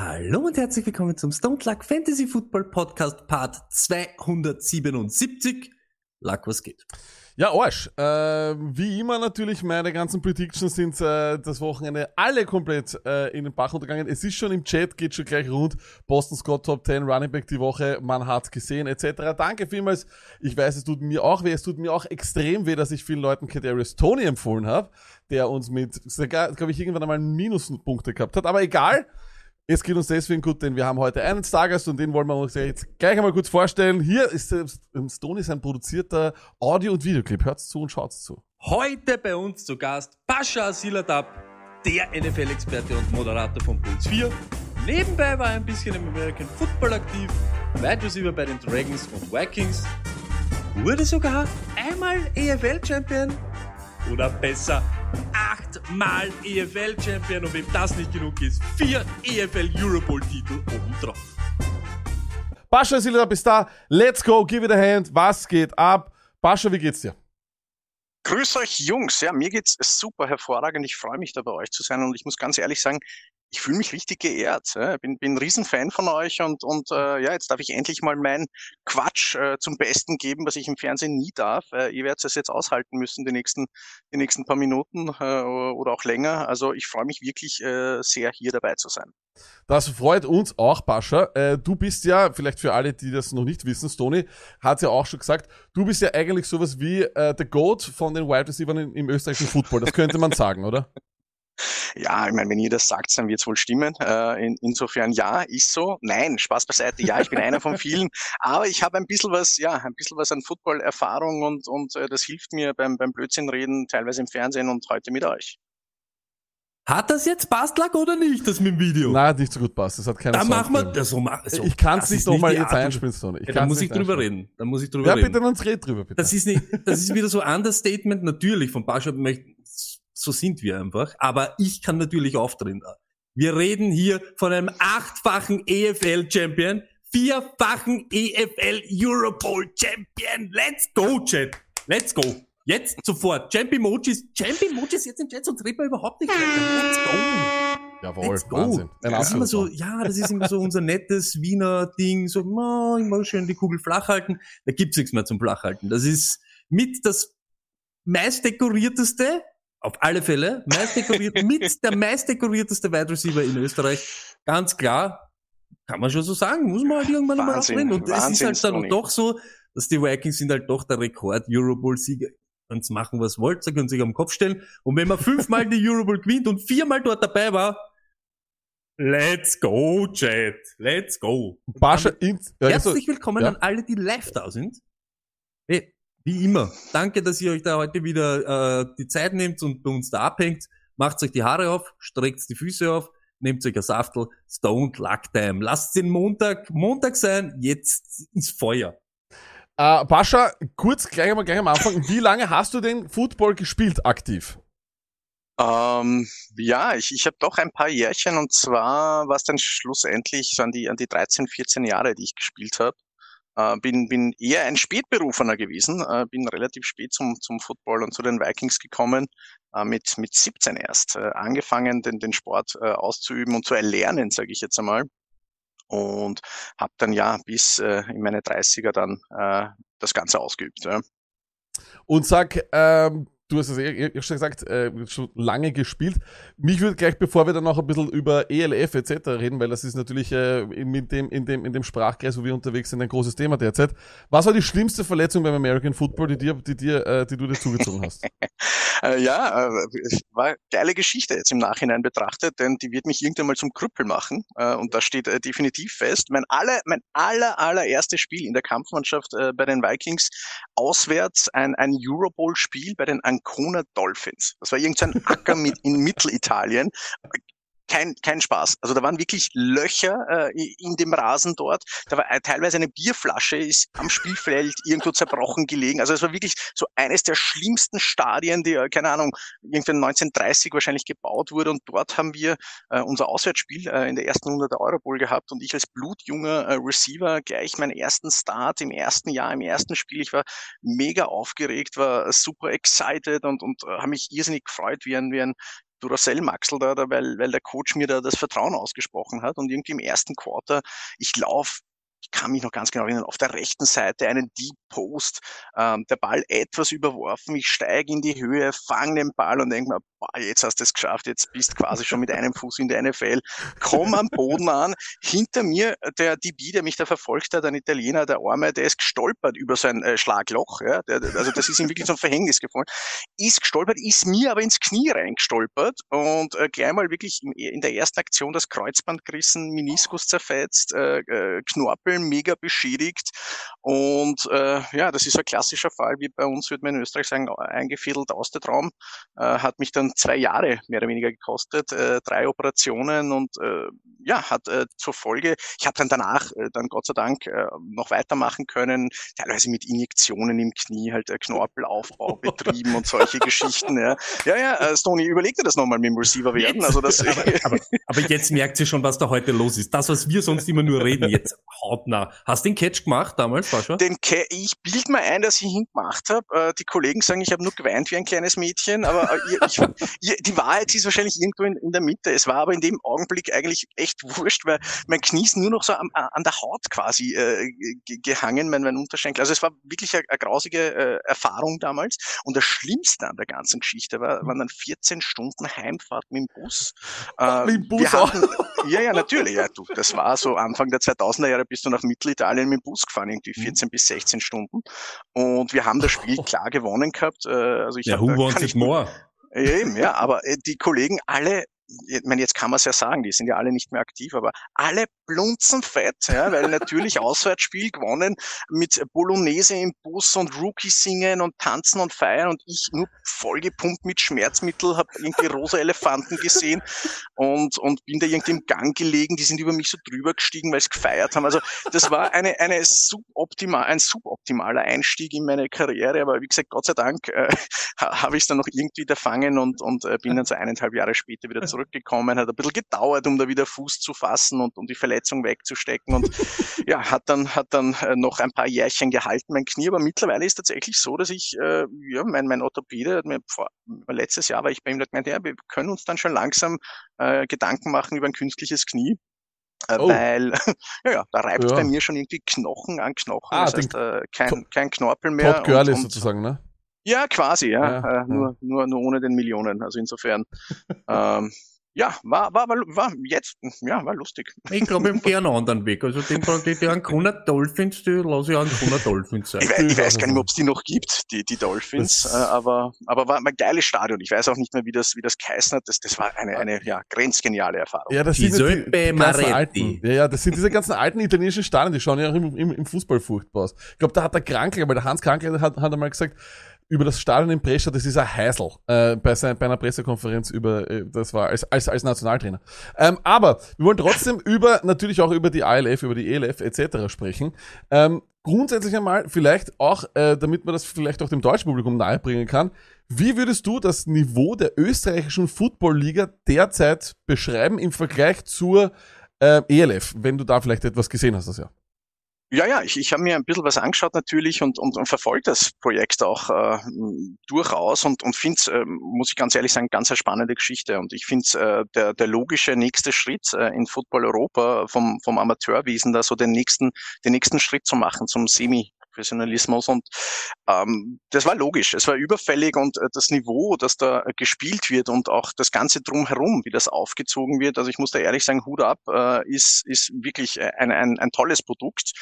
Hallo und herzlich willkommen zum Stone Luck Fantasy Football Podcast Part 277. Luck, was geht? Ja, Arsch. Äh, wie immer natürlich, meine ganzen Predictions sind äh, das Wochenende alle komplett äh, in den Bach untergegangen. Es ist schon im Chat, geht schon gleich rund. Boston Scott Top 10, Running Back die Woche, man hat gesehen, etc. Danke vielmals. Ich weiß, es tut mir auch weh. Es tut mir auch extrem weh, dass ich vielen Leuten Kadarius Tony empfohlen habe, der uns mit, glaube ich, irgendwann einmal Minuspunkte gehabt hat. Aber egal. Es geht uns deswegen gut, denn wir haben heute einen Stargast und den wollen wir uns jetzt gleich einmal kurz vorstellen. Hier ist äh, Stone ist ein produzierter Audio- und Videoclip. Hört's zu und schaut's zu. Heute bei uns zu Gast Pascha Siladab, der NFL-Experte und Moderator von Puls 4. Nebenbei war er ein bisschen im American Football aktiv, Wide Receiver bei den Dragons und Vikings, wurde sogar einmal EFL-Champion oder besser achtmal EFL-Champion und wem das nicht genug ist, vier EFL Eurobowl-Titel obendrauf. Bascha Silda bist da. Let's go, give it a hand. Was geht ab? Bascha, wie geht's dir? Grüß euch Jungs, ja, mir geht's super hervorragend. Ich freue mich da bei euch zu sein und ich muss ganz ehrlich sagen, ich fühle mich richtig geehrt. Ja. Bin, bin ein Riesenfan von euch und, und äh, ja, jetzt darf ich endlich mal meinen Quatsch äh, zum Besten geben, was ich im Fernsehen nie darf. Äh, ihr werdet es jetzt aushalten müssen, die nächsten, die nächsten paar Minuten äh, oder auch länger. Also ich freue mich wirklich äh, sehr, hier dabei zu sein. Das freut uns auch, Bascha. Äh, du bist ja, vielleicht für alle, die das noch nicht wissen, Stony hat ja auch schon gesagt, du bist ja eigentlich sowas wie äh, der Goat von den Wide Receivers im österreichischen Football. Das könnte man sagen, oder? Ja, ich meine, wenn ihr das sagt, dann wird es wohl stimmen. Äh, in, insofern ja, ist so. Nein, Spaß beiseite. Ja, ich bin einer von vielen. Aber ich habe ein bisschen was, ja, ein bisschen was an Football-Erfahrung und, und äh, das hilft mir beim, beim Blödsinnreden, teilweise im Fernsehen und heute mit euch. Hat das jetzt Bastlack oder nicht, das mit dem Video? Nein, hat nicht so gut passt. Das hat keine Dann machen wir das so. mach- so Ich kann es nicht nochmal jetzt einspielen, Stony. Ich Ja, da muss ich drüber reden. Da muss ich drüber Ja, reden. bitte, dann red drüber, bitte. Das ist nicht, das ist wieder so Understatement, natürlich, von Bascha möchte, so sind wir einfach, aber ich kann natürlich aufdrehen. Wir reden hier von einem achtfachen EFL-Champion, vierfachen EFL Eurobowl Champion. Let's go, Chat. Let's go. Jetzt sofort. Champ-Emojis, Champ-Emojis jetzt im Chat, sonst reden wir überhaupt nicht weiter. Let's go. Jawohl, Let's go. Wahnsinn. Ein Das ist immer so, ja, das ist immer so unser nettes Wiener Ding, so, oh, immer schön die Kugel flach halten. Da gibt's nichts mehr zum Flachhalten. Das ist mit das meistdekorierteste, auf alle Fälle, meist dekoriert, mit der meistdekorierteste Wide Receiver in Österreich. Ganz klar, kann man schon so sagen, muss man halt irgendwann mal aufreden. Und es ist halt dann Tony. doch so, dass die Vikings sind halt doch der Rekord-Eurobowl-Sieger. Könnt's machen, was wollt, ihr könnt sich am Kopf stellen. Und wenn man fünfmal die Eurobowl gewinnt und viermal dort dabei war, let's go, Chat. Let's go. Bascha, in, ja, also, Herzlich willkommen ja. an alle, die live da sind. Hey, wie immer, danke, dass ihr euch da heute wieder äh, die Zeit nehmt und bei uns da abhängt. Macht euch die Haare auf, streckt die Füße auf, nehmt euch ein Saftel, Stoned Luck Time. Lasst den Montag Montag sein, jetzt ist Feuer. Äh, Bascha, kurz gleich einmal gleich am Anfang. Wie lange hast du den Football gespielt aktiv? Ähm, ja, ich, ich habe doch ein paar Jährchen und zwar war es dann schlussendlich so an die, an die 13, 14 Jahre, die ich gespielt habe. Äh, bin, bin eher ein Spätberufener gewesen, äh, bin relativ spät zum, zum Football und zu den Vikings gekommen, äh, mit, mit 17 erst, äh, angefangen, den, den Sport äh, auszuüben und zu erlernen, sage ich jetzt einmal. Und habe dann ja bis äh, in meine 30er dann das Ganze ausgeübt. Ja. Und sag, ähm, du hast es eh schon gesagt, äh, schon lange gespielt. Mich würde gleich, bevor wir dann noch ein bisschen über ELF etc. reden, weil das ist natürlich äh, in, dem, in, dem, in dem Sprachkreis, wo wir unterwegs sind, ein großes Thema derzeit. Was war die schlimmste Verletzung beim American Football, die, dir, die, dir, äh, die du dir zugezogen hast? Äh, ja, äh, war eine geile Geschichte jetzt im Nachhinein betrachtet, denn die wird mich irgendwann mal zum Krüppel machen. Äh, und das steht äh, definitiv fest. Mein aller, mein aller, allererstes Spiel in der Kampfmannschaft äh, bei den Vikings, auswärts ein, ein Eurobowl-Spiel bei den Ancona Dolphins. Das war irgendein Acker mit, in Mittelitalien kein, kein Spaß. Also da waren wirklich Löcher äh, in dem Rasen dort. Da war äh, teilweise eine Bierflasche ist am Spielfeld irgendwo zerbrochen gelegen. Also es war wirklich so eines der schlimmsten Stadien, die, äh, keine Ahnung, irgendwann 1930 wahrscheinlich gebaut wurde. Und dort haben wir äh, unser Auswärtsspiel äh, in der ersten 100 Euro Bowl gehabt. Und ich als blutjunger äh, Receiver gleich meinen ersten Start im ersten Jahr, im ersten Spiel. Ich war mega aufgeregt, war super excited und, und äh, habe mich irrsinnig gefreut, wie ein, wie ein Duracell-Maxel da, da weil, weil der Coach mir da das Vertrauen ausgesprochen hat und irgendwie im ersten Quarter, ich laufe ich kann mich noch ganz genau erinnern, auf der rechten Seite einen Deep Post, ähm, der Ball etwas überworfen, ich steige in die Höhe, fange den Ball und denke mir, jetzt hast du es geschafft, jetzt bist quasi schon mit einem Fuß in der NFL, komm am Boden an, hinter mir der DB, der mich da verfolgt hat, ein Italiener, der Arme, der ist gestolpert über sein äh, Schlagloch, ja, der, also das ist ihm wirklich zum Verhängnis gefallen, ist gestolpert, ist mir aber ins Knie reingestolpert und äh, gleich mal wirklich in der ersten Aktion das Kreuzband gerissen, Meniskus zerfetzt, äh, äh, Knorpel mega beschädigt und äh, ja, das ist ein klassischer Fall, wie bei uns würde man in Österreich sagen, eingefädelt aus der Traum, äh, hat mich dann zwei Jahre mehr oder weniger gekostet, äh, drei Operationen und äh, ja, hat äh, zur Folge, ich habe dann danach äh, dann Gott sei Dank äh, noch weitermachen können, teilweise mit Injektionen im Knie, halt äh, Knorpelaufbau betrieben und solche Geschichten. Ja, ja, ja äh, Stony, überleg dir das nochmal mit dem Receiver werden. Also das, aber, aber, aber jetzt merkt sie schon, was da heute los ist. Das, was wir sonst immer nur reden, jetzt hautnah. Hast du den Catch gemacht damals, Sascha? Den Ca ich bild mir ein, dass ich ihn gemacht habe. Äh, die Kollegen sagen, ich habe nur geweint wie ein kleines Mädchen, aber äh, ich, die Wahrheit ist wahrscheinlich irgendwo in, in, der Mitte. Es war aber in dem Augenblick eigentlich echt wurscht, weil mein Knie ist nur noch so am, an der Haut quasi äh, gehangen, mein, mein Unterschenkel. Also es war wirklich eine, eine grausige äh, Erfahrung damals. Und das Schlimmste an der ganzen Geschichte war, waren dann 14 Stunden Heimfahrt mit dem Bus. Äh, mit dem Bus hatten, Ja, ja, natürlich. Ja, du, das war so Anfang der 2000er Jahre bist du nach Mittelitalien mit dem Bus gefahren, irgendwie 14 mhm. bis 16 Stunden. Und wir haben das Spiel klar gewonnen gehabt. Äh, also ich ja, who wants it more? Eben, ja, aber äh, die Kollegen alle ich meine, jetzt kann man es ja sagen, die sind ja alle nicht mehr aktiv, aber alle blunzenfett, ja, weil natürlich Auswärtsspiel gewonnen mit Bolognese im Bus und Rookie singen und tanzen und feiern und ich nur vollgepumpt mit Schmerzmittel, habe irgendwie rosa Elefanten gesehen und, und bin da irgendwie im Gang gelegen, die sind über mich so drüber gestiegen, weil sie gefeiert haben. Also das war eine, eine suboptimal, ein suboptimaler Einstieg in meine Karriere, aber wie gesagt, Gott sei Dank äh, habe ich es dann noch irgendwie erfangen und, und äh, bin dann so eineinhalb Jahre später wieder zurück zurückgekommen, hat ein bisschen gedauert, um da wieder Fuß zu fassen und um die Verletzung wegzustecken und ja, hat dann, hat dann äh, noch ein paar Jährchen gehalten, mein Knie, aber mittlerweile ist tatsächlich so, dass ich, äh, ja, mein, mein Orthopäde hat mir vor, letztes Jahr war ich bei ihm, hat gemeint, ja, wir können uns dann schon langsam äh, Gedanken machen über ein künstliches Knie. Äh, oh. Weil, ja, ja, da reibt ja. bei mir schon irgendwie Knochen an Knochen. Ah, das heißt, äh, kein, kein Knorpel mehr. Top Girl ist sozusagen, ne? Ja, quasi, ja. ja, äh, Nur, nur, nur ohne den Millionen. Also insofern, ähm, ja, war, war, war, war jetzt, ja, war lustig. Ich glaube, ich gehe einen anderen Weg. Also den, die, die Ancona Dolphins, die lasse ich Ancona Dolphins sein. Ich, weiß, ich weiß gar nicht mehr, ob es die noch gibt, die, die Dolphins, äh, aber, aber war ein geiles Stadion. Ich weiß auch nicht mehr, wie das, wie das geheißen hat. Das, das war eine, eine, ja, grenzgeniale Erfahrung. Ja, das sind die, die ganzen alten, ja, ja, das sind diese ganzen alten italienischen Stadien, die schauen ja auch im, im, im Fußball furchtbar aus. Ich glaube, da hat der Krankel, weil der Hans Krankel hat, hat einmal gesagt, über das Stadion in Brescia, das ist ein Heisel äh, bei, sein, bei einer Pressekonferenz über, äh, das war als, als, als Nationaltrainer. Ähm, aber wir wollen trotzdem über, natürlich auch über die ALF, über die ELF etc. sprechen. Ähm, grundsätzlich einmal, vielleicht auch, äh, damit man das vielleicht auch dem deutschen Publikum nahebringen kann, wie würdest du das Niveau der österreichischen Football-Liga derzeit beschreiben im Vergleich zur äh, ELF, wenn du da vielleicht etwas gesehen hast das Jahr? Ja, ja, ich, ich habe mir ein bisschen was angeschaut natürlich und, und, und verfolge das Projekt auch äh, durchaus und, und finde es, äh, muss ich ganz ehrlich sagen, ganz eine spannende Geschichte. Und ich finde es äh, der, der logische nächste Schritt äh, in Football Europa vom, vom Amateurwesen, da so den nächsten, den nächsten Schritt zu machen zum Semi Professionalismus und ähm, das war logisch, es war überfällig und äh, das Niveau, das da äh, gespielt wird und auch das Ganze drumherum, wie das aufgezogen wird, also ich muss da ehrlich sagen, Hut ab, äh, ist, ist wirklich äh, ein, ein, ein tolles Produkt.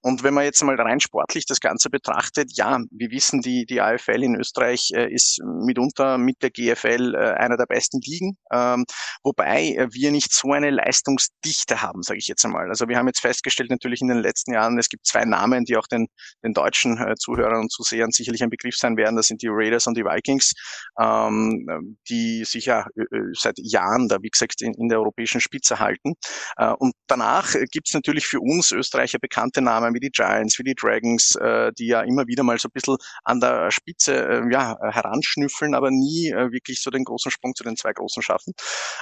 Und wenn man jetzt mal rein sportlich das Ganze betrachtet, ja, wir wissen, die, die AFL in Österreich äh, ist mitunter mit der GFL äh, einer der besten Ligen, ähm, wobei äh, wir nicht so eine Leistungsdichte haben, sage ich jetzt einmal. Also wir haben jetzt festgestellt natürlich in den letzten Jahren, es gibt zwei Namen, die auch den den deutschen äh, Zuhörern und Zusehern sicherlich ein Begriff sein werden. Das sind die Raiders und die Vikings, ähm, die sich ja äh, seit Jahren da, wie gesagt, in, in der europäischen Spitze halten. Äh, und danach gibt's natürlich für uns Österreicher bekannte Namen wie die Giants, wie die Dragons, äh, die ja immer wieder mal so ein bisschen an der Spitze äh, ja, heranschnüffeln, aber nie äh, wirklich so den großen Sprung zu den zwei Großen schaffen.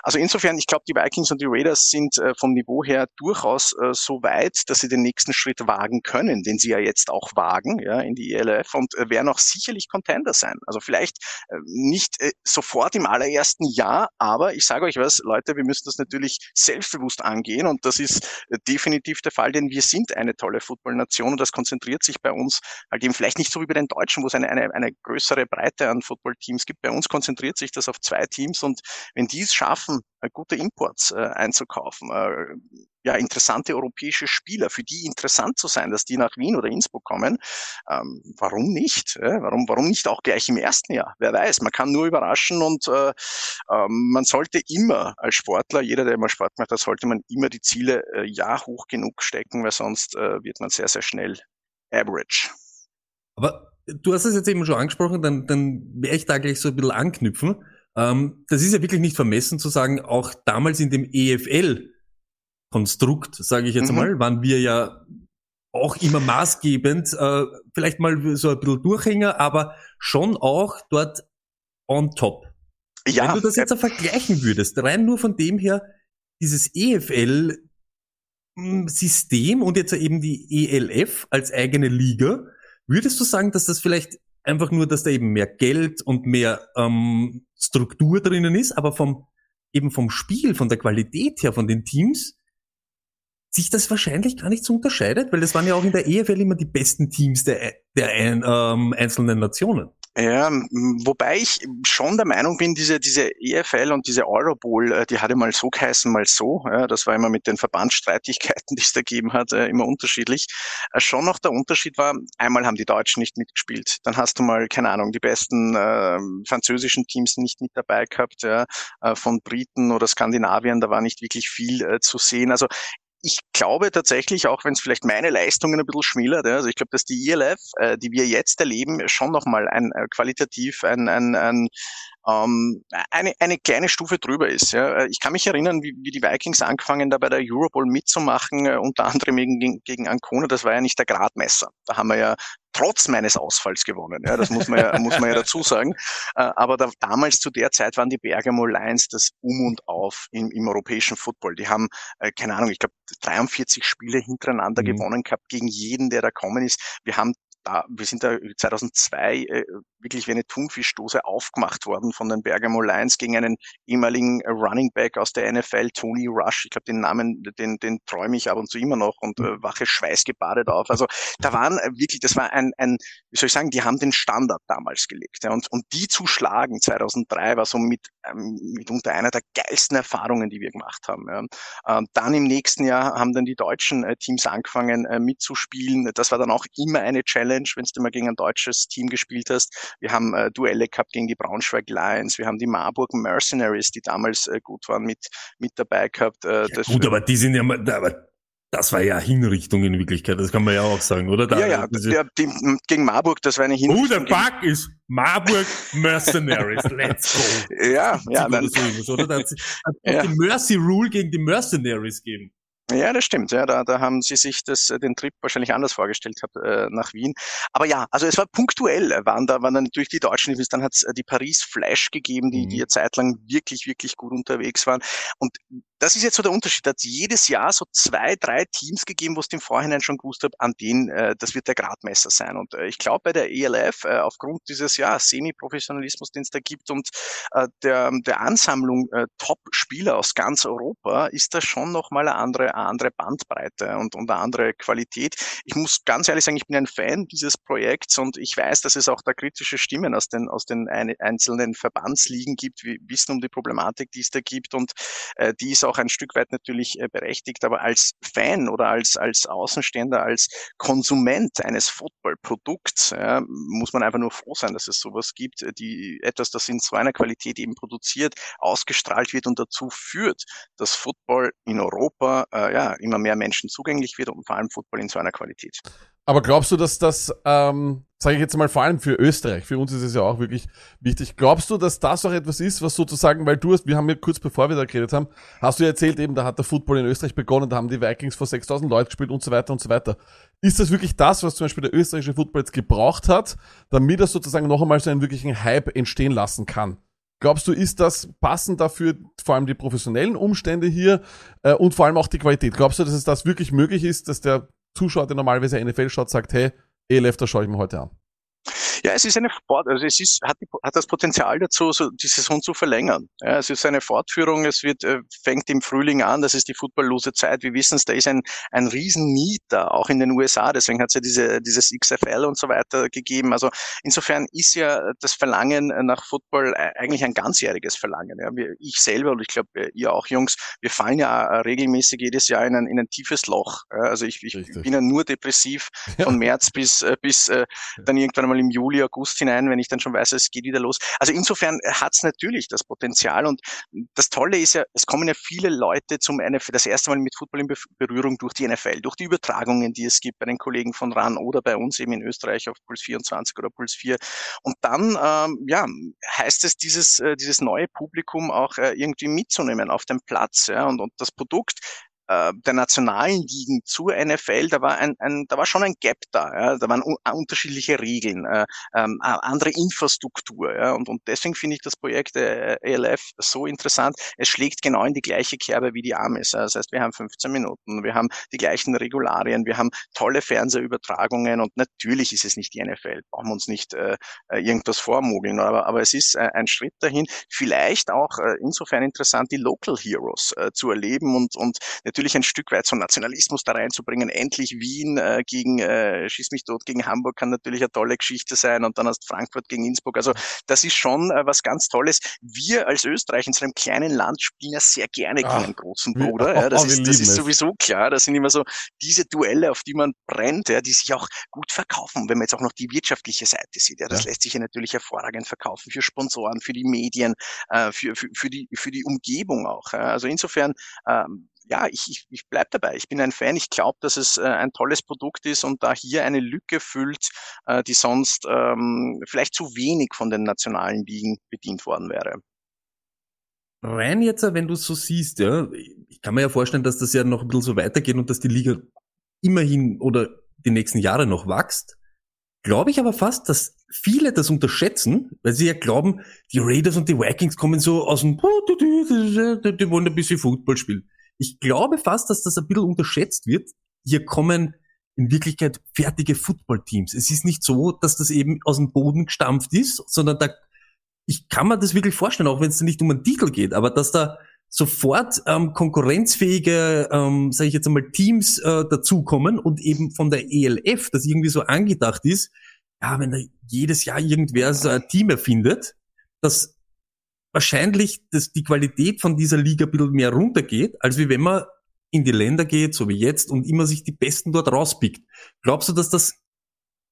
Also insofern, ich glaube, die Vikings und die Raiders sind äh, vom Niveau her durchaus äh, so weit, dass sie den nächsten Schritt wagen können, den sie ja jetzt auch wagen, ja, in die ELF und äh, werden auch sicherlich Contender sein. Also vielleicht äh, nicht äh, sofort im allerersten Jahr, aber ich sage euch was, Leute, wir müssen das natürlich selbstbewusst angehen und das ist äh, definitiv der Fall, denn wir sind eine tolle Footballnation und das konzentriert sich bei uns halt eben vielleicht nicht so wie bei den Deutschen, wo es eine, eine, eine größere Breite an Footballteams gibt. Bei uns konzentriert sich das auf zwei Teams und wenn die es schaffen, gute Imports äh, einzukaufen, äh, ja, interessante europäische Spieler, für die interessant zu sein, dass die nach Wien oder Innsbruck kommen. Ähm, warum nicht? Äh? Warum, warum nicht auch gleich im ersten Jahr? Wer weiß, man kann nur überraschen und äh, äh, man sollte immer als Sportler, jeder, der immer Sport macht, da sollte man immer die Ziele äh, ja hoch genug stecken, weil sonst äh, wird man sehr, sehr schnell average. Aber du hast es jetzt eben schon angesprochen, dann, dann werde ich da gleich so ein bisschen anknüpfen. Ähm, das ist ja wirklich nicht vermessen zu sagen, auch damals in dem EFL-Konstrukt, sage ich jetzt Mhm. mal, waren wir ja auch immer maßgebend, äh, vielleicht mal so ein bisschen Durchhänger, aber schon auch dort on top. Ja, Wenn du das jetzt äh, vergleichen würdest, rein nur von dem her, dieses EFL-System und jetzt eben die ELF als eigene Liga, würdest du sagen, dass das vielleicht einfach nur, dass da eben mehr Geld und mehr ähm, Struktur drinnen ist, aber vom eben vom Spiel, von der Qualität her, von den Teams, sich das wahrscheinlich gar nicht so unterscheidet, weil das waren ja auch in der EFL immer die besten Teams der, der ein, ähm, einzelnen Nationen. Ja, wobei ich schon der Meinung bin, diese, diese EFL und diese Eurobowl, äh, die hatte mal so geheißen, mal so. Ja, das war immer mit den Verbandsstreitigkeiten, die es da gegeben hat, äh, immer unterschiedlich. Äh, Schon noch der Unterschied war, einmal haben die Deutschen nicht mitgespielt. Dann hast du mal, keine Ahnung, die besten äh, französischen Teams nicht mit dabei gehabt, ja, von Briten oder Skandinavien, da war nicht wirklich viel äh, zu sehen. Also ich glaube tatsächlich, auch wenn es vielleicht meine Leistungen ein bisschen schmälert, also ich glaube, dass die ELF, äh, die wir jetzt erleben, schon nochmal ein äh, qualitativ ein, ein, ein ähm, eine, eine kleine Stufe drüber ist. Ja. Ich kann mich erinnern, wie, wie die Vikings angefangen, da bei der Eurobowl mitzumachen, äh, unter anderem gegen, gegen Ancona, das war ja nicht der Gradmesser. Da haben wir ja trotz meines Ausfalls gewonnen. Ja, das muss man ja, muss man ja dazu sagen. Äh, aber da, damals zu der Zeit waren die Bergamo Lions das Um und Auf im, im europäischen Football. Die haben, äh, keine Ahnung, ich glaube 43 Spiele hintereinander Mhm. gewonnen gehabt gegen jeden, der da kommen ist. Wir haben da, wir sind da 2002 äh, wirklich wie eine Thunfischdose aufgemacht worden von den Bergamo Lions gegen einen ehemaligen äh, Running Back aus der NFL, Tony Rush. Ich glaube, den Namen, den, den träume ich ab und zu immer noch und äh, wache schweißgebadet auf. Also da waren äh, wirklich, das war ein, ein, wie soll ich sagen, die haben den Standard damals gelegt. Ja, und, und die zu schlagen 2003 war so mit, mitunter einer der geilsten Erfahrungen, die wir gemacht haben. Ja. Ähm, dann im nächsten Jahr haben dann die deutschen äh, Teams angefangen äh, mitzuspielen. Das war dann auch immer eine Challenge, wenn du mal gegen ein deutsches Team gespielt hast. Wir haben äh, Duelle gehabt gegen die Braunschweig Lions. Wir haben die Marburg Mercenaries, die damals gut waren, mit, mit dabei gehabt. Das, Gut, aber die sind ja aber das war ja Hinrichtung in Wirklichkeit, das kann man ja auch sagen, oder? Da, ja, ja, der, die, gegen Marburg, das war eine Oh, der Hinrichtung. Bug ist Marburg Mercenaries. Let's go. ja, ja, dann, so irgendwas, oder? Da hat es Ja. die Mercy Rule gegen die Mercenaries gegeben. Ja, das stimmt. Ja, da, da haben sie sich das, äh, den Trip wahrscheinlich anders vorgestellt gehabt, äh, nach Wien. Aber ja, also es war punktuell, äh, waren da, waren dann natürlich die Deutschen, dann hat es die Paris Flash gegeben, die, Mhm. die eine Zeit lang wirklich, wirklich gut unterwegs waren. Und das ist jetzt so der Unterschied. Da hat jedes Jahr so zwei, drei Teams gegeben, wo es im Vorhinein schon gewusst habe, an denen, äh, das wird der Gradmesser sein. Und äh, ich glaube, bei der ELF, äh, aufgrund dieses ja, Semi-Professionalismus, den es da gibt und äh, der, der Ansammlung äh, Top-Spieler aus ganz Europa, ist das schon nochmal eine andere, eine andere Bandbreite und, und eine andere Qualität. Ich muss ganz ehrlich sagen, ich bin ein Fan dieses Projekts und ich weiß, dass es auch da kritische Stimmen aus den, aus den ein, einzelnen Verbandsligen gibt. Wir wissen um die Problematik, die es da gibt und äh, die ist auch ein Stück weit natürlich äh, berechtigt. Aber als Fan oder als, als Außenstehender, als Konsument eines Footballprodukts ja, muss man einfach nur froh sein, dass es sowas gibt, äh, die etwas, das in so einer Qualität eben produziert, ausgestrahlt wird und dazu führt, dass Football in Europa äh, ja immer mehr Menschen zugänglich wird und vor allem Football in so einer Qualität. Aber glaubst du, dass das, ähm, sage ich jetzt mal vor allem für Österreich, für uns ist es ja auch wirklich wichtig, glaubst du, dass das auch etwas ist, was sozusagen, weil du hast, wir haben ja kurz bevor wir da geredet haben, hast du ja erzählt eben, da hat der Football in Österreich begonnen, da haben die Vikings vor 6000 Leuten gespielt und so weiter und so weiter. Ist das wirklich das, was zum Beispiel der österreichische Football jetzt gebraucht hat, damit er sozusagen noch einmal so einen wirklichen Hype entstehen lassen kann? Glaubst du, ist das passend dafür, vor allem die professionellen Umstände hier äh, und vor allem auch die Qualität? Glaubst du, dass es das wirklich möglich ist, dass der Zuschauer, der normalerweise NFL schaut, sagt, hey, ELF, das schaue ich mir heute an? Ja, es ist eine Sport, also es ist, hat, die, hat das Potenzial dazu, so die Saison zu verlängern. Ja, es ist eine Fortführung, es wird, äh, fängt im Frühling an, das ist die footballlose Zeit. Wir wissen es, da ist ein, ein riesen Need da, auch in den USA, deswegen hat es ja diese, dieses XFL und so weiter gegeben. Also insofern ist ja das Verlangen nach Football äh, eigentlich ein ganzjähriges Verlangen. Ja. Wir, ich selber und ich glaube ihr auch Jungs, wir fallen ja äh, regelmäßig jedes Jahr in ein, in ein tiefes Loch. Ja. Also ich, ich bin ja nur depressiv von März bis, äh, bis äh, dann irgendwann einmal im Juli Juli, August hinein, wenn ich dann schon weiß, es geht wieder los. Also insofern hat es natürlich das Potenzial und das Tolle ist ja, es kommen ja viele Leute zum NFL, das erste Mal mit Football in Berührung durch die NFL, durch die Übertragungen, die es gibt bei den Kollegen von RAN oder bei uns eben in Österreich auf Puls 24 oder Puls 4. Und dann, ähm, ja, heißt es, dieses, äh, dieses neue Publikum auch äh, irgendwie mitzunehmen auf dem Platz. Ja, und, und das Produkt äh, der nationalen Ligen zur NFL, da war ein, ein da war schon ein Gap da. Ja? Da waren un unterschiedliche Regeln, äh, ähm, andere Infrastruktur. Ja? Und, und deswegen finde ich das Projekt äh, ELF so interessant. Es schlägt genau in die gleiche Kerbe wie die Amis. Das heißt, wir haben 15 Minuten, wir haben die gleichen Regularien, wir haben tolle Fernsehübertragungen und natürlich ist es nicht die NFL. Brauchen wir uns nicht äh, äh, irgendwas vormogeln, aber, aber es ist äh, ein Schritt dahin. Vielleicht auch äh, insofern interessant, die Local Heroes äh, zu erleben und, und natürlich natürlich ein Stück weit so Nationalismus da reinzubringen. Endlich Wien äh, gegen äh, Schieß mich tot gegen Hamburg kann natürlich eine tolle Geschichte sein und dann hast Frankfurt gegen Innsbruck. Also das ist schon äh, was ganz Tolles. Wir als Österreich in so einem kleinen Land spielen ja sehr gerne gegen einen großen Bruder. Ja, das, ist, das ist sowieso klar. Das sind immer so diese Duelle, auf die man brennt, ja, die sich auch gut verkaufen. Wenn man jetzt auch noch die wirtschaftliche Seite sieht, ja, das ja. lässt sich ja natürlich hervorragend verkaufen für Sponsoren, für die Medien, äh, für, für, für, die, für die Umgebung auch. Ja. Also insofern ähm, ja, ich, ich, ich bleibe dabei. Ich bin ein Fan. Ich glaube, dass es äh, ein tolles Produkt ist und da hier eine Lücke füllt, äh, die sonst ähm, vielleicht zu wenig von den nationalen Ligen bedient worden wäre. Rein jetzt, wenn du es so siehst, ja, ich kann mir ja vorstellen, dass das ja noch ein bisschen so weitergeht und dass die Liga immerhin oder die nächsten Jahre noch wächst. Glaube ich aber fast, dass viele das unterschätzen, weil sie ja glauben, die Raiders und die Vikings kommen so aus dem, die wollen ein bisschen Football spielen ich glaube fast, dass das ein bisschen unterschätzt wird. Hier kommen in Wirklichkeit fertige Footballteams. Es ist nicht so, dass das eben aus dem Boden gestampft ist, sondern da, ich kann mir das wirklich vorstellen, auch wenn es nicht um einen Titel geht, aber dass da sofort ähm, konkurrenzfähige, ähm, sage ich jetzt einmal, Teams äh, dazukommen und eben von der ELF, das irgendwie so angedacht ist, ja, wenn da jedes Jahr irgendwer so ein Team erfindet, das wahrscheinlich dass die Qualität von dieser Liga ein bisschen mehr runtergeht, als wie wenn man in die Länder geht, so wie jetzt, und immer sich die Besten dort rauspickt. Glaubst du, dass das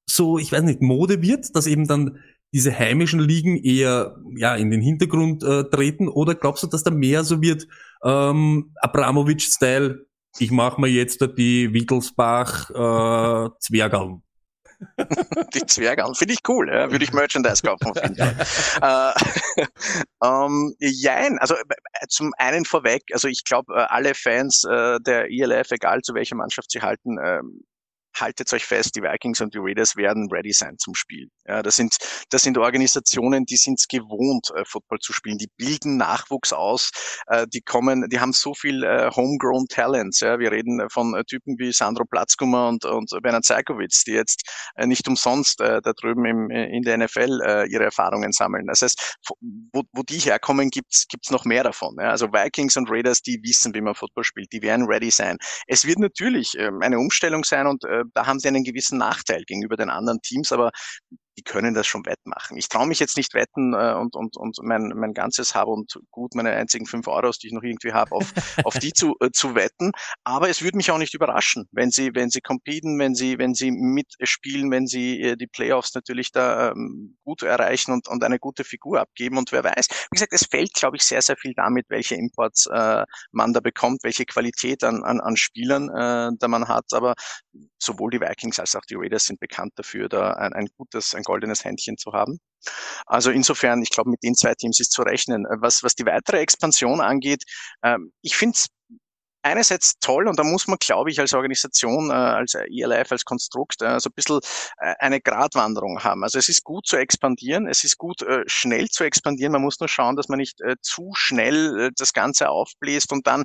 so, ich weiß nicht, Mode wird, dass eben dann diese heimischen Ligen eher ja in den Hintergrund äh, treten, oder glaubst du, dass da mehr so wird, ähm, Abramovic-Style, ich mache mir jetzt die Wittelsbach äh, Zwergalm? die Zwerge Finde ich cool, ja? würde ich Merchandise kaufen Fall. äh, ähm, jein, also äh, zum einen vorweg, also ich glaube, äh, alle Fans äh, der ELF, egal zu welcher Mannschaft sie halten, ähm, haltet euch fest, die Vikings und die Raiders werden ready sein zum Spiel. Ja, das sind, das sind Organisationen, die sind es gewohnt, äh, Football zu spielen. Die bilden Nachwuchs aus, äh, die kommen, die haben so viel äh, homegrown Talents. Ja, wir reden von äh, Typen wie Sandro Platzkummer und, und Bernhard Zeikowitz, die jetzt äh, nicht umsonst äh, da drüben im, in der NFL äh, ihre Erfahrungen sammeln. Das heißt, wo, wo die herkommen, gibt's gibt's noch mehr davon. Ja. Also Vikings und Raiders, die wissen, wie man Football spielt, die werden ready sein. Es wird natürlich äh, eine Umstellung sein und äh, da haben sie einen gewissen Nachteil gegenüber den anderen Teams, aber die können das schon wettmachen. Ich traue mich jetzt nicht wetten äh, und, und, und mein, mein ganzes Hab und gut, meine einzigen fünf Euros, die ich noch irgendwie habe, auf, auf die zu, äh, zu wetten. Aber es würde mich auch nicht überraschen, wenn sie, wenn sie competen, wenn sie, wenn sie mitspielen, wenn sie äh, die Playoffs natürlich da ähm, gut erreichen und, und eine gute Figur abgeben. Und wer weiß, wie gesagt, es fällt, glaube ich, sehr, sehr viel damit, welche Imports äh, man da bekommt, welche Qualität an, an, an Spielern äh, da man hat. Aber sowohl die Vikings als auch die Raiders sind bekannt dafür, da ein, ein gutes, ein goldenes Händchen zu haben. Also insofern, ich glaube, mit den zwei Teams ist zu rechnen. Was, was die weitere Expansion angeht, ähm, ich finde es einerseits toll und da muss man, glaube ich, als Organisation, äh, als ELF, als Konstrukt äh, so ein bisschen äh, eine Gratwanderung haben. Also es ist gut zu expandieren, es ist gut äh, schnell zu expandieren, man muss nur schauen, dass man nicht äh, zu schnell äh, das Ganze aufbläst und dann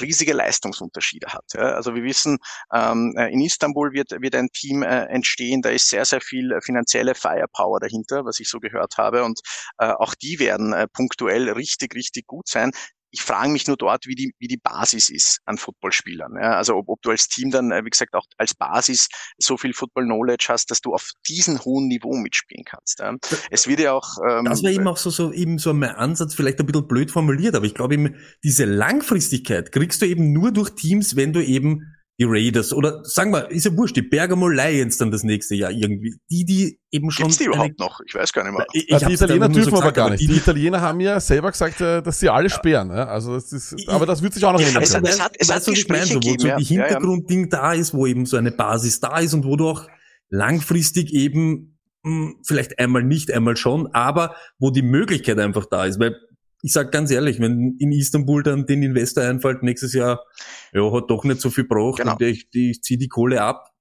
riesige Leistungsunterschiede hat. Ja. Also wir wissen, ähm, äh, in Istanbul wird, wird ein Team äh, entstehen, da ist sehr, sehr viel finanzielle Firepower dahinter, was ich so gehört habe. Und äh, auch die werden äh, punktuell richtig, richtig gut sein ich frage mich nur dort, wie die, wie die Basis ist an Footballspielern. Ja, also ob, ob du als Team dann, äh, wie gesagt, auch als Basis so viel Football-Knowledge hast, dass du auf diesem hohen Niveau mitspielen kannst. Ja. Es wird ja auch... Ähm, das wäre eben auch so, so, eben so mein Ansatz, vielleicht ein bisschen blöd formuliert, aber ich glaube eben, diese Langfristigkeit kriegst du eben nur durch Teams, wenn du eben die Raiders oder sagen wir, ist ja wurscht, die Bergamo Lions dann das nächste Jahr irgendwie. Die, die eben schon. Gibt's die überhaupt noch? Ich weiß gar nicht mehr. Ich, ich die Italiener dürfen so aber gar nicht. Die, die, Italiener haben ja selber gesagt, äh, dass sie alle sperren. Ja. Also das ist, ich, aber das wird sich auch noch ändern. Es, es hat, es hat, es hat Gespräche so, wo so die Hintergrundding ja, ja. da ist, wo eben so eine Basis da ist und wo du auch langfristig eben mh, hm, vielleicht einmal nicht, einmal schon, aber wo die Möglichkeit einfach da ist, weil ich sag ganz ehrlich, wenn in Istanbul dann den Investor einfällt, nächstes Jahr, ja, hat doch nicht so viel braucht genau. und ich, ich ziehe die Kohle ab,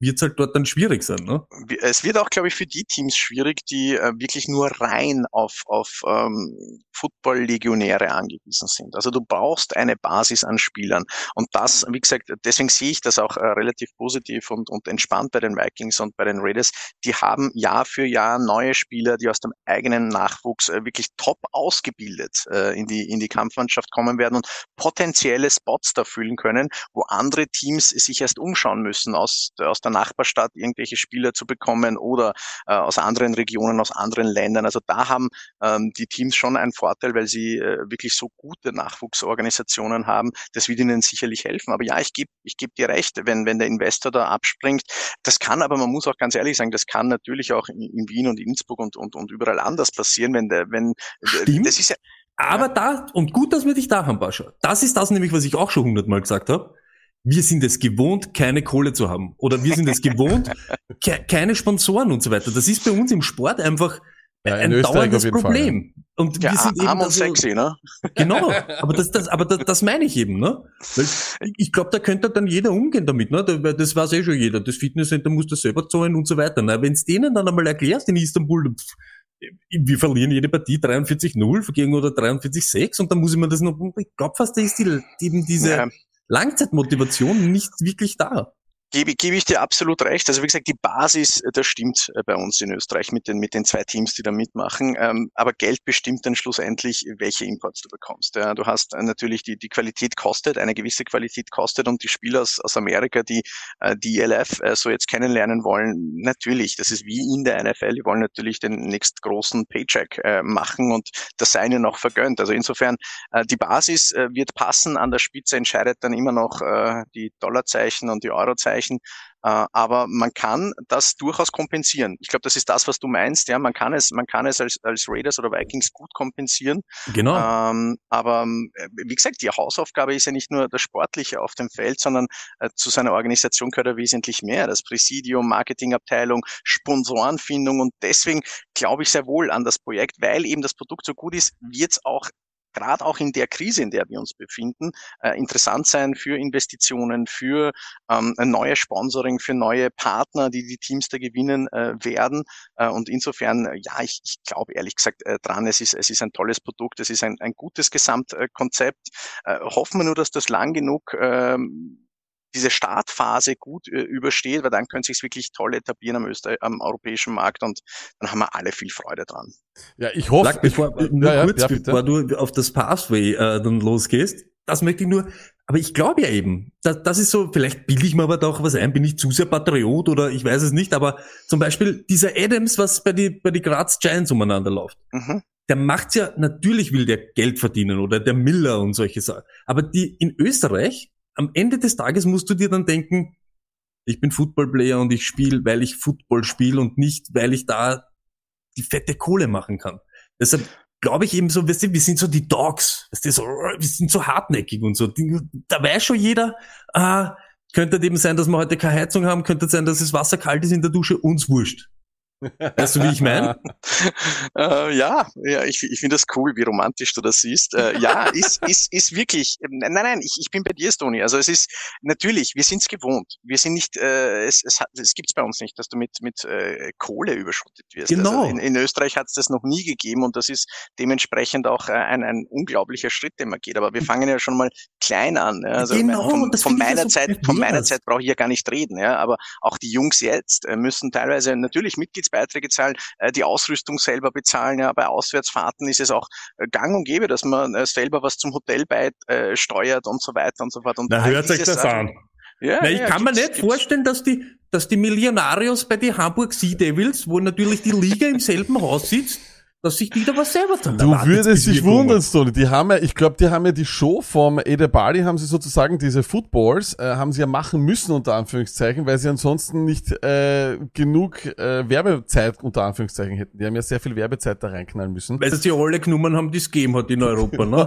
wird es halt dort dann schwierig sein. Ne? Es wird auch, glaube ich, für die Teams schwierig, die äh, wirklich nur rein auf, auf ähm, Football-Legionäre angewiesen sind. Also du brauchst eine Basis an Spielern. Und das, wie gesagt, deswegen sehe ich das auch äh, relativ positiv und, und entspannt bei den Vikings und bei den Raiders. Die haben Jahr für Jahr neue Spieler, die aus dem eigenen Nachwuchs äh, wirklich top ausgebildet äh, in, die, in die Kampfmannschaft kommen werden und potenzielle Spots da füllen können, wo andere Teams sich erst umschauen müssen aus, aus der der Nachbarstadt irgendwelche Spieler zu bekommen oder äh, aus anderen Regionen, aus anderen Ländern. Also da haben ähm, die Teams schon einen Vorteil, weil sie äh, wirklich so gute Nachwuchsorganisationen haben. Das wird ihnen sicherlich helfen. Aber ja, ich gebe ich geb dir recht, wenn, wenn der Investor da abspringt. Das kann aber, man muss auch ganz ehrlich sagen, das kann natürlich auch in, in Wien und Innsbruck und, und, und überall anders passieren, wenn der, wenn, Stimmt. das ist ja, aber da, und gut, dass wir dich da haben, Bascha. Das ist das nämlich, was ich auch schon hundertmal gesagt habe wir sind es gewohnt, keine Kohle zu haben. Oder wir sind es gewohnt, ke keine Sponsoren und so weiter. Das ist bei uns im Sport einfach ja, ein dauerndes Problem. Fall, ja. Und ja, wir sind eben und also, sexy, ne? Genau, aber das, das, aber das, das meine ich eben, ne? Weil ich glaube, da könnte dann jeder umgehen damit, ne? Das weiß eh schon jeder. Das Fitnesscenter muss das selber zahlen und so weiter. Ne? Wenn es denen dann einmal erklärst in Istanbul, pff, wir verlieren jede Partie 43-0 gegen oder 43-6 und dann muss ich mir das noch, ich glaube fast, da ist die, eben diese, ja. Langzeitmotivation nicht wirklich da gebe, gebe ich dir absolut recht. Also wie gesagt, die Basis, äh, das stimmt äh, bei uns in Österreich mit den, mit den zwei Teams, die da mitmachen. Ähm, aber Geld bestimmt dann schlussendlich, welche Imports du bekommst. Ja, du hast äh, natürlich die, die Qualität kostet, eine gewisse Qualität kostet und die Spieler aus, aus Amerika, die die ELF so jetzt kennenlernen wollen, natürlich, das ist wie in der NFL, die wollen natürlich den nächst großen Paycheck machen und das sei ihnen auch vergönnt. Also insofern, die Basis wird passen, an der Spitze entscheidet dann immer noch die Dollarzeichen und die Eurozeichen erreichen. Äh, aber man kann das durchaus kompensieren. Ich glaube, das ist das, was du meinst. Ja, man kann es, man kann es als, als Raiders oder Vikings gut kompensieren. Genau. Ähm, aber äh, wie gesagt, die Hausaufgabe ist ja nicht nur das Sportliche auf dem Feld, sondern äh, zu seiner Organisation gehört er wesentlich mehr. Das Präsidium, Marketingabteilung, Sponsorenfindung und deswegen glaube ich sehr wohl an das Projekt, weil eben das Produkt so gut ist, wird es auch gerade auch in der Krise, in der wir uns befinden, äh, interessant sein für Investitionen, für ähm, ein neues Sponsoring, für neue Partner, die die Teams da gewinnen äh, werden. Äh, und insofern, äh, ja, ich, ich glaube ehrlich gesagt äh, dran, es ist, es ist ein tolles Produkt, es ist ein, ein gutes Gesamtkonzept. Äh, hoffen wir nur, dass das lang genug ähm, diese Startphase gut äh, übersteht, weil dann können sich wirklich toll etablieren am, Öster am europäischen Markt und dann haben wir alle viel Freude dran. Ja, ich hoffe, Sag, bevor, ich, nur ja, kurz, ja, bevor du auf das Pathway äh, dann losgehst, das möchte ich nur, aber ich glaube ja eben, das, das ist so, vielleicht bilde ich mir aber doch was ein, bin ich zu sehr Patriot oder ich weiß es nicht, aber zum Beispiel dieser Adams, was bei die, bei die Graz Giants umeinander läuft. Mhm der macht's ja, natürlich will der Geld verdienen oder der Miller und solche Sachen. Aber die in Österreich am Ende des Tages musst du dir dann denken, ich bin Footballplayer und ich spiele, weil ich Football spiele und nicht, weil ich da die fette Kohle machen kann. Deshalb glaube ich eben so, weißt du, wir sind so die Dogs, weißt du, so, wir sind so hartnäckig und so. Da weiß schon jeder, äh, Könnte eben sein, dass wir heute keine Heizung haben, könnte sein, dass das Wasser kalt ist in der Dusche, uns wurscht. Weißt du, wie ich meine? Äh, ja, ja, ich, ich finde das cool, wie romantisch du das siehst. Äh, ja, ist, ist, ist wirklich, nein, nein, ich, ich bin bei dir, Stoni. Also es ist, natürlich, wir sind es gewohnt. Wir sind nicht, äh, es, es, hat, es gibt's bei uns nicht, dass du mit, mit äh, Kohle überschüttet wirst. Genau. Also in, in Österreich hat es das noch nie gegeben und das ist dementsprechend auch äh, ein, ein unglaublicher Schritt, den man geht. Aber wir fangen ja schon mal klein an. Ja? Also Genau, von, von meiner so Zeit, von meiner. Zeit brauche ich ja gar nicht reden, ja. Aber auch die Jungs jetzt äh, müssen teilweise natürlich Mitgliedsbeiträge zahlen, äh, die Ausrüstung selber bezahlen. Ja, bei Auswärtsfahrten ist es auch äh, gang und gäbe, dass man äh, selber was zum Hotel beisteuert steuert und so weiter und so fort. Und Na, hört diese das Sachen- an. Ja, Na, ich ja, kann mir nicht vorstellen, dass die, dass die Millionarios bei den Hamburg Sea Devils, wo natürlich die Liga im selben Haus sitzt, dass sich die da was selber tun. Du würdest dich wundern, Stony. Die haben ja, ich glaube, die haben ja die Show vom Ede Bali, haben sie sozusagen diese Footballs, äh, haben sie ja machen müssen, unter Anführungszeichen, weil sie ansonsten nicht äh, genug äh, Werbezeit, unter Anführungszeichen, hätten. Die haben ja sehr viel Werbezeit da reinknallen müssen. Weil sie alle genommen haben, die es gegeben hat in Europa, ne?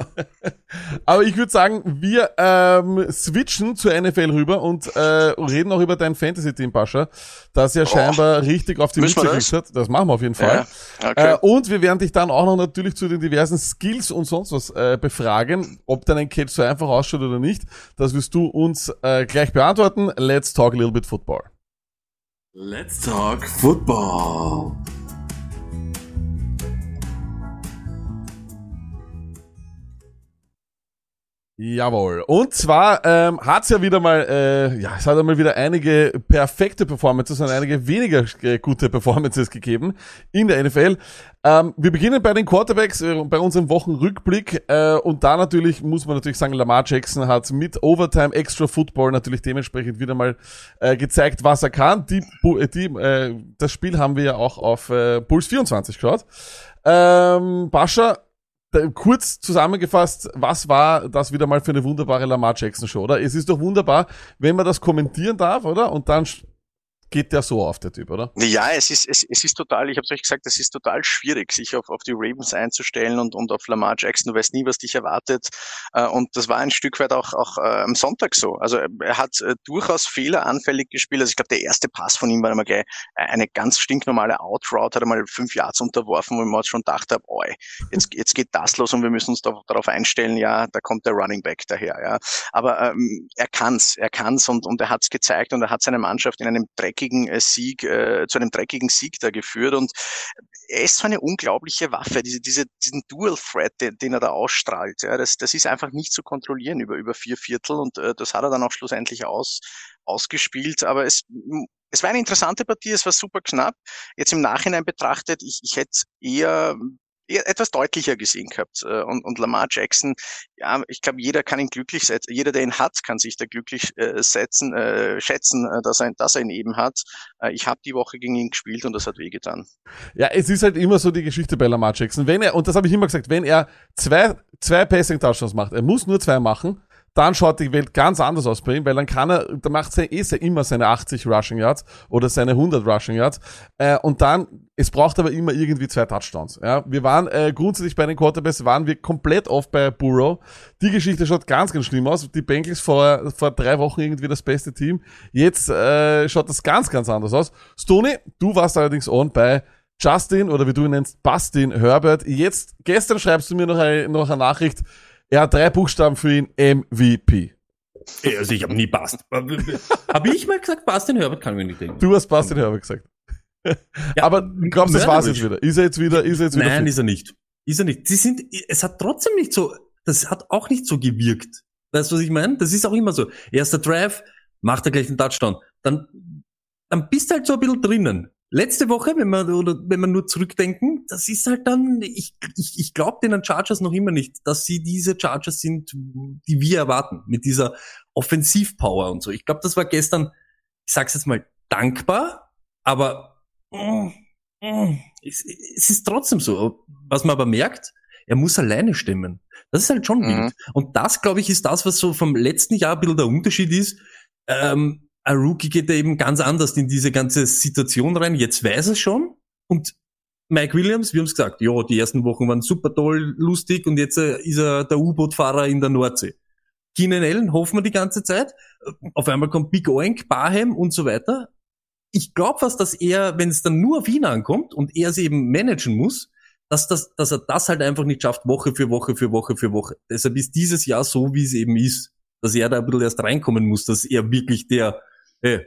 Aber ich würde sagen, wir ähm, switchen zur NFL rüber und äh, reden auch über dein Fantasy-Team, Pascha, das ja scheinbar richtig auf die Mütze gekriegt hat. Das machen wir auf jeden Fall. Ja, okay. Äh, und wir werden dich dann auch noch natürlich zu den diversen Skills und sonst was äh, befragen, ob dein Catch so einfach ausschaut oder nicht. Das wirst du uns äh, gleich beantworten. Let's talk a little bit football. Let's talk football. Jawohl. Und zwar ähm, hat's ja wieder mal, äh, ja, es hat einmal wieder einige perfekte Performances und einige weniger äh, gute Performances gegeben in der NFL. Ähm, wir beginnen bei den Quarterbacks, äh, bei unserem Wochenrückblick. Äh, und da natürlich muss man natürlich sagen, Lamar Jackson hat mit Overtime Extra Football natürlich dementsprechend wieder mal äh, gezeigt, was er kann. Die, äh, die, äh, das Spiel haben wir ja auch auf äh, Puls 24 geschaut. Ähm, Bascha, kurz zusammengefasst, was war das wieder mal für eine wunderbare Lamar Jackson Show, oder? Es ist doch wunderbar, wenn man das kommentieren darf, oder? Und dann geht der so auf, der Typ, oder? Ja, es ist, es, es ist total, ich habe es euch gesagt, es ist total schwierig, sich auf, auf die Ravens einzustellen und, und auf Lamar Jackson. Du weißt nie, was dich erwartet. Äh, Und das war ein Stück weit auch, auch äh, am Sonntag so. Also äh, er hat äh, durchaus fehleranfällig gespielt. Also ich glaube, der erste Pass von ihm war einmal gleich eine ganz stinknormale Outroute, hat er mal fünf Yards unterworfen, wo ich mir schon gedacht habe, oi, jetzt, jetzt geht das los und wir müssen uns da, darauf einstellen, ja, da kommt der Running Back daher. Ja. Aber ähm, er kann's, er kann's und, und er hat's gezeigt und er hat seine Mannschaft in einem dreckigen äh, Sieg, äh, zu einem dreckigen Sieg da geführt und er ist so eine unglaubliche Waffe, diese, diese, diesen Dual Threat, den, den er da ausstrahlt. Ja, das, das ist einfach nicht zu kontrollieren über, über vier Viertel und äh, das hat er dann auch schlussendlich aus, ausgespielt. Aber es, es war eine interessante Partie, es war super knapp. Jetzt im Nachhinein betrachtet, ich, ich hätte eher etwas deutlicher gesehen gehabt. Äh, Und, und Lamar Jackson, ja, ich glaube, jeder kann ihn glücklich setzen. Jeder, der ihn hat, kann sich da glücklich äh, setzen, äh, schätzen, äh, dass, er, dass er ihn eben hat. Ich habe die Woche gegen ihn gespielt und das hat wehgetan. Ja, es ist halt immer so die Geschichte bei Lamar Jackson. Wenn er, und das habe ich immer gesagt, wenn er zwei, zwei Passing-Touchdowns macht, er muss nur zwei machen, dann schaut die Welt ganz anders aus bei ihm, weil dann kann er, da macht er eh immer seine 80 Rushing Yards oder seine 100 Rushing Yards. Äh, und dann, es braucht aber immer irgendwie zwei Touchdowns. Ja, wir waren äh, grundsätzlich bei den Quarterbacks waren wir komplett off bei Burrow. Die Geschichte schaut ganz, ganz schlimm aus. Die Bengals vor vor drei Wochen irgendwie das beste Team. Jetzt äh, schaut das ganz, ganz anders aus. Stoney, du warst allerdings on bei Justin oder wie du ihn nennst, Bastin Herbert. Jetzt, gestern schreibst du mir noch eine, noch eine Nachricht. Er hat drei Buchstaben für ihn, MVP. Also ich habe nie passt. habe ich mal gesagt, passt den Herbert, kann ich mir nicht denken. Du hast Bastin Herbert gesagt. Ja, Aber glaubst du, das war's jetzt wieder? Ist er jetzt wieder, ist er jetzt wieder Nein, fit? ist er nicht. Ist er nicht. Sie sind, es hat trotzdem nicht so, das hat auch nicht so gewirkt. Weißt du, was ich meine? Das ist auch immer so. Erster Drive, macht er gleich den Touchdown. Dann, dann bist du halt so ein bisschen drinnen. Letzte Woche, wenn man, oder wenn man nur zurückdenken, das ist halt dann, ich, ich, ich glaube den Chargers noch immer nicht, dass sie diese Chargers sind, die wir erwarten, mit dieser Offensivpower und so. Ich glaube, das war gestern, ich sag's jetzt mal, dankbar, aber mm, mm, es, es ist trotzdem so. Was man aber merkt, er muss alleine stimmen. Das ist halt schon Mhm. wild. Und das, glaube ich, ist das, was so vom letzten Jahr ein bisschen der Unterschied ist. Ähm, ein Rookie geht da eben ganz anders in diese ganze Situation rein. Jetzt weiß er schon. Und Mike Williams, wir haben es gesagt, ja, die ersten Wochen waren super toll, lustig und jetzt äh, ist er der U-Boot-Fahrer in der Nordsee. Keenan Allen hoffen wir die ganze Zeit. Auf einmal kommt Big Oink, Barham und so weiter. Ich glaube fast, dass er, wenn es dann nur auf ihn ankommt und er sie eben managen muss, dass, das, dass er das halt einfach nicht schafft, Woche für Woche für Woche für Woche. Deshalb ist dieses Jahr so, wie es eben ist. Dass er da ein bisschen erst reinkommen muss, dass er wirklich der, hey,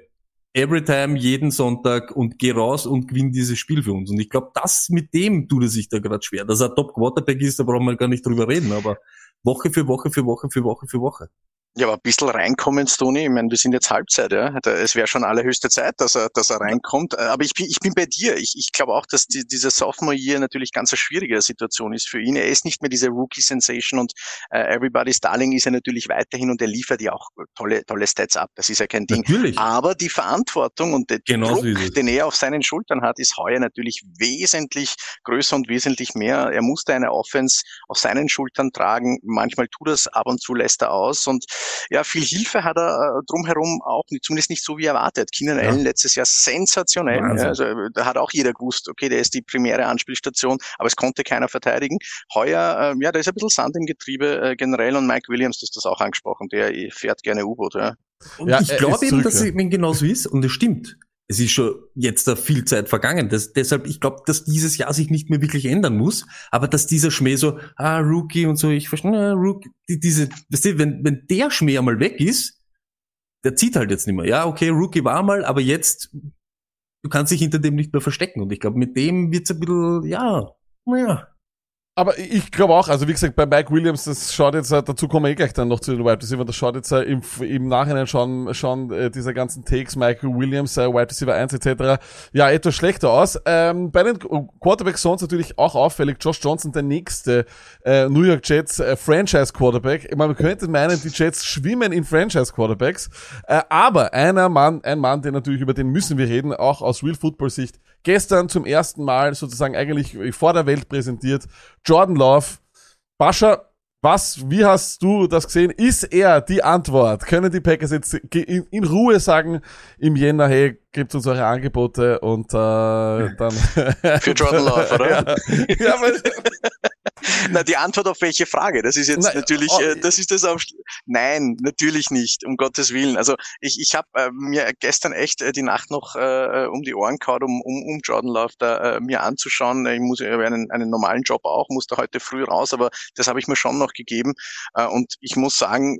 every time, jeden Sonntag und geh raus und gewinn dieses Spiel für uns. Und ich glaube, das mit dem tut er sich da gerade schwer. Dass er Top Quarterback ist, da brauchen wir gar nicht drüber reden, aber Woche für Woche für Woche für Woche für Woche. Ja, aber ein bisschen reinkommen, Toni. Ich meine, wir sind jetzt Halbzeit, ja. Es wäre schon allerhöchste Zeit, dass er, dass er reinkommt. Äh, Aber ich bin, ich bin bei dir. Ich, ich glaube auch, dass die, diese Sophomore Year natürlich ganz eine schwierige Situation ist für ihn. Er ist nicht mehr diese Rookie-Sensation und äh, Everybody's Darling ist er natürlich weiterhin und er liefert ja auch tolle, tolle Stats ab. Das ist ja kein Ding. Natürlich. Aber die Verantwortung und der Genau so ist Druck, den er auf seinen Schultern hat, ist heuer natürlich wesentlich größer und wesentlich mehr. Er musste eine Offense auf seinen Schultern tragen. Manchmal tut er es, ab und zu lässt er aus. Und ja, viel Hilfe hat er äh, drumherum auch nicht, zumindest nicht so wie erwartet. Keenan Ja. Allen letztes Jahr sensationell. Wahnsinn. Ja, also, äh, da hat auch jeder gewusst, okay, der ist die primäre Anspielstation, aber es konnte keiner verteidigen. Heuer, äh, ja, da ist ein bisschen Sand im Getriebe äh, generell und Mike Williams, das ist das auch angesprochen, der äh, fährt gerne U-Boot. Ja. Und Ja, ich er glaube eben, zurück, dass ja. es eben genau so ist und es stimmt. Es ist schon jetzt da viel Zeit vergangen. Das, deshalb, ich glaube, dass dieses Jahr sich nicht mehr wirklich ändern muss, aber dass dieser Schmäh so, ah, Rookie und so, ich verstehe, ah, Rookie, die, diese, weißt du, wenn, wenn der Schmäh einmal weg ist, der zieht halt jetzt nicht mehr. Ja, okay, Rookie war mal, aber jetzt, du kannst dich hinter dem nicht mehr verstecken. Und ich glaube, mit dem wird's ein bisschen, ja, naja. Aber ich glaube auch, also wie gesagt, bei Mike Williams, das schaut jetzt, äh, dazu kommen wir eh gleich dann noch zu den Wide Receiver, das schaut jetzt äh, im, im Nachhinein schon, schon äh, diese ganzen Takes, Michael Williams, äh, Wide Receiver 1 etc., ja, etwas schlechter aus. Ähm, bei den Quarterback Zones natürlich auch auffällig, Josh Johnson, der nächste äh, New York Jets äh, Franchise Quarterback. Man könnte meinen, die Jets schwimmen in Franchise Quarterbacks, äh, aber einer Mann, ein Mann, den natürlich, über den müssen wir reden, auch aus Real Football Sicht, gestern zum ersten Mal sozusagen eigentlich vor der Welt präsentiert, Jordan Love. Bascha, was, wie hast du das gesehen? Ist er die Antwort? Können die Packers jetzt in Ruhe sagen im Jänner, hey, gebt uns eure Angebote und äh, dann... Für Jordan Love, oder? ja, ja, aber, Na, die Antwort auf welche Frage? Das ist jetzt Nein, natürlich, oh, äh, das ist das am Nein, natürlich nicht, um Gottes Willen. Also ich, ich habe äh, mir gestern echt äh, die Nacht noch äh, um die Ohren gehauen, um, um, um Jordan Love da äh, mir anzuschauen. Ich muss ja einen, einen normalen Job auch, musste heute früh raus, aber das habe ich mir schon noch gegeben. Äh, und ich muss sagen,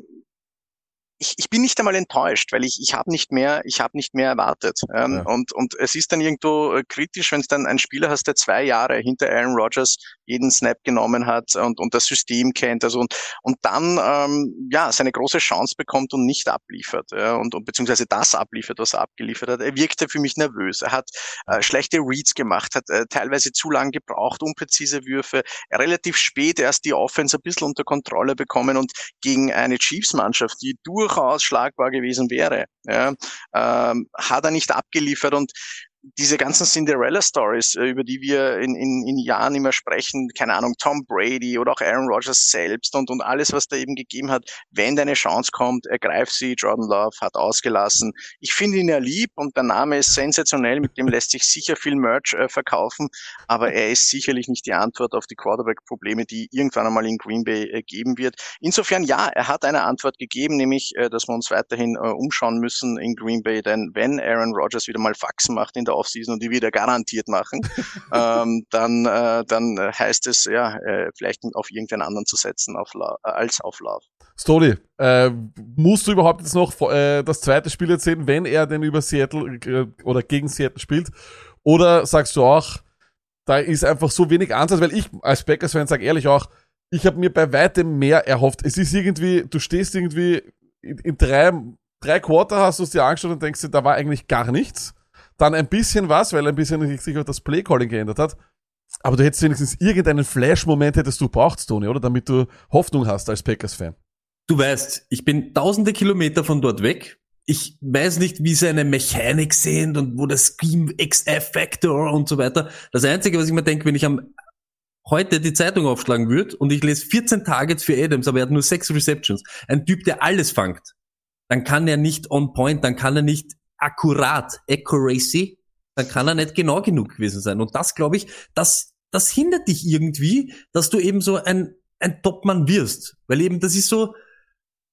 ich, ich bin nicht einmal enttäuscht, weil ich, ich habe nicht mehr, ich habe nicht mehr erwartet. Ähm, Ja. und, und es ist dann irgendwo äh, kritisch, wenn es dann einen Spieler hast, der zwei Jahre hinter Aaron Rodgers jeden Snap genommen hat und, und das System kennt, also und, und dann ähm, ja seine große Chance bekommt und nicht abliefert. Ja, und, und beziehungsweise das abliefert, was er abgeliefert hat. Er wirkte für mich nervös. Er hat äh, schlechte Reads gemacht, hat äh, teilweise zu lang gebraucht, unpräzise Würfe, relativ spät erst die Offense ein bisschen unter Kontrolle bekommen und gegen eine Chiefs-Mannschaft, die durchaus schlagbar gewesen wäre, ja, ähm, hat er nicht abgeliefert und diese ganzen Cinderella-Stories, äh, über die wir in, in, in Jahren immer sprechen, keine Ahnung, Tom Brady oder auch Aaron Rodgers selbst und, und alles, was da eben gegeben hat, wenn deine Chance kommt, ergreif sie, Jordan Love hat ausgelassen. Ich finde ihn ja lieb und der Name ist sensationell, mit dem lässt sich sicher viel Merch äh, verkaufen, aber er ist sicherlich nicht die Antwort auf die Quarterback-Probleme, die irgendwann einmal in Green Bay äh, geben wird. Insofern ja, er hat eine Antwort gegeben, nämlich, äh, dass wir uns weiterhin äh, umschauen müssen in Green Bay, denn wenn Aaron Rodgers wieder mal Faxen macht in der Offseason und die wieder garantiert machen, ähm, dann, äh, dann heißt es ja, äh, vielleicht auf irgendeinen anderen zu setzen auf La äh, als auf Love. Stoli, äh, musst du überhaupt jetzt noch äh, das zweite Spiel jetzt sehen, wenn er denn über Seattle äh, oder gegen Seattle spielt? Oder sagst du auch, da ist einfach so wenig Ansatz, weil ich als Packers-Fan sage ehrlich auch, ich habe mir bei weitem mehr erhofft. Es ist irgendwie, du stehst irgendwie in, in drei, drei Quarter hast du es dir angeschaut und denkst dir, da war eigentlich gar nichts. Dann ein bisschen was, weil ein bisschen sich auch das Playcalling geändert hat. Aber du hättest wenigstens irgendeinen Flash-Moment hättest du braucht, Tony, oder? Damit du Hoffnung hast als Packers-Fan. Du weißt, ich bin tausende Kilometer von dort weg. Ich weiß nicht, wie seine Mechanik sind und wo das Scheme XF-Factor und so weiter. Das Einzige, was ich mir denke, wenn ich am heute die Zeitung aufschlagen würde und ich lese 14 Targets für Adams, aber er hat nur 6 Receptions. Ein Typ, der alles fangt. Dann kann er nicht on point, dann kann er nicht akkurat, accuracy, dann kann er nicht genau genug gewesen sein. Und das, glaube ich, das, das hindert dich irgendwie, dass du eben so ein, ein Topmann wirst. Weil eben das ist so,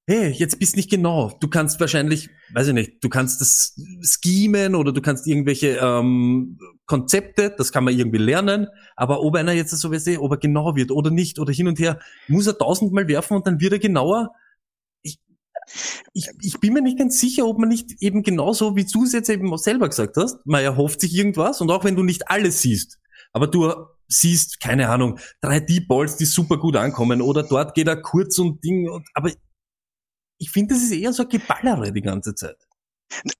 hey, jetzt bist nicht genau. Du kannst wahrscheinlich, weiß ich nicht, du kannst das schemen oder du kannst irgendwelche ähm, Konzepte, das kann man irgendwie lernen, aber ob einer jetzt so weiß, ich, ob er genau wird oder nicht oder hin und her, muss er tausendmal werfen und dann wird er genauer. Ich, ich, bin mir nicht ganz sicher, ob man nicht eben genauso, wie du es jetzt eben auch selber gesagt hast, man erhofft sich irgendwas und auch wenn du nicht alles siehst, aber du siehst, keine Ahnung, drei Deep Balls, die super gut ankommen oder dort geht er kurz und Ding, und, aber ich finde, das ist eher so ein Geballere die ganze Zeit.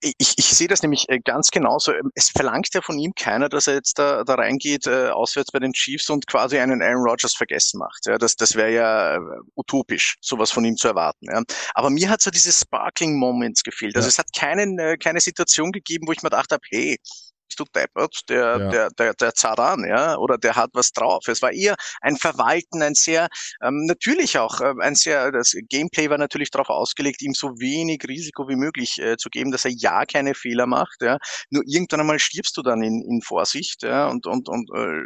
Ich, ich sehe das nämlich äh, ganz genauso. Es verlangt ja von ihm keiner, dass er jetzt da, da reingeht, äh, auswärts bei den Chiefs und quasi einen Aaron Rodgers vergessen macht. Ja, das das wäre ja äh, utopisch, sowas von ihm zu erwarten. Ja. Aber mir hat so diese Sparkling Moments gefehlt. Also Ja. es hat keinen, äh, keine Situation gegeben, wo ich mir gedacht habe, hey, bist du deppert, der, Ja. der, der, der zahlt an, ja, oder der hat was drauf. Es war eher ein Verwalten, ein sehr, ähm, natürlich auch, äh, ein sehr, das Gameplay war natürlich darauf ausgelegt, ihm so wenig Risiko wie möglich äh, zu geben, dass er ja keine Fehler macht, ja. Nur irgendwann einmal stirbst du dann in, in Vorsicht, ja, und, und, und, äh,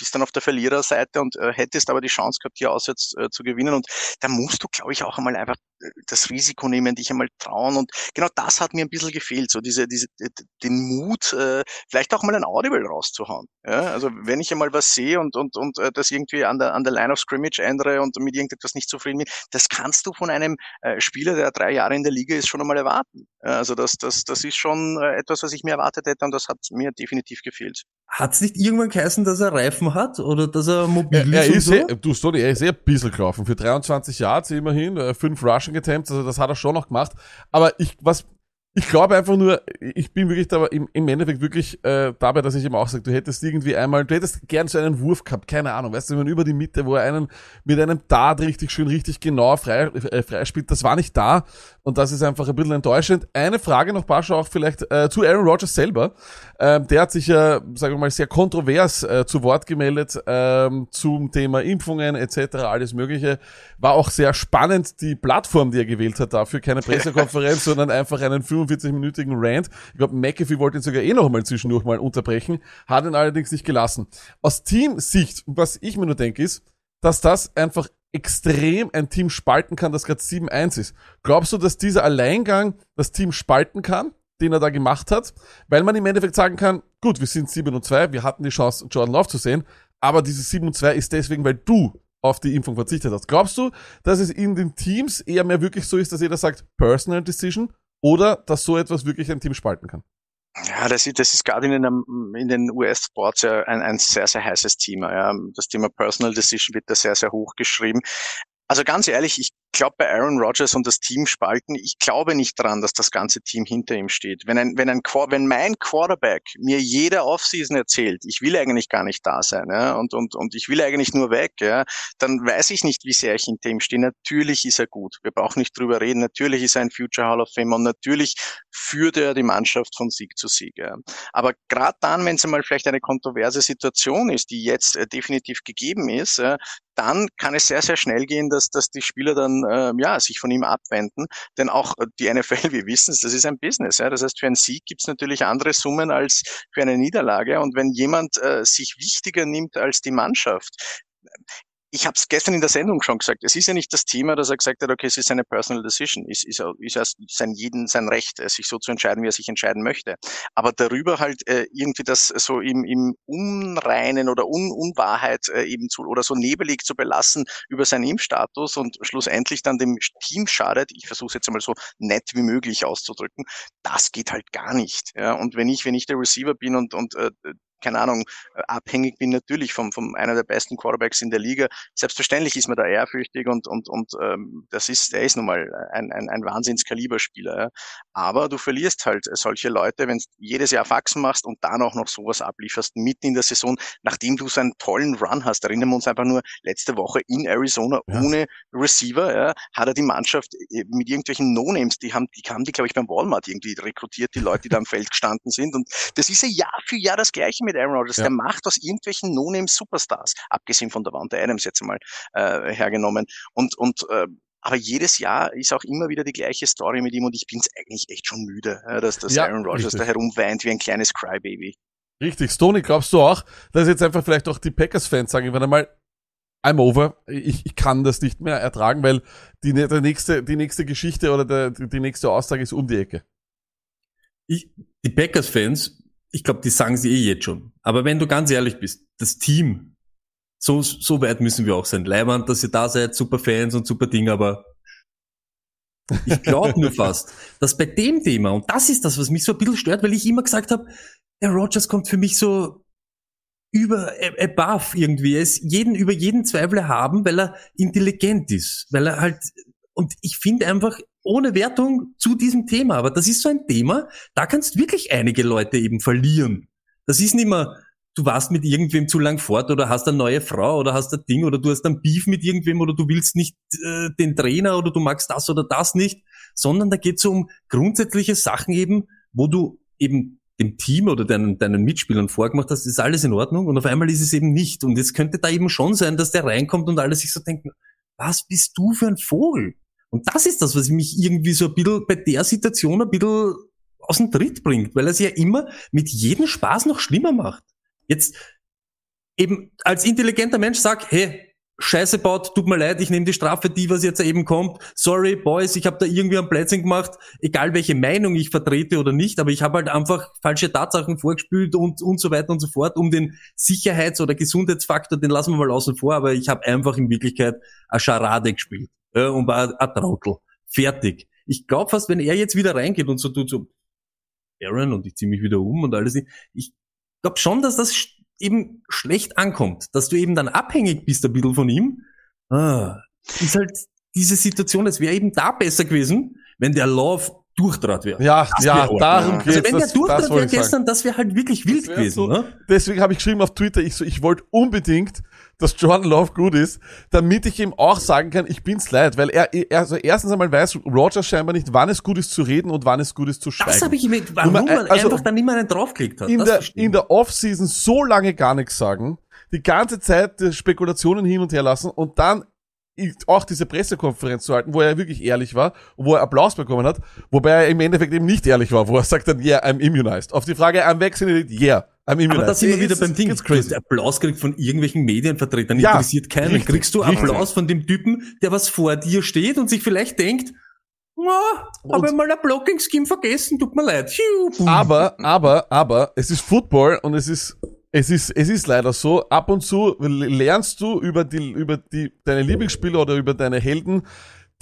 bist dann auf der Verliererseite und äh, hättest aber die Chance gehabt, hier auswärts äh, zu gewinnen. Und da musst du, glaube ich, auch einmal einfach äh, das Risiko nehmen, dich einmal trauen. Und genau das hat mir ein bisschen gefehlt, so diese, diese, den Mut, äh, vielleicht auch mal ein Audible rauszuhauen. Ja? Also wenn ich einmal was sehe und, und, und äh, das irgendwie an der, an der Line of Scrimmage ändere und mit irgendetwas nicht zufrieden bin, das kannst du von einem äh, Spieler, der drei Jahre in der Liga ist, schon einmal erwarten. Also das, das, das ist schon äh, etwas, was ich mir erwartet hätte und das hat mir definitiv gefehlt. Hat es nicht irgendwann geheißen, dass er Reifen hat oder dass er mobil Er, er ist? ist und eh, du Stoney, er ist eh ein bisschen gelaufen. Für 23 Yards immerhin, äh, fünf Rushing Attempts, also das hat er schon noch gemacht. Aber ich, was, ich glaube einfach nur, ich bin wirklich dabei, im, im Endeffekt wirklich äh, dabei, dass ich ihm auch sage, du hättest irgendwie einmal, du hättest gern so einen Wurf gehabt, keine Ahnung, weißt du, wenn man über die Mitte, wo er einen mit einem Dart richtig schön, richtig genau frei, äh, freispielt, das war nicht da und das ist einfach ein bisschen enttäuschend. Eine Frage noch, Pascha, auch vielleicht äh, zu Aaron Rodgers selber. Ähm, der hat sich ja, sagen wir mal, sehr kontrovers äh, zu Wort gemeldet ähm, zum Thema Impfungen etc., alles Mögliche. War auch sehr spannend, die Plattform, die er gewählt hat dafür. Keine Pressekonferenz, sondern einfach einen 45-minütigen Rant. Ich glaube, McAfee wollte ihn sogar eh noch mal zwischendurch mal unterbrechen, hat ihn allerdings nicht gelassen. Aus Teamsicht, was ich mir nur denke, ist, dass das einfach extrem ein Team spalten kann, das gerade 7-1 ist. Glaubst du, dass dieser Alleingang das Team spalten kann, den er da gemacht hat? Weil man im Endeffekt sagen kann, gut, wir sind 7 und 2, wir hatten die Chance, Jordan Love zu sehen, aber dieses 7 und 2 ist deswegen, weil du auf die Impfung verzichtet hast. Glaubst du, dass es in den Teams eher mehr wirklich so ist, dass jeder sagt, Personal Decision, oder dass so etwas wirklich ein Team spalten kann? Ja, das ist, das ist gerade in den, in den US-Sports ja ein, ein sehr, sehr heißes Thema. Ja. Das Thema Personal Decision wird da sehr, sehr hoch geschrieben. Also ganz ehrlich, ich glaube bei Aaron Rodgers und das Team spalten, ich glaube nicht dran, dass das ganze Team hinter ihm steht. Wenn ein, wenn ein, wenn mein Quarterback mir jede Offseason erzählt, ich will eigentlich gar nicht da sein, ja, und, und, und ich will eigentlich nur weg, ja, dann weiß ich nicht, wie sehr ich hinter ihm stehe. Natürlich ist er gut. Wir brauchen nicht drüber reden. Natürlich ist er ein Future Hall of Fame und natürlich führt er die Mannschaft von Sieg zu Sieg. Ja. Aber gerade dann, wenn es einmal vielleicht eine kontroverse Situation ist, die jetzt äh, definitiv gegeben ist, äh, dann kann es sehr, sehr schnell gehen, dass, dass die Spieler dann äh, ja, sich von ihm abwenden. Denn auch äh, die NFL, wir wissen es, das ist ein Business. Ja. Das heißt, für einen Sieg gibt es natürlich andere Summen als für eine Niederlage. Und wenn jemand äh, sich wichtiger nimmt als die Mannschaft, ich habe es gestern in der Sendung schon gesagt, es ist ja nicht das Thema, dass er gesagt hat, okay, es ist eine personal decision, ist, ist, ist ja sein jeden sein Recht, äh, sich so zu entscheiden, wie er sich entscheiden möchte. Aber darüber halt äh, irgendwie das so im, im Unreinen oder Un Unwahrheit äh, eben zu oder so nebelig zu belassen über seinen Impfstatus und schlussendlich dann dem Team schadet, ich versuche es jetzt einmal so nett wie möglich auszudrücken, das geht halt gar nicht. Ja? Und wenn ich, wenn ich der Receiver bin und, und äh, keine Ahnung, äh, abhängig bin natürlich vom, vom einer der besten Quarterbacks in der Liga. Selbstverständlich ist man da ehrfürchtig und, und, und ähm, das ist, der ist nun mal ein, ein, ein Wahnsinnskaliberspieler. Ja. Aber du verlierst halt solche Leute, wenn du jedes Jahr Faxen machst und dann auch noch sowas ablieferst, mitten in der Saison, nachdem du so einen tollen Run hast. Erinnern wir uns einfach nur letzte Woche in Arizona Ja. ohne Receiver, ja, hat er die Mannschaft äh, mit irgendwelchen No-Names, die haben, die haben die, glaube ich, beim Walmart irgendwie rekrutiert, die Leute, die da am Feld gestanden sind. Und das ist ja Jahr für Jahr das Gleiche mit Aaron Rodgers. Ja. Der macht aus irgendwelchen No-Name Superstars, abgesehen von der Wand Adams jetzt mal äh, hergenommen. Und, und äh, aber jedes Jahr ist auch immer wieder die gleiche Story mit ihm und ich bin's eigentlich echt schon müde, dass, dass Ja, Aaron Rodgers richtig. da herumweint wie ein kleines Crybaby. Richtig, Stoney, glaubst du auch, dass jetzt einfach vielleicht auch die Packers-Fans sagen, wenn einmal, I'm over. Ich, ich kann das nicht mehr ertragen, weil die, der nächste, die nächste Geschichte oder der, die nächste Aussage ist um die Ecke. Ich, die Packers-Fans, ich glaube, die sagen sie eh jetzt schon. Aber wenn du ganz ehrlich bist, das Team, so, so weit müssen wir auch sein. Leiband, dass ihr da seid, super Fans und super Ding, aber ich glaube nur fast, dass bei dem Thema, und das ist das, was mich so ein bisschen stört, weil ich immer gesagt habe, der Rogers kommt für mich so über, above irgendwie. Er ist jeden, über jeden Zweifel haben, weil er intelligent ist, weil er halt, und ich finde einfach, ohne Wertung zu diesem Thema, aber das ist so ein Thema, da kannst wirklich einige Leute eben verlieren. Das ist nicht mehr, du warst mit irgendwem zu lang fort oder hast eine neue Frau oder hast ein Ding oder du hast ein Beef mit irgendwem oder du willst nicht äh, den Trainer oder du magst das oder das nicht, sondern da geht es um grundsätzliche Sachen eben, wo du eben dem Team oder deinen, deinen Mitspielern vorgemacht hast, ist alles in Ordnung und auf einmal ist es eben nicht. Und es könnte da eben schon sein, dass der reinkommt und alle sich so denken, was bist du für ein Vogel? Und das ist das, was mich irgendwie so ein bisschen bei der Situation ein bisschen aus dem Tritt bringt, weil er es ja immer mit jedem Spaß noch schlimmer macht. Jetzt eben als intelligenter Mensch sagt, hey, Scheiße baut, tut mir leid, ich nehme die Strafe, die was jetzt eben kommt. Sorry, Boys, ich habe da irgendwie ein Plätzchen gemacht, egal welche Meinung ich vertrete oder nicht, aber ich habe halt einfach falsche Tatsachen vorgespielt und, und so weiter und so fort, um den Sicherheits- oder Gesundheitsfaktor, den lassen wir mal außen vor, aber ich habe einfach in Wirklichkeit eine Scharade gespielt äh, und war ein Trautel. Fertig. Ich glaube fast, wenn er jetzt wieder reingeht und so tut so, Aaron und ich ziehe mich wieder um und alles, ich glaube schon, dass das eben schlecht ankommt, dass du eben dann abhängig bist ein bisschen von ihm. Ah, ist halt diese Situation, es wäre eben da besser gewesen, wenn der Love durchtrat wäre. Ja, Das ja, wär darum geht's. Also wenn der das, das durchtrat wäre ich sagen. gestern, das wäre halt wirklich wild gewesen. so- Ne? Deswegen habe ich geschrieben auf Twitter, ich so, ich wollte unbedingt, dass Jordan Love gut ist, damit ich ihm auch sagen kann, ich bin's leid, weil er, er also erstens einmal weiß Rogers scheinbar nicht, wann es gut ist zu reden und wann es gut ist zu schweigen. Das habe ich mir, warum man also- einfach dann immer einen draufgelegt hat. in der, in der Offseason so lange gar nichts sagen, die ganze Zeit Spekulationen hin und her lassen und dann auch diese Pressekonferenz zu halten, wo er wirklich ehrlich war und wo er Applaus bekommen hat, wobei er im Endeffekt eben nicht ehrlich war, wo er sagt dann, yeah, I'm immunized. Auf die Frage, I'm vaccinated, yeah. Aber da sind wir wieder beim Ding. Du hast. Applaus gekriegt von irgendwelchen Medienvertretern, Ja, interessiert keinen. richtig, Kriegst du richtig. Applaus von dem Typen, der was vor dir steht und sich vielleicht denkt, na, habe ich mal ein Blocking-Scheme vergessen, tut mir leid. Aber, aber, aber, es ist Football und es ist, es ist, es ist leider so, ab und zu lernst du über die, über die, deine Lieblingsspieler oder über deine Helden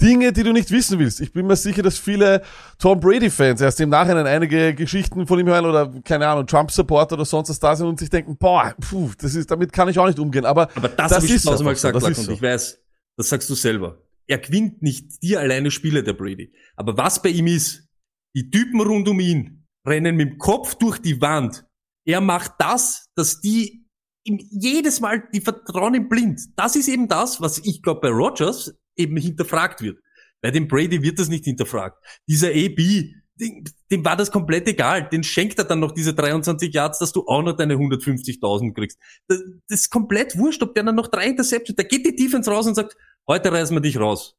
Dinge, die du nicht wissen willst. Ich bin mir sicher, dass viele Tom Brady-Fans erst im Nachhinein einige Geschichten von ihm hören oder, keine Ahnung, Trump-Supporter oder sonst was da sind und sich denken, boah, puh, das ist, damit kann ich auch nicht umgehen. Aber, Aber das, das habe ich ist tausendmal gesagt, das Lack, ist und so. ich weiß, das sagst du selber. Er gewinnt nicht dir alleine Spiele, der Brady. Aber was bei ihm ist, die Typen rund um ihn rennen mit dem Kopf durch die Wand. Er macht das, dass die ihm jedes Mal, die vertrauen ihm blind. Das ist eben das, was ich glaube bei Rogers eben hinterfragt wird. Bei dem Brady wird das nicht hinterfragt. Dieser AB, dem, dem war das komplett egal. Den schenkt er dann noch diese 23 Yards, dass du auch noch deine 150.000 kriegst. Das, das ist komplett wurscht, ob der dann noch drei Interceptions, da geht die Defense raus und sagt, heute reißen wir dich raus.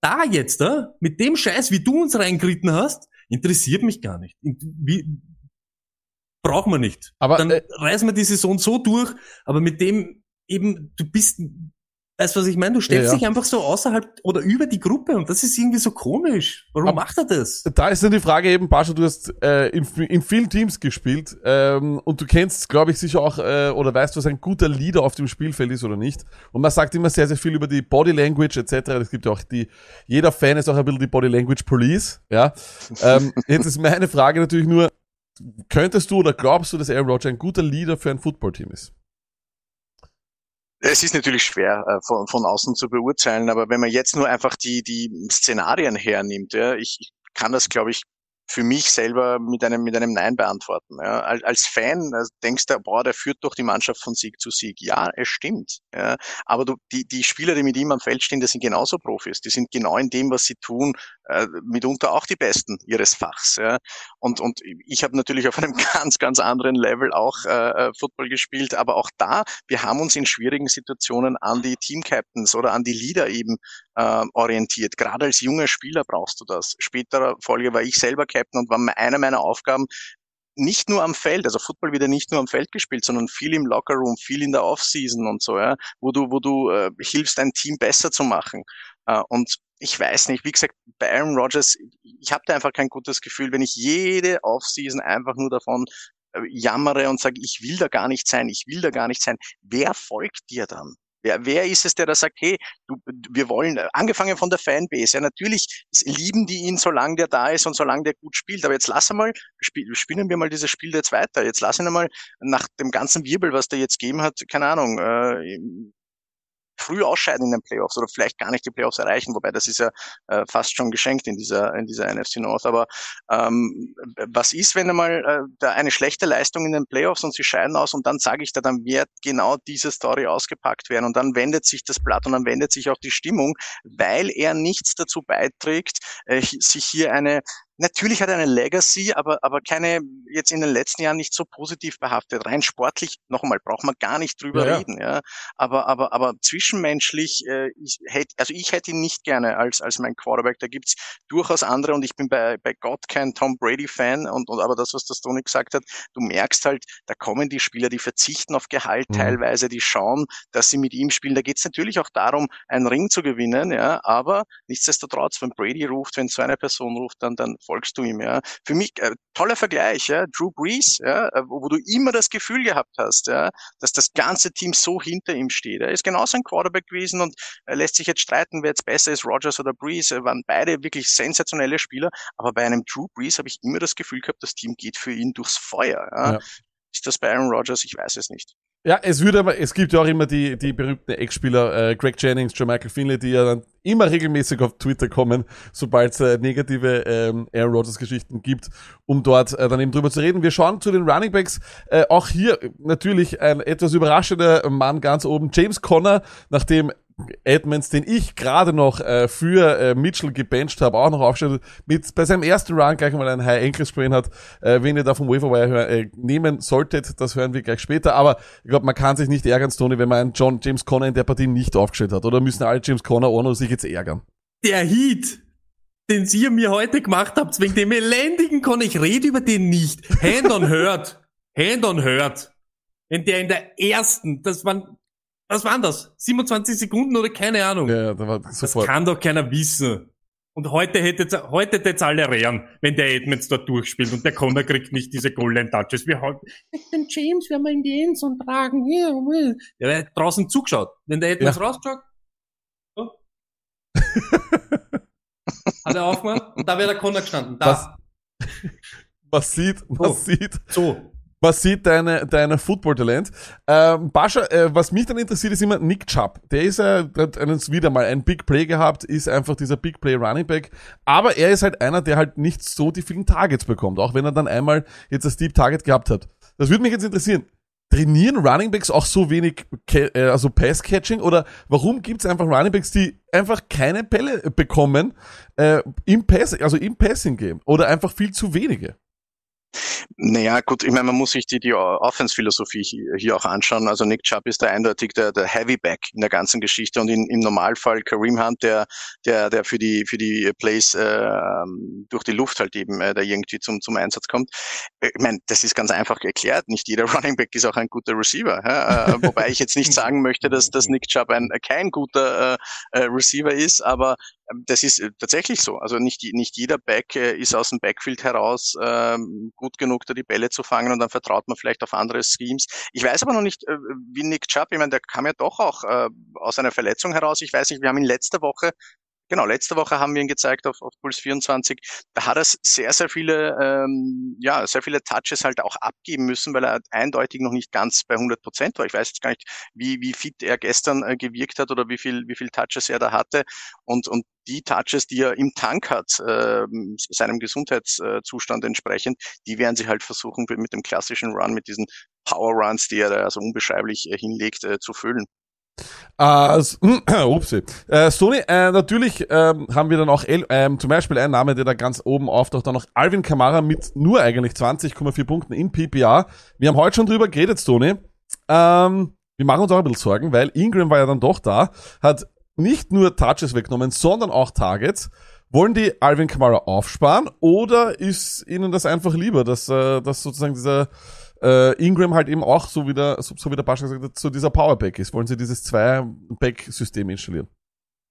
Da jetzt, äh, mit dem Scheiß, wie du uns reingeritten hast, interessiert mich gar nicht. Wie, brauchen wir nicht. Aber, dann äh, reißen wir die Saison so durch, aber mit dem eben, du bist, weißt du, was ich meine? Du stellst Ja, ja. dich einfach so außerhalb oder über die Gruppe und das ist irgendwie so komisch. Warum Aber- macht er das? da ist dann die Frage eben, Bascha, du hast äh, in, in vielen Teams gespielt ähm, und du kennst, glaube ich, sicher auch äh, oder weißt, was ein guter Leader auf dem Spielfeld ist oder nicht. Und man sagt immer sehr, sehr viel über die Body Language etc. Es gibt ja auch die, jeder Fan ist auch ein bisschen die Body Language Police. Ja. ähm, jetzt ist meine Frage natürlich nur, könntest du oder glaubst du, dass Aaron Rodgers ein guter Leader für ein Footballteam ist? Es ist natürlich schwer äh, von, von außen zu beurteilen, aber wenn man jetzt nur einfach die, die Szenarien hernimmt, ja, ich, ich kann das, glaube ich, für mich selber mit einem, mit einem Nein beantworten. Ja. Als, als Fan äh, denkst du, boah, der führt doch die Mannschaft von Sieg zu Sieg. Ja, es stimmt. Ja. Aber du, die, die Spieler, die mit ihm am Feld stehen, das sind genauso Profis. Die sind genau in dem, was sie tun, äh, mitunter auch die Besten ihres Fachs. Ja. Und, und ich habe natürlich auf einem ganz, ganz anderen Level auch äh, äh, Football gespielt, aber auch da, wir haben uns in schwierigen Situationen an die Team-Captains oder an die Leader eben äh, orientiert. Gerade als junger Spieler brauchst du das. Späterer Folge war ich selber Captain und war eine meiner Aufgaben, nicht nur am Feld, also Football wird ja nicht nur am Feld gespielt, sondern viel im Lockerroom, viel in der Offseason und so, ja, wo du, wo du äh, hilfst, ein Team besser zu machen. Äh, und ich weiß nicht, wie gesagt, bei Aaron Rodgers, ich habe da einfach kein gutes Gefühl, wenn ich jede Offseason einfach nur davon äh, jammere und sage, ich will da gar nicht sein, ich will da gar nicht sein. Wer folgt dir dann? Wer, wer ist es, der da sagt, hey, du, wir wollen, äh, angefangen von der Fanbase, ja, natürlich lieben die ihn, solange der da ist und solange der gut spielt. Aber jetzt lass einmal, spiel, spielen wir mal dieses Spiel jetzt weiter. Jetzt lass ihn einmal nach dem ganzen Wirbel, was der jetzt gegeben hat, keine Ahnung, äh, früh ausscheiden in den Playoffs oder vielleicht gar nicht die Playoffs erreichen, wobei das ist ja äh, fast schon geschenkt in dieser in dieser NFC North. Aber ähm, was ist, wenn einmal äh, da eine schlechte Leistung in den Playoffs und sie scheiden aus und dann sage ich da, dann wird genau diese Story ausgepackt werden und dann wendet sich das Blatt und dann wendet sich auch die Stimmung, weil er nichts dazu beiträgt, äh, sich hier eine Natürlich hat er eine Legacy, aber, aber keine, jetzt in den letzten Jahren nicht so positiv behaftet. Rein sportlich, noch einmal, braucht man gar nicht drüber Ja, reden, ja. Aber, aber, aber zwischenmenschlich, äh, ich hätte, also ich hätte ihn nicht gerne als, als mein Quarterback. Da gibt's durchaus andere und ich bin bei, bei Gott kein Tom Brady-Fan und, und aber das, was das Tony gesagt hat, du merkst halt, da kommen die Spieler, die verzichten auf Gehalt Mhm. teilweise, die schauen, dass sie mit ihm spielen. Da geht's natürlich auch darum, einen Ring zu gewinnen, ja, aber nichtsdestotrotz, wenn Brady ruft, wenn so eine Person ruft, dann, dann folgst du ihm, ja. Für mich, äh, toller Vergleich, ja, Drew Brees, ja, äh, wo, wo du immer das Gefühl gehabt hast, ja, dass das ganze Team so hinter ihm steht. Er ist genauso ein Quarterback gewesen und er lässt sich jetzt streiten, wer jetzt besser ist, Rogers oder Brees, äh, waren beide wirklich sensationelle Spieler, aber bei einem Drew Brees habe ich immer das Gefühl gehabt, das Team geht für ihn durchs Feuer, ja. Ja. Ist das bei Aaron Rodgers? Ich weiß es nicht. Ja, es würde aber, es gibt ja auch immer die, die berühmten Ex-Spieler, äh, Greg Jennings, Joe Michael Finley, die ja dann immer regelmäßig auf Twitter kommen, sobald es äh, negative ähm, Aaron Rodgers Geschichten gibt, um dort äh, dann eben drüber zu reden. Wir schauen zu den Running Backs. Äh, auch hier natürlich ein etwas überraschender Mann ganz oben, James Conner, nachdem Edmonds, den ich gerade noch äh, für äh, Mitchell gebencht habe, auch noch aufstellt, mit bei seinem ersten Run gleich mal einen High Ankle Sprain hat, äh, wen ihr da vom Waverwire äh, nehmen solltet, das hören wir gleich später, aber ich glaube, man kann sich nicht ärgern, Stoney, wenn man einen John James Conner in der Partie nicht aufgestellt hat, oder müssen alle James Conner ohne sich jetzt ärgern? Der Heat, den ihr mir heute gemacht habt, wegen dem elendigen Con, ich rede über den nicht. Hand on hurt. Hand on hurt. Wenn der in der ersten, das waren, was waren das? 27 Sekunden oder keine Ahnung. Ja, da war Das sofort. kann doch keiner wissen. Und heute hättet's, heute hättet's alle rehren, wenn der Edmonds dort durchspielt und der Connor kriegt nicht diese Golden Touches. Wir halt, den James werden wir in die Endzone tragen. Ja. Der hat draußen zugeschaut. Wenn der Edmonds Ja. rausgeschaut, so. hat er aufgemacht und da wäre der Connor gestanden. Da. Man sieht, man Oh. sieht, So. Man sieht deine, deine Football-Talent. Ähm, Bascha, äh, was mich dann interessiert, ist immer Nick Chubb. Der ist ja, der hat einen, wieder mal ein Big Play gehabt, ist einfach dieser Big Play Running Back. Aber er ist halt einer, der halt nicht so die vielen Targets bekommt, auch wenn er dann einmal jetzt das Deep Target gehabt hat. Das würde mich jetzt interessieren. Trainieren Running Backs auch so wenig, äh, also Pass-Catching oder warum gibt es einfach Running Backs, die einfach keine Bälle bekommen äh, im Pass, also im Passing-Game oder einfach viel zu wenige? Naja, gut, ich meine, man muss sich die, die Offense-Philosophie hier, hier auch anschauen. Also Nick Chubb ist da eindeutig der, der Heavyback in der ganzen Geschichte und in, im Normalfall Kareem Hunt, der, der, der für die, für die Plays äh, durch die Luft halt eben äh, da irgendwie zum, zum Einsatz kommt. Äh, Ich meine, das ist ganz einfach erklärt. Nicht jeder Running Back ist auch ein guter Receiver. Ja? Äh, wobei ich jetzt nicht sagen möchte, dass, dass Nick Chubb ein, kein guter äh, äh, Receiver ist, aber das ist äh, tatsächlich so. Also nicht, nicht jeder Back äh, ist aus dem Backfield heraus ähm, gut genug, da die Bälle zu fangen und dann vertraut man vielleicht auf andere Schemes. Ich weiß aber noch nicht, äh, wie Nick Chubb, ich meine, der kam ja doch auch äh, aus einer Verletzung heraus. Ich weiß nicht, wir haben ihn letzte Woche Genau, letzte Woche haben wir ihn gezeigt auf, auf Puls 24. Da hat er sehr, sehr viele, ähm, ja, sehr viele Touches halt auch abgeben müssen, weil er eindeutig noch nicht ganz bei 100 Prozent war. Ich weiß jetzt gar nicht, wie, wie fit er gestern äh, gewirkt hat oder wie viel, wie viel Touches er da hatte. Und, und die Touches, die er im Tank hat, äh, seinem Gesundheitszustand entsprechend, die werden sie halt versuchen, mit dem klassischen Run, mit diesen Power Runs, die er da so unbeschreiblich äh, hinlegt, äh, zu füllen. Äh, upsi. Äh, Sony, äh, natürlich ähm, haben wir dann auch El ähm, zum Beispiel einen Name, der da ganz oben auftaucht, dann noch Alvin Kamara mit nur eigentlich 20,4 Punkten in PPR. Wir haben heute schon drüber geredet, Sony. Ähm, wir machen uns auch ein bisschen Sorgen, weil Ingram war ja dann doch da, hat nicht nur Touches weggenommen, sondern auch Targets. Wollen die Alvin Kamara aufsparen oder ist ihnen das einfach lieber, dass, äh, dass sozusagen dieser äh, Ingram halt eben auch so wie der, so, so wie der Pascha gesagt hat, so dieser Powerback ist? Wollen sie dieses Zwei-Back-System installieren?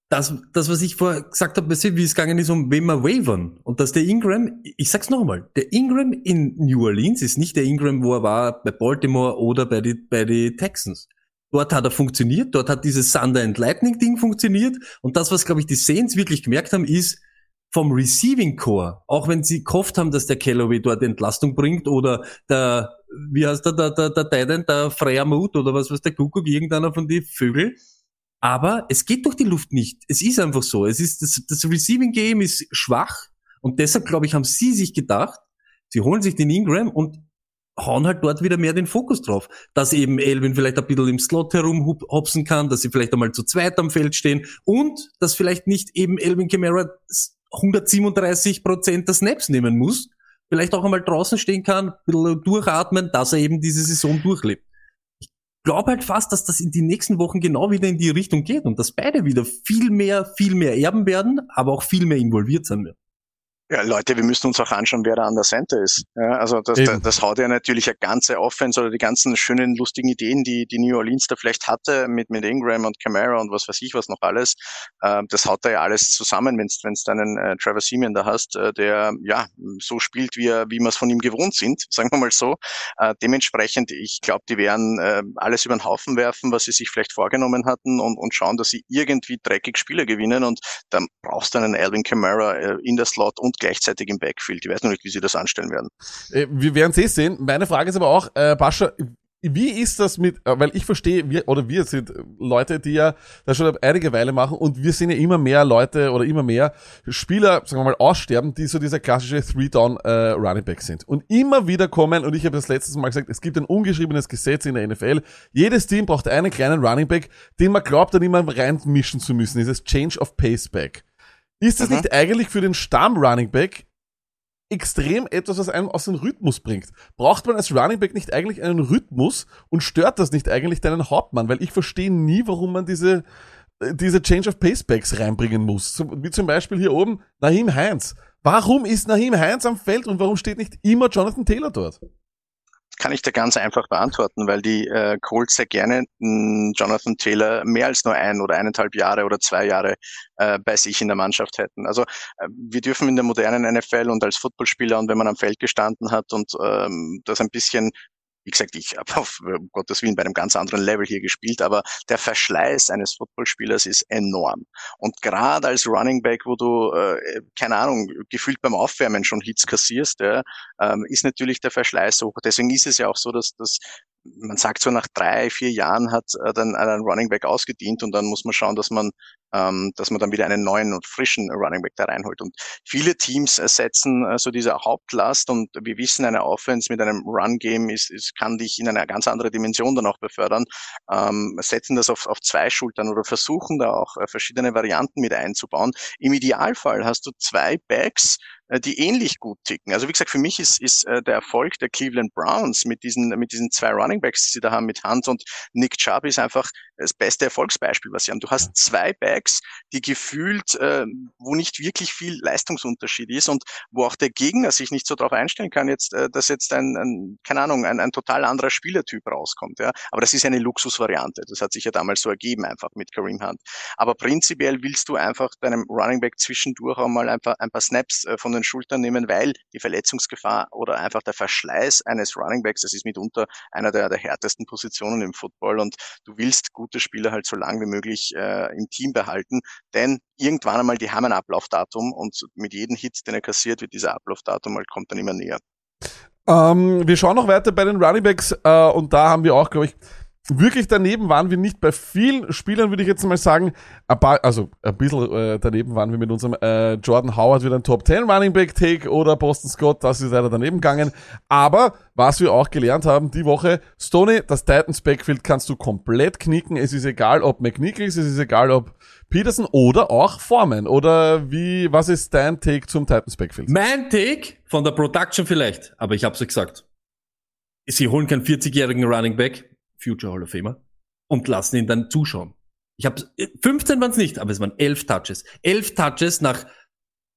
das, das, was ich vorher gesagt habe, wie es gegangen ist, um wen wir wavern. Und dass der Ingram, ich sag's nochmal, der Ingram in New Orleans ist nicht der Ingram, wo er war bei Baltimore oder bei die, bei die Texans. Dort hat er funktioniert, dort hat dieses Thunder and Lightning Ding funktioniert. Und das, was, glaube ich, die Saints wirklich gemerkt haben, ist, vom Receiving Core, auch wenn sie gehofft haben, dass der Callaway dort Entlastung bringt oder der, wie heißt der, der, der, der Titan, der Freier Mut oder was weiß der Kuckuck, irgendeiner von die Vögel, aber es geht durch die Luft nicht. Es ist einfach so. Es ist, das, das Receiving Game ist schwach. Und deshalb, glaube ich, haben sie sich gedacht, sie holen sich den Ingram und hauen halt dort wieder mehr den Fokus drauf. Dass eben Elvin vielleicht ein bisschen im Slot herumhopsen kann, dass sie vielleicht einmal zu zweit am Feld stehen und dass vielleicht nicht eben Elvin Kamara 137 Prozent der Snaps nehmen muss, vielleicht auch einmal draußen stehen kann, ein bisschen durchatmen, dass er eben diese Saison durchlebt glaube halt fast, dass das in die nächsten Wochen genau wieder in die Richtung geht und dass beide wieder viel mehr, viel mehr erben werden, aber auch viel mehr involviert sein werden. Ja, Leute, wir müssen uns auch anschauen, wer da an der Center ist. Ja, also das, das, das haut ja natürlich eine ganze Offense oder die ganzen schönen, lustigen Ideen, die die New Orleans da vielleicht hatte mit, mit Ingram und Camara und was weiß ich was noch alles. Äh, das haut da ja alles zusammen, wenn du deinen äh, Trevor Simeon da hast, äh, der ja so spielt, wie, er, wie wir es von ihm gewohnt sind, sagen wir mal so. Äh, dementsprechend, ich glaube, die werden äh, alles über den Haufen werfen, was sie sich vielleicht vorgenommen hatten und, und schauen, dass sie irgendwie dreckig Spiele gewinnen und dann brauchst du einen Alvin Kamara äh, in der Slot und gleichzeitig im Backfield. Ich weiß noch nicht, wie sie das anstellen werden. Äh, wir werden es eh sehen. Meine Frage ist aber auch, äh, Pascha, wie ist das mit, äh, weil ich verstehe, wir, oder wir sind Leute, die ja da schon einige Weile machen und wir sehen ja immer mehr Leute oder immer mehr Spieler, sagen wir mal, aussterben, die so dieser klassische Three-Down äh, sind. Und immer wieder kommen, und ich habe das letztes Mal gesagt, es gibt ein ungeschriebenes Gesetz in der NFL, jedes Team braucht einen kleinen Running Back, den man glaubt, dann immer reinmischen zu müssen, dieses Change of Pace Back. Ist das mhm. nicht eigentlich für den Stamm-Running Back extrem etwas, was einem aus dem Rhythmus bringt? Braucht man als Running Back nicht eigentlich einen Rhythmus und stört das nicht eigentlich deinen Hauptmann? Weil ich verstehe nie, warum man diese, äh, diese Change of Pacebacks reinbringen muss. Wie zum Beispiel hier oben Nahim Heinz. Warum ist Nahim Heinz am Feld und warum steht nicht immer Jonathan Taylor dort? Kann ich dir ganz einfach beantworten, weil die äh, Colts sehr gerne mh, Jonathan Taylor mehr als nur ein oder eineinhalb Jahre oder zwei Jahre äh, bei sich in der Mannschaft hätten. Also äh, wir dürfen in der modernen NFL und als Footballspieler und wenn man am Feld gestanden hat und ähm, das ein bisschen wie gesagt, ich habe auf um Gottes Willen bei einem ganz anderen Level hier gespielt, aber der Verschleiß eines Footballspielers ist enorm. Und gerade als Running Back, wo du, äh, keine Ahnung, gefühlt beim Aufwärmen schon Hits kassierst, ja, ähm, ist natürlich der Verschleiß hoch. Deswegen ist es ja auch so, dass, dass man sagt so nach drei, vier Jahren hat äh, dann ein Running Back ausgedient und dann muss man schauen, dass man, ähm, dass man dann wieder einen neuen und frischen Running Back da reinholt. Und viele Teams ersetzen äh, so diese Hauptlast und wir wissen, eine Offense mit einem Run-Game ist, ist, kann dich in eine ganz andere Dimension dann auch befördern, ähm, setzen das auf, auf zwei Schultern oder versuchen da auch äh, verschiedene Varianten mit einzubauen. Im Idealfall hast du zwei Backs, die ähnlich gut ticken. Also wie gesagt, für mich ist, ist äh, der Erfolg der Cleveland Browns mit diesen, mit diesen zwei Runningbacks, die sie da haben, mit Hunt und Nick Chubb, ist einfach das beste Erfolgsbeispiel, was sie haben. Du hast zwei Backs, die gefühlt, äh, wo nicht wirklich viel Leistungsunterschied ist und wo auch der Gegner sich nicht so darauf einstellen kann, jetzt, äh, dass jetzt ein, ein keine Ahnung, ein, ein total anderer Spielertyp rauskommt. Ja. Aber das ist eine Luxusvariante. Das hat sich ja damals so ergeben, einfach mit Kareem Hunt. Aber prinzipiell willst du einfach deinem Running Back zwischendurch auch mal einfach ein paar Snaps äh, von den Schultern nehmen, weil die Verletzungsgefahr oder einfach der Verschleiß eines Running Backs, das ist mitunter einer der, der härtesten Positionen im Football und du willst gute Spieler halt so lange wie möglich äh, im Team behalten, denn irgendwann einmal, die haben ein Ablaufdatum und mit jedem Hit, den er kassiert, wird dieser Ablaufdatum halt kommt dann immer näher. Ähm, wir schauen noch weiter bei den Running Backs äh, und da haben wir auch, glaube ich, wirklich daneben waren wir nicht bei vielen Spielern, würde ich jetzt mal sagen. Ein paar, also ein bisschen äh, daneben waren wir mit unserem äh, Jordan Howard wieder ein Top 10 Running Back Take oder Boston Scott, das ist leider daneben gegangen. Aber was wir auch gelernt haben die Woche, Stoney, das Titans Backfield kannst du komplett knicken. Es ist egal, ob McNichols, es ist egal, ob Peterson oder auch Foreman. Oder wie, was ist dein Take zum Titans Backfield? Mein Take von der Production vielleicht, aber ich hab's ja gesagt. Sie holen keinen 40-jährigen Running Back Future Hall of Famer, und lassen ihn dann zuschauen. Ich habe 15 waren es nicht, aber es waren elf Touches. Elf Touches nach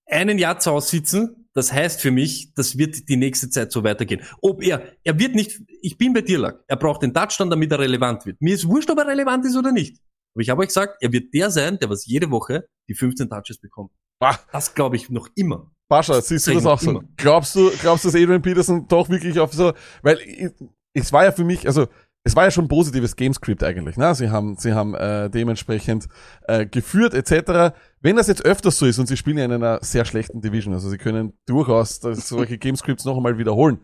einen Jahr zu Hause sitzen, das heißt für mich, das wird die nächste Zeit so weitergehen. Ob er, er wird nicht, ich bin bei dir, Lack, er braucht den Touchdown, damit er relevant wird. Mir ist wurscht, ob er relevant ist oder nicht. Aber ich habe euch gesagt, er wird der sein, der was jede Woche die 15 Touches bekommt. Ah. Das glaube ich noch immer. Pascha, siehst du das auch so? immer. Glaubst du, glaubst du, dass Adrian Peterson doch wirklich auf so, weil es war ja für mich, also es war ja schon positives Gamescript eigentlich, ne? Sie haben, sie haben äh, dementsprechend äh, geführt etc. Wenn das jetzt öfters so ist und sie spielen ja in einer sehr schlechten Division, also sie können durchaus solche Gamescripts noch einmal wiederholen.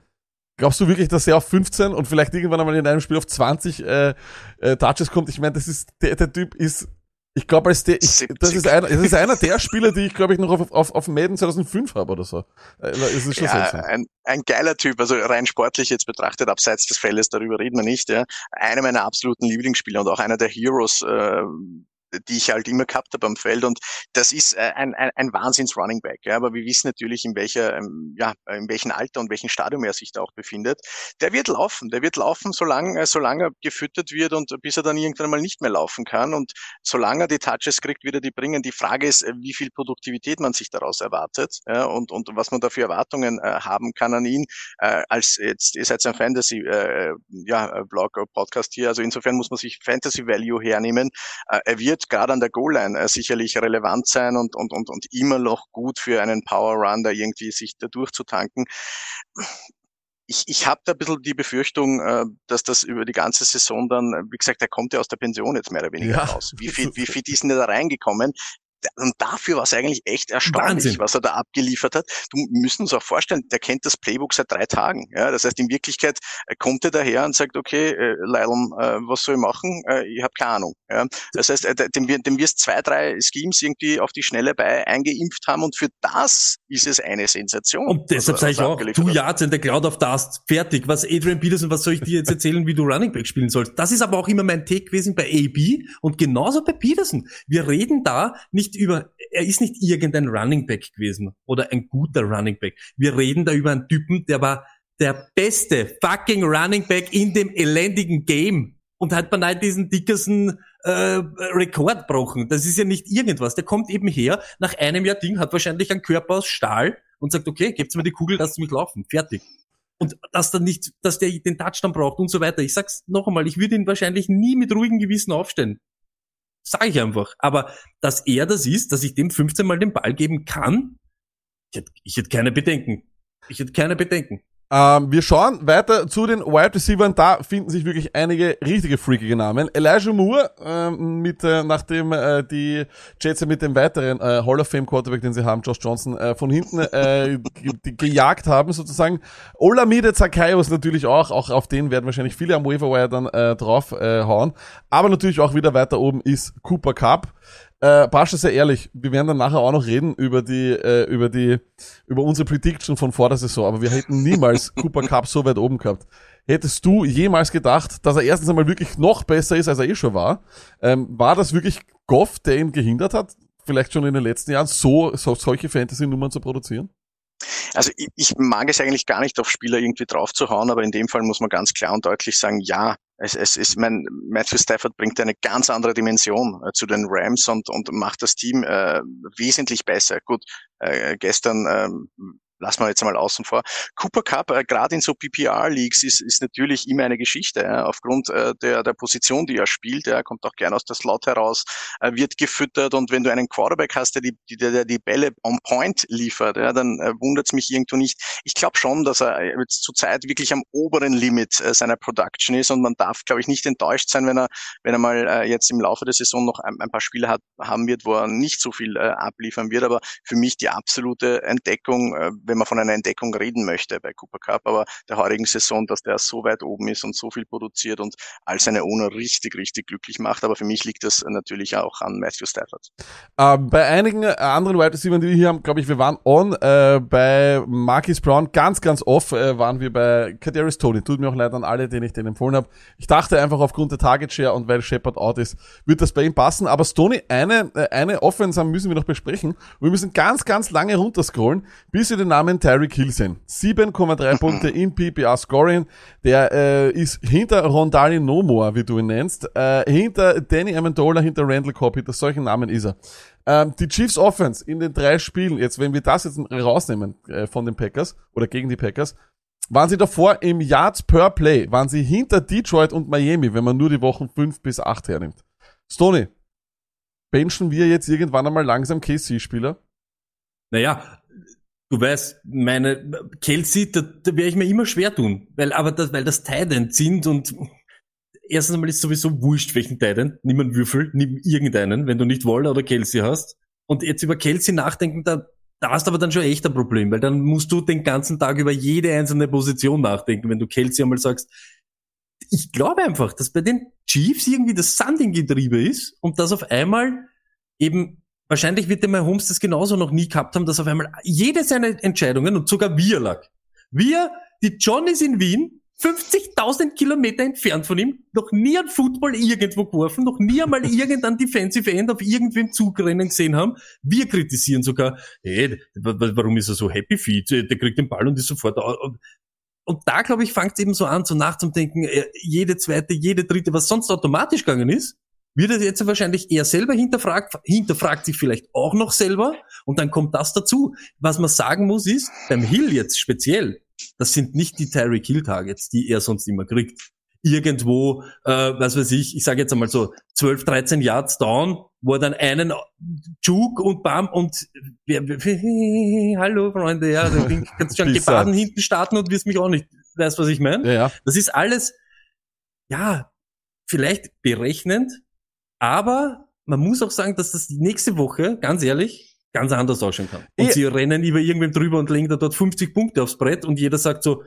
Glaubst du wirklich, dass er auf 15 und vielleicht irgendwann einmal in einem Spiel auf 20 äh, äh, Touches kommt? Ich meine, das ist der, der Typ ist, ich glaube, als der, ich, das 70. ist einer, das ist einer der Spieler, die ich glaube ich noch auf, auf, auf Madden 2005 habe oder so. Äh, Es ist schon Ja, seltsam. ein, ein geiler Typ, also rein sportlich jetzt betrachtet, abseits des Feldes, darüber reden wir nicht. Ja. Einer meiner absoluten Lieblingsspieler und auch einer der Heroes, äh, die ich halt immer gehabt habe am Feld. Und das ist äh, ein, ein, ein Wahnsinns-Running Back. Ja. Aber wir wissen natürlich, in welcher, ähm, ja, in welchem Alter und welchem Stadium er sich da auch befindet. Der wird laufen, der wird laufen, solange, äh, solange er gefüttert wird und bis er dann irgendwann mal nicht mehr laufen kann. Und solange er die Touches kriegt, wird er die bringen. Die Frage ist, wie viel Produktivität man sich daraus erwartet ja, und, und was man da für Erwartungen äh, haben kann an ihn. Äh, als jetzt, ihr seid ein Fantasy äh, ja, äh, Blog, äh, Podcast hier, also insofern muss man sich Fantasy Value hernehmen. Äh, er wird gerade an der Goal-Line äh, sicherlich relevant sein und, und, und, und immer noch gut für einen Power Run, da irgendwie sich da durchzutanken ich, ich habe da ein bisschen die Befürchtung, äh, dass das über die ganze Saison dann, wie gesagt, der kommt ja aus der Pension jetzt mehr oder weniger Ja. raus. Wie viel, wie viel ist denn da reingekommen? Und dafür war es eigentlich echt erstaunlich, Wahnsinn. was er da abgeliefert hat. Du müssen uns auch vorstellen, der kennt das Playbook seit drei Tagen. Ja, das heißt, in Wirklichkeit äh, kommt er daher und sagt, okay, äh, äh, was soll ich machen? Äh, ich habe keine Ahnung. Ja, das heißt, äh, dem, dem wirst zwei, drei Schemes irgendwie auf die Schnelle bei eingeimpft haben und für das ist es eine Sensation. Und deshalb sage ich auch, two hat. yards in the cloud of dust, fertig. Was Adrian Peterson, was soll ich dir jetzt erzählen, wie du Running Back spielen sollst? Das ist aber auch immer mein Take gewesen bei AB und genauso bei Peterson. Wir reden da nicht über, er ist nicht irgendein Running Back gewesen oder ein guter Running Back. Wir reden da über einen Typen, der war der beste fucking Running Back in dem elendigen Game und hat beinahe diesen Dickerson äh, Rekord gebrochen. Das ist ja nicht irgendwas. Der kommt eben her, nach einem Jahr Ding, hat wahrscheinlich einen Körper aus Stahl und sagt, okay, gebt's mir die Kugel, lasst mich laufen. Fertig. Und dass dann nicht, dass der den Touchdown braucht und so weiter. Ich sag's noch einmal, ich würde ihn wahrscheinlich nie mit ruhigem Gewissen aufstellen. Sag ich einfach. Aber dass er das ist, dass ich dem 15 Mal den Ball geben kann, ich hätte, ich hätte keine Bedenken. Ich hätte keine Bedenken. Ähm, wir schauen weiter zu den Wide Receivers. Da finden sich wirklich einige richtige freakige Namen. Elijah Moore, ähm, mit, äh, nachdem äh, die Jets mit dem weiteren äh, Hall of Fame Quarterback, den sie haben, Josh Johnson, äh, von hinten äh, gejagt haben sozusagen. Olamide Zakaios natürlich auch. Auch auf den werden wahrscheinlich viele am Waiver dann äh, drauf äh, hauen. Aber natürlich auch wieder weiter oben ist Cooper Cup. Äh, Pascha, sehr ehrlich, wir werden dann nachher auch noch reden über die, äh, über die, über unsere Prediction von vor der Saison, aber wir hätten niemals Cooper Cup so weit oben gehabt. Hättest du jemals gedacht, dass er erstens einmal wirklich noch besser ist, als er eh schon war? Ähm, war das wirklich Goff, der ihn gehindert hat, vielleicht schon in den letzten Jahren, so, so solche Fantasy-Nummern zu produzieren? Also ich, ich mag es eigentlich gar nicht auf Spieler irgendwie draufzuhauen, aber in dem Fall muss man ganz klar und deutlich sagen, ja, es, es ist, mein Matthew Stafford bringt eine ganz andere Dimension äh, zu den Rams und, und macht das Team äh, wesentlich besser. Gut, äh, gestern ähm, lassen wir jetzt mal außen vor. Cooper Cup, äh, gerade in so PPR-Leagues, ist, ist natürlich immer eine Geschichte, ja, aufgrund äh, der, der Position, die er spielt. Er kommt auch gern aus der Slot heraus, äh, wird gefüttert und wenn du einen Quarterback hast, der die, der, der die Bälle on point liefert, ja, dann äh, wundert es mich irgendwo nicht. Ich glaube schon, dass er jetzt zurzeit wirklich am oberen Limit äh, seiner Production ist und man darf, glaube ich, nicht enttäuscht sein, wenn er, wenn er mal äh, jetzt im Laufe der Saison noch ein, ein paar Spiele hat, haben wird, wo er nicht so viel äh, abliefern wird. Aber für mich die absolute Entdeckung, äh, wenn man von einer Entdeckung reden möchte bei Cooper Cup, aber der heurigen Saison, dass der so weit oben ist und so viel produziert und all seine Owner richtig, richtig glücklich macht. Aber für mich liegt das natürlich auch an Matthew Stafford. Ähm, bei einigen äh, anderen Wide Receivers, die wir hier haben, glaube ich, wir waren on. Äh, bei Marquis Brown ganz, ganz off äh, waren wir bei Kadarius Tony. Tut mir auch leid an alle, denen ich den empfohlen habe. Ich dachte einfach aufgrund der Target Share und weil Shepard out ist, wird das bei ihm passen. Aber Stoney, eine, äh, eine Offense müssen wir noch besprechen. Wir müssen ganz, ganz lange runterscrollen, bis wir den Namen Tyreek Hill sehen. 7,3 Punkte in PPR Scoring. Der äh, ist hinter Rondali Nomor, wie du ihn nennst, äh, hinter Danny Amendola, hinter Randall Cobb, hinter solchen Namen ist er. Ähm, die Chiefs Offense in den drei Spielen, jetzt wenn wir das jetzt rausnehmen äh, von den Packers oder gegen die Packers, waren sie davor im Yards per Play, waren sie hinter Detroit und Miami, wenn man nur die Wochen 5 bis 8 hernimmt. Stoney, benchen wir jetzt irgendwann einmal langsam KC-Spieler? Naja, du weißt, meine Kelsey, da, da werde ich mir immer schwer tun, weil aber das, weil das Titan sind und erstens einmal ist sowieso wurscht, welchen Titan. Nimm einen Würfel, nimm irgendeinen, wenn du nicht Waller oder Kelsey hast. Und jetzt über Kelsey nachdenken, da, da hast du aber dann schon echt ein Problem, weil dann musst du den ganzen Tag über jede einzelne Position nachdenken, wenn du Kelsey einmal sagst, ich glaube einfach, dass bei den Chiefs irgendwie das Sanding-Getriebe ist und dass auf einmal eben, wahrscheinlich wird der Mahomes das genauso noch nie gehabt haben, dass auf einmal jede seiner Entscheidungen und sogar wir lag. Wir, die Johnnies in Wien, 50.000 Kilometer entfernt von ihm, noch nie ein Football irgendwo geworfen, noch nie einmal irgendein Defensive End auf irgendwem Zugrennen gesehen haben. Wir kritisieren sogar, hey, warum ist er so happy feet? Der kriegt den Ball und ist sofort und da, glaube ich, fängt es eben so an, so nachzudenken, äh, jede zweite, jede dritte, was sonst automatisch gegangen ist, wird er jetzt wahrscheinlich eher selber hinterfragt, hinterfragt sich vielleicht auch noch selber und dann kommt das dazu. Was man sagen muss ist, beim Hill jetzt speziell, das sind nicht die Tyreek Hill Targets, die er sonst immer kriegt. Irgendwo, äh, was weiß ich, ich sage jetzt einmal so 12, 13 Yards down, wo er dann einen Juke und Bam und hallo Freunde, ja, du kannst schon gebaden hinten starten und wirst mich auch nicht, weißt was ich meine? Ja, ja. Das ist alles, ja, vielleicht berechnend, aber man muss auch sagen, dass das die nächste Woche, ganz ehrlich, ganz anders ausschauen kann. Und Ja. sie rennen über irgendwem drüber und legen da dort 50 Punkte aufs Brett und jeder sagt so,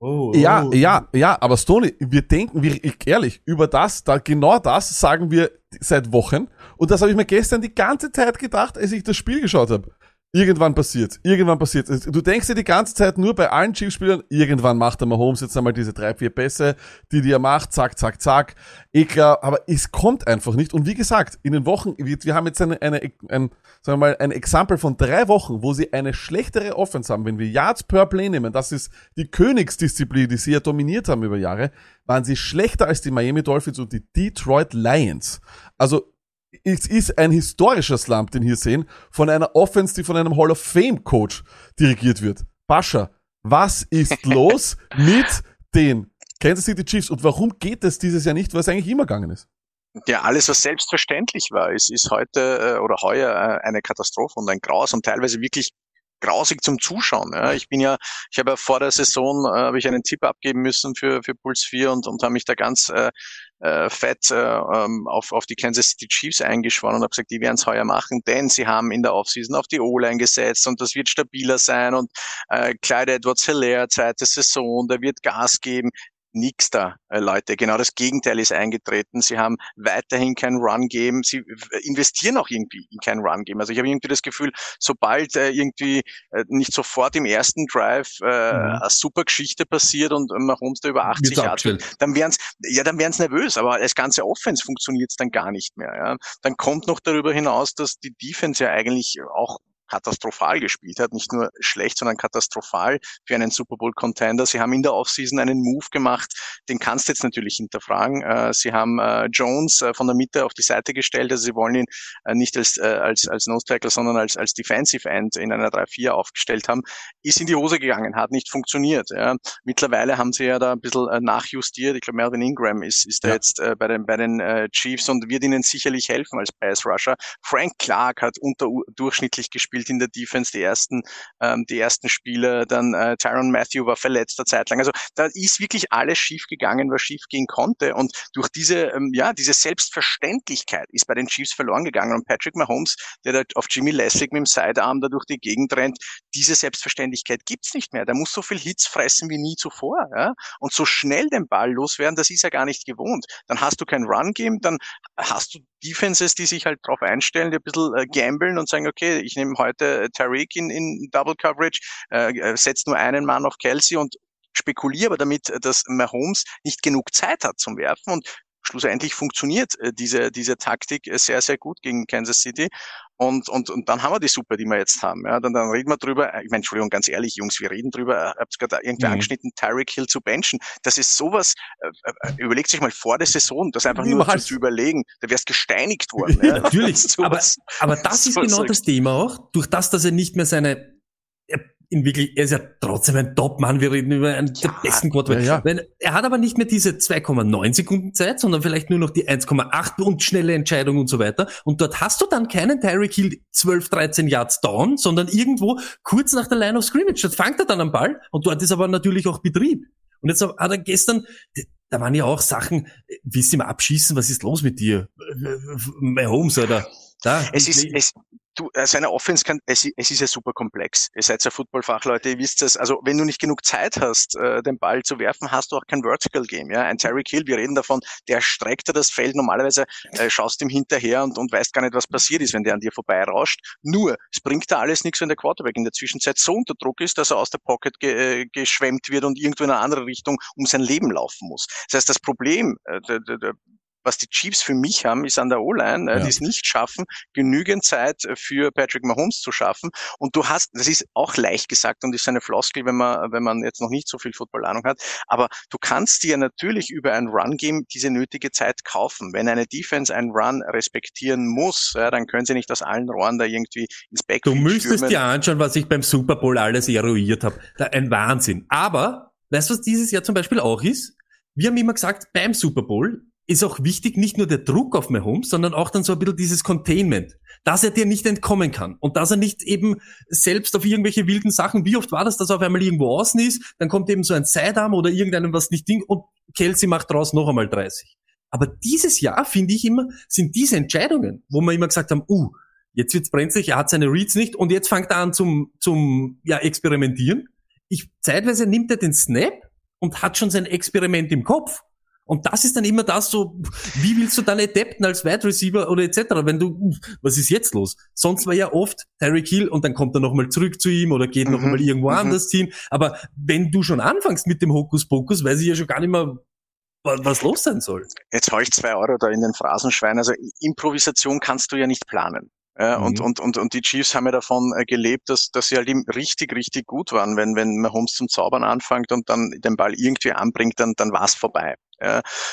oh, Ja, oh. ja, ja, aber Stoney, wir denken, wir, ich, ehrlich, über das, da, genau das sagen wir seit Wochen. Und das habe ich mir gestern die ganze Zeit gedacht, als ich das Spiel geschaut habe. Irgendwann passiert, irgendwann passiert. Du denkst dir die ganze Zeit nur bei allen Chiefs-Spielern, irgendwann macht der Mahomes jetzt einmal diese drei, vier Pässe, die die er macht, zack, zack, zack. Glaub, aber es kommt einfach nicht. Und wie gesagt, in den Wochen, wir, wir haben jetzt eine, eine, ein, sagen wir mal, ein Exempel von drei Wochen, wo sie eine schlechtere Offense haben. Wenn wir Yards per Play nehmen, das ist die Königsdisziplin, die sie ja dominiert haben über Jahre, waren sie schlechter als die Miami Dolphins und die Detroit Lions. Also, es ist ein historischer Slump, den hier sehen, von einer Offense, die von einem Hall of Fame Coach dirigiert wird. Pascha, was ist los mit den Kansas City Chiefs und warum geht es dieses Jahr nicht, was eigentlich immer gegangen ist? Ja, alles, was selbstverständlich war, ist, ist heute äh, oder heuer äh, eine Katastrophe und ein Graus und teilweise wirklich grausig zum Zuschauen. Ja. Ich bin ja, ich habe ja vor der Saison äh, habe ich einen Tipp abgeben müssen für für Puls 4 und und habe mich da ganz äh, äh, fett äh, ähm, auf auf die Kansas City Chiefs eingeschworen und habe gesagt, die werden es heuer machen, denn sie haben in der Offseason auf die O-Line gesetzt und das wird stabiler sein und äh, Clyde Edwards-Hilaire zweite Saison, der wird Gas geben. Nix da, äh, Leute. Genau das Gegenteil ist eingetreten. Sie haben weiterhin kein Run-Game. Sie investieren auch irgendwie in kein Run-Game. Also ich habe irgendwie das Gefühl, sobald äh, irgendwie äh, nicht sofort im ersten Drive äh, Mhm. eine super Geschichte passiert und Mahomes da über 80 Wird's Yards dann wären's, ja, dann wären's nervös, aber das ganze Offense funktioniert dann gar nicht mehr. Ja. Dann kommt noch darüber hinaus, dass die Defense ja eigentlich auch katastrophal gespielt hat, nicht nur schlecht, sondern katastrophal für einen Super Bowl Contender. Sie haben in der Offseason einen Move gemacht, den kannst du jetzt natürlich hinterfragen. Äh, sie haben äh, Jones äh, von der Mitte auf die Seite gestellt, also sie wollen ihn nicht als als als Nose Tackle, sondern als als Defensive End in einer 3-4 aufgestellt haben, ist in die Hose gegangen, hat nicht funktioniert. Ja. Mittlerweile haben sie ja da ein bisschen nachjustiert. Ich glaube, Melvin Ingram ist, ist da Ja. jetzt bei den, bei den Chiefs und wird ihnen sicherlich helfen als Pass Rusher. Frank Clark hat unterdurchschnittlich gespielt in der Defense, die ersten, ähm, die ersten Spiele. Dann äh, Tyron Matthew war verletzt eine Zeit lang. Also da ist wirklich alles schief gegangen, was schief gehen konnte. Und durch diese, ähm, ja, diese Selbstverständlichkeit ist bei den Chiefs verloren gegangen. Und Patrick Mahomes, der da auf Jimmy Lessig mit dem Sidearm da durch die Gegend rennt, diese Selbstverständlichkeit gibt's nicht mehr. Der muss so viel Hits fressen wie nie zuvor. Ja? Und so schnell den Ball loswerden, das ist er gar nicht gewohnt. Dann hast du kein Run-Game, dann hast du Defenses, die sich halt drauf einstellen, die ein bisschen äh, gamblen und sagen, okay, ich nehme heute äh, Tariq in, in Double Coverage, äh, äh, setz nur einen Mann auf Kelsey und spekuliere aber damit, dass Mahomes nicht genug Zeit hat zum Werfen. Und schlussendlich funktioniert äh, diese, diese Taktik äh, sehr, sehr gut gegen Kansas City. Und, und, und dann haben wir die Suppe, die wir jetzt haben. Ja, dann, dann reden wir drüber. Ich meine, Entschuldigung, ganz ehrlich, Jungs, wir reden drüber. Ihr habt gerade irgendwie Mhm. angeschnitten, Tyreek Hill zu benchen. Das ist sowas, äh, äh, überlegt sich mal vor der Saison, das einfach nur zu, zu überlegen. Da wärst gesteinigt worden. Ja. Natürlich, aber, aber das ist genau das Thema auch. Durch das, dass er nicht mehr seine, in wirklich, er ist ja trotzdem ein Top-Mann, wir reden über einen der besten Quarterback. ja, ja. Er hat aber nicht mehr diese 2,9 Sekunden Zeit, sondern vielleicht nur noch die 1,8 und schnelle Entscheidung und so weiter. Und dort hast du dann keinen Tyreek Hill 12, 13 Yards down, sondern irgendwo kurz nach der Line of Scrimmage. Dort fängt er dann am Ball und dort ist aber natürlich auch Betrieb. Und jetzt hat er gestern, da waren ja auch Sachen, willst du ihm abschießen, was ist los mit dir? Mahomes, oder? Da, Es ist, es, du, äh, seine Offense kann, es, es ist ja super komplex. Ihr seid ja Footballfachleute, ihr wisst das. Also, wenn du nicht genug Zeit hast, äh, den Ball zu werfen, hast du auch kein Vertical Game, ja. Ein Tyreek Hill, wir reden davon, der streckt das Feld. Normalerweise, äh, schaust ihm hinterher und, und weißt gar nicht, was passiert ist, wenn der an dir vorbei rauscht. Nur, es bringt da alles nichts, wenn der Quarterback in der Zwischenzeit so unter Druck ist, dass er aus der Pocket ge, äh, geschwemmt wird und irgendwo in eine andere Richtung um sein Leben laufen muss. Das heißt, das Problem, äh, der, der, was die Chiefs für mich haben, ist an der O-Line, äh, Ja. die es nicht schaffen, genügend Zeit für Patrick Mahomes zu schaffen. Und du hast, das ist auch leicht gesagt und ist eine Floskel, wenn man, wenn man jetzt noch nicht so viel Football-Ahnung hat. Aber du kannst dir natürlich über ein Run-Game diese nötige Zeit kaufen. Wenn eine Defense einen Run respektieren muss, ja, dann können sie nicht aus allen Rohren da irgendwie ins Du Backfield müsstest stürmen. dir anschauen, was ich beim Super Bowl alles eruiert habe. Ein Wahnsinn. Aber, weißt du, was dieses Jahr zum Beispiel auch ist? Wir haben immer gesagt, beim Super Bowl ist auch wichtig, nicht nur der Druck auf Mahomes, sondern auch dann so ein bisschen dieses Containment. Dass er dir nicht entkommen kann. Und dass er nicht eben selbst auf irgendwelche wilden Sachen, wie oft war das, dass er auf einmal irgendwo außen ist, dann kommt eben so ein Sidearm oder irgendeinem was nicht Ding und Kelsey macht draus noch einmal 30. Aber dieses Jahr, finde ich immer, sind diese Entscheidungen, wo wir immer gesagt haben, uh, jetzt wird's brenzlig, er hat seine Reads nicht und jetzt fängt er an zum, zum ja, Experimentieren. Ich, zeitweise nimmt er den Snap und hat schon sein Experiment im Kopf. Und das ist dann immer das so, wie willst du dann adapten als Wide Receiver oder etc., wenn du, was ist jetzt los? Sonst war ja oft Tyreek Hill und dann kommt er nochmal zurück zu ihm oder geht noch Mhm, einmal irgendwo mhm. anders hin. Aber wenn du schon anfängst mit dem Hokuspokus, weiß ich ja schon gar nicht mehr, wa- was los sein soll. Jetzt hau ich zwei Euro da in den Phrasenschwein. Also Improvisation kannst du ja nicht planen. Und, Mhm. und, und, und die Chiefs haben ja davon äh, gelebt, dass, dass sie halt eben richtig, richtig gut waren. Wenn, wenn Mahomes zum Zaubern anfängt und dann den Ball irgendwie anbringt, dann, dann war's vorbei.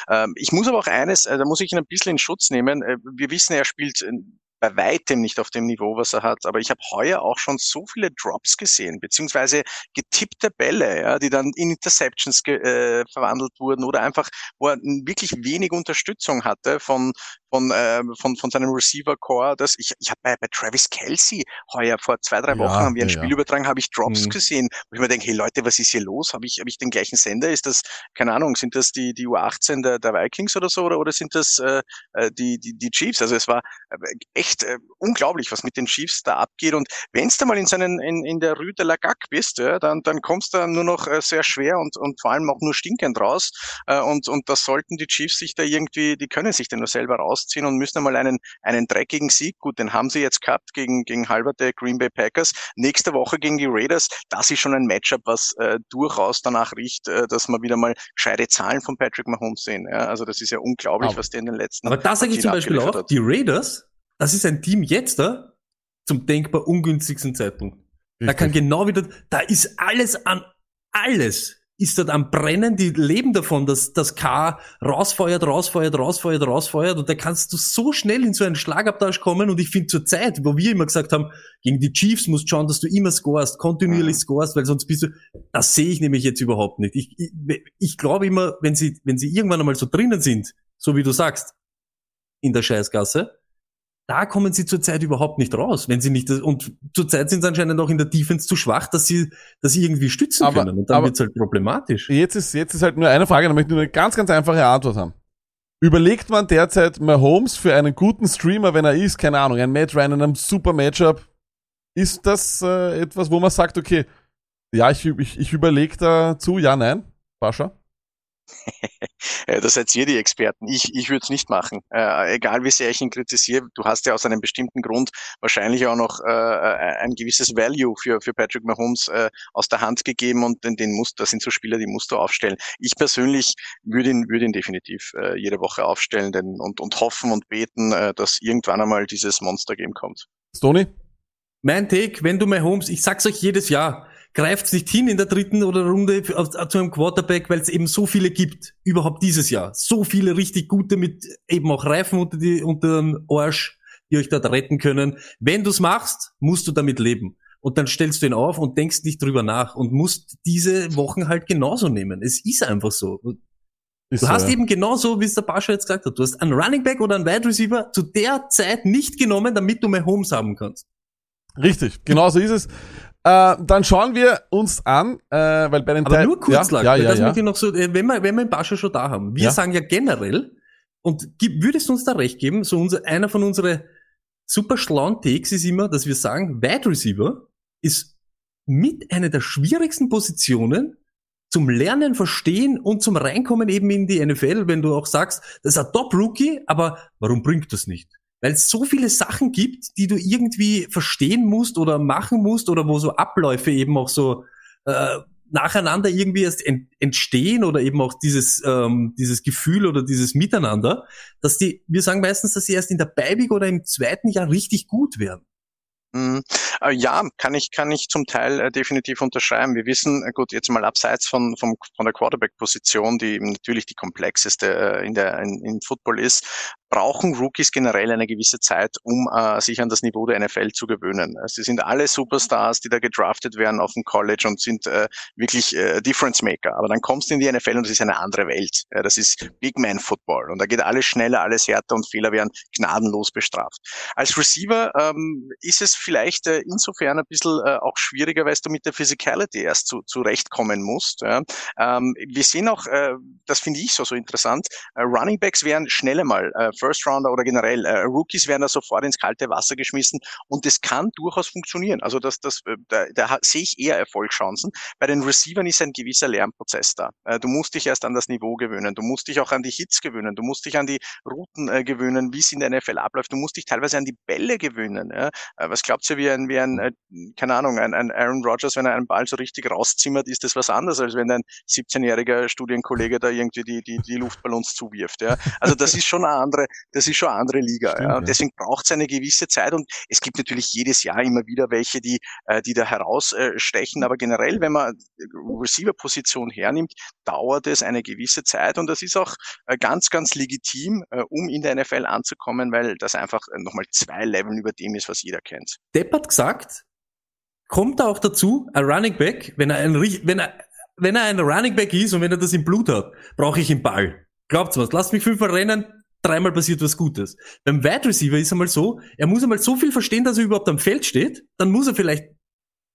Ähm, ich muss aber auch eines, äh, da muss ich ihn ein bisschen in Schutz nehmen. Äh, wir wissen, er spielt äh, bei weitem nicht auf dem Niveau, was er hat. Aber ich habe heuer auch schon so viele Drops gesehen, beziehungsweise getippte Bälle, ja, die dann in Interceptions äh, verwandelt wurden oder einfach, wo er wirklich wenig Unterstützung hatte von von äh, von von seinem Receiver Core. Das ich ich habe bei, bei Travis Kelsey heuer vor zwei drei Ja, Wochen haben wir ein ja, Spiel ja. übertragen, habe ich Drops Mhm. gesehen, wo ich mir denke, hey Leute, was ist hier los? Habe ich habe ich den gleichen Sender? Ist das keine Ahnung? Sind das die die U18 der, der Vikings oder so oder oder sind das äh, äh, die die die Chiefs? Also es war äh, echt äh, unglaublich, was mit den Chiefs da abgeht. Und wenn du mal in seinen in, in der Rue de la Gac bist, ja, dann dann kommst du nur noch äh, sehr schwer und und vor allem auch nur stinkend raus. Äh, und und das sollten die Chiefs sich da irgendwie, die können sich da nur selber rausziehen und müssen einmal einen einen dreckigen Sieg. Gut, den haben sie jetzt gehabt gegen gegen halberte Green Bay Packers. Nächste Woche gegen die Raiders. Das ist schon ein Matchup, was äh, durchaus danach riecht, äh, dass wir wieder mal gescheite Zahlen von Patrick Mahomes sehen. Ja, also das ist ja unglaublich, Aber- was der in den letzten Aber da sage ich zum Beispiel auch, hat. die Raiders, das ist ein Team jetzt da zum denkbar ungünstigsten Zeitpunkt. Da kann Richtig. genau wieder, da ist alles an, alles ist dort am Brennen, die leben davon, dass das K rausfeuert, rausfeuert, rausfeuert, rausfeuert und da kannst du so schnell in so einen Schlagabtausch kommen und ich finde zur Zeit, wo wir immer gesagt haben, gegen die Chiefs musst du schauen, dass du immer scorest, kontinuierlich scorest, weil sonst bist du, das sehe ich nämlich jetzt überhaupt nicht. Ich, ich, ich glaube immer, wenn sie, wenn sie irgendwann einmal so drinnen sind, so wie du sagst, in der Scheißgasse, da kommen sie zurzeit überhaupt nicht raus, wenn sie nicht und zurzeit sind sie anscheinend auch in der Defense zu schwach, dass sie dass sie irgendwie stützen Aber- können und dann wird's halt problematisch. Jetzt ist, jetzt ist halt nur eine Frage, da möchte ich nur eine ganz, ganz einfache Antwort haben. Überlegt man derzeit Mahomes für einen guten Streamer, wenn er ist, keine Ahnung, ein Matt Ryan in einem super Matchup, ist das äh, etwas, wo man sagt, okay, ja, ich, ich, ich überlege dazu, ja, nein, Pascha? Äh, Da seid ihr die Experten. Ich, ich würde es nicht machen. Äh, egal wie sehr ich ihn kritisiere, du hast ja aus einem bestimmten Grund wahrscheinlich auch noch äh, ein gewisses Value für, für Patrick Mahomes äh, aus der Hand gegeben und den, den musst, das sind so Spieler, die musst du aufstellen. Ich persönlich würde ihn, würde ihn definitiv äh, jede Woche aufstellen denn, und, und hoffen und beten, äh, dass irgendwann einmal dieses Monster-Game kommt. Stoney? Mein Take, wenn du Mahomes, ich sag's euch jedes Jahr, greift's nicht hin in der dritten oder Runde zu einem Quarterback, weil es eben so viele gibt, überhaupt dieses Jahr. So viele richtig gute mit eben auch Reifen unter, die, unter den Arsch, die euch dort retten können. Wenn du's machst, musst du damit leben. Und dann stellst du ihn auf und denkst nicht drüber nach und musst diese Wochen halt genauso nehmen. Es ist einfach so. Ist Du so, hast ja. eben genauso, wie es der Pascha jetzt gesagt hat, du hast einen Running Back oder einen Wide Receiver zu der Zeit nicht genommen, damit du mehr Homes haben kannst. Richtig, genau so ist es. Äh, dann schauen wir uns an, äh, weil bei den Aber Teil- nur kurz, ja, Lack, ja, ja, das ja. möchte ich noch so, äh, wenn wir, wenn wir den Pascha schon da haben. Wir Ja. sagen ja generell, und gib, würdest du uns da recht geben, so unser, einer von unseren super schlauen Takes ist immer, dass wir sagen, Wide Receiver ist mit einer der schwierigsten Positionen zum Lernen, Verstehen und zum Reinkommen eben in die NFL, wenn du auch sagst, das ist ein Top-Rookie, aber warum bringt das nicht? Weil es so viele Sachen gibt, die du irgendwie verstehen musst oder machen musst oder wo so Abläufe eben auch so äh, nacheinander irgendwie erst ent entstehen oder eben auch dieses, ähm, dieses Gefühl oder dieses Miteinander, dass die, wir sagen meistens, dass sie erst in der Beibig oder im zweiten Jahr richtig gut werden. Mhm. Äh, ja, kann ich, kann ich zum Teil äh, definitiv unterschreiben. Wir wissen, äh, gut, jetzt mal abseits von, vom, von der Quarterback-Position, die natürlich die komplexeste äh, in der, in, im Football ist, brauchen Rookies generell eine gewisse Zeit, um äh, sich an das Niveau der NFL zu gewöhnen. Äh, Sie sind alle Superstars, die da gedraftet werden auf dem College und sind äh, wirklich äh, Difference Maker. Aber dann kommst du in die NFL und es ist eine andere Welt. Ja, das ist Big Man Football und da geht alles schneller, alles härter und Fehler werden gnadenlos bestraft. Als Receiver ähm, ist es vielleicht äh, insofern ein bisschen äh, auch schwieriger, weil du mit der Physicality erst zu, zurechtkommen musst. Ja. Ähm, wir sehen auch, äh, das finde ich so, so interessant, äh, Running Backs werden schnell einmal äh, First Rounder oder generell äh, Rookies werden da sofort ins kalte Wasser geschmissen und das kann durchaus funktionieren. Also das, das, äh, da, da sehe ich eher Erfolgschancen. Bei den Receivern ist ein gewisser Lernprozess da. Äh, du musst dich erst an das Niveau gewöhnen, du musst dich auch an die Hits gewöhnen, du musst dich an die Routen äh, gewöhnen, wie es in der NFL abläuft, du musst dich teilweise an die Bälle gewöhnen. Ja? Äh, was glaubt ihr, wie ein, wie ein äh, keine Ahnung, ein, ein Aaron Rodgers, wenn er einen Ball so richtig rauszimmert, ist das was anderes, als wenn ein 17-jähriger Studienkollege da irgendwie die, die, die Luftballons zuwirft. Ja? Also das ist schon eine andere, das ist schon eine andere Liga. Stimmt, ja? Und deswegen braucht es eine gewisse Zeit und es gibt natürlich jedes Jahr immer wieder welche, die, äh, die da herausstechen. Aber generell, wenn man Receiver-Position hernimmt, dauert es eine gewisse Zeit und das ist auch äh, ganz, ganz legitim, äh, um in der NFL anzukommen, weil das einfach nochmal zwei Leveln über dem ist, was jeder kennt. Depp hat gesagt, kommt da auch dazu, ein Running Back, wenn er ein, wenn er, wenn er ein Running Back ist und wenn er das im Blut hat, brauche ich einen Ball. Glaubt's was? Lasst mich fünfmal rennen, dreimal passiert was Gutes. Beim Wide Receiver ist einmal so, er muss einmal so viel verstehen, dass er überhaupt am Feld steht, dann muss er vielleicht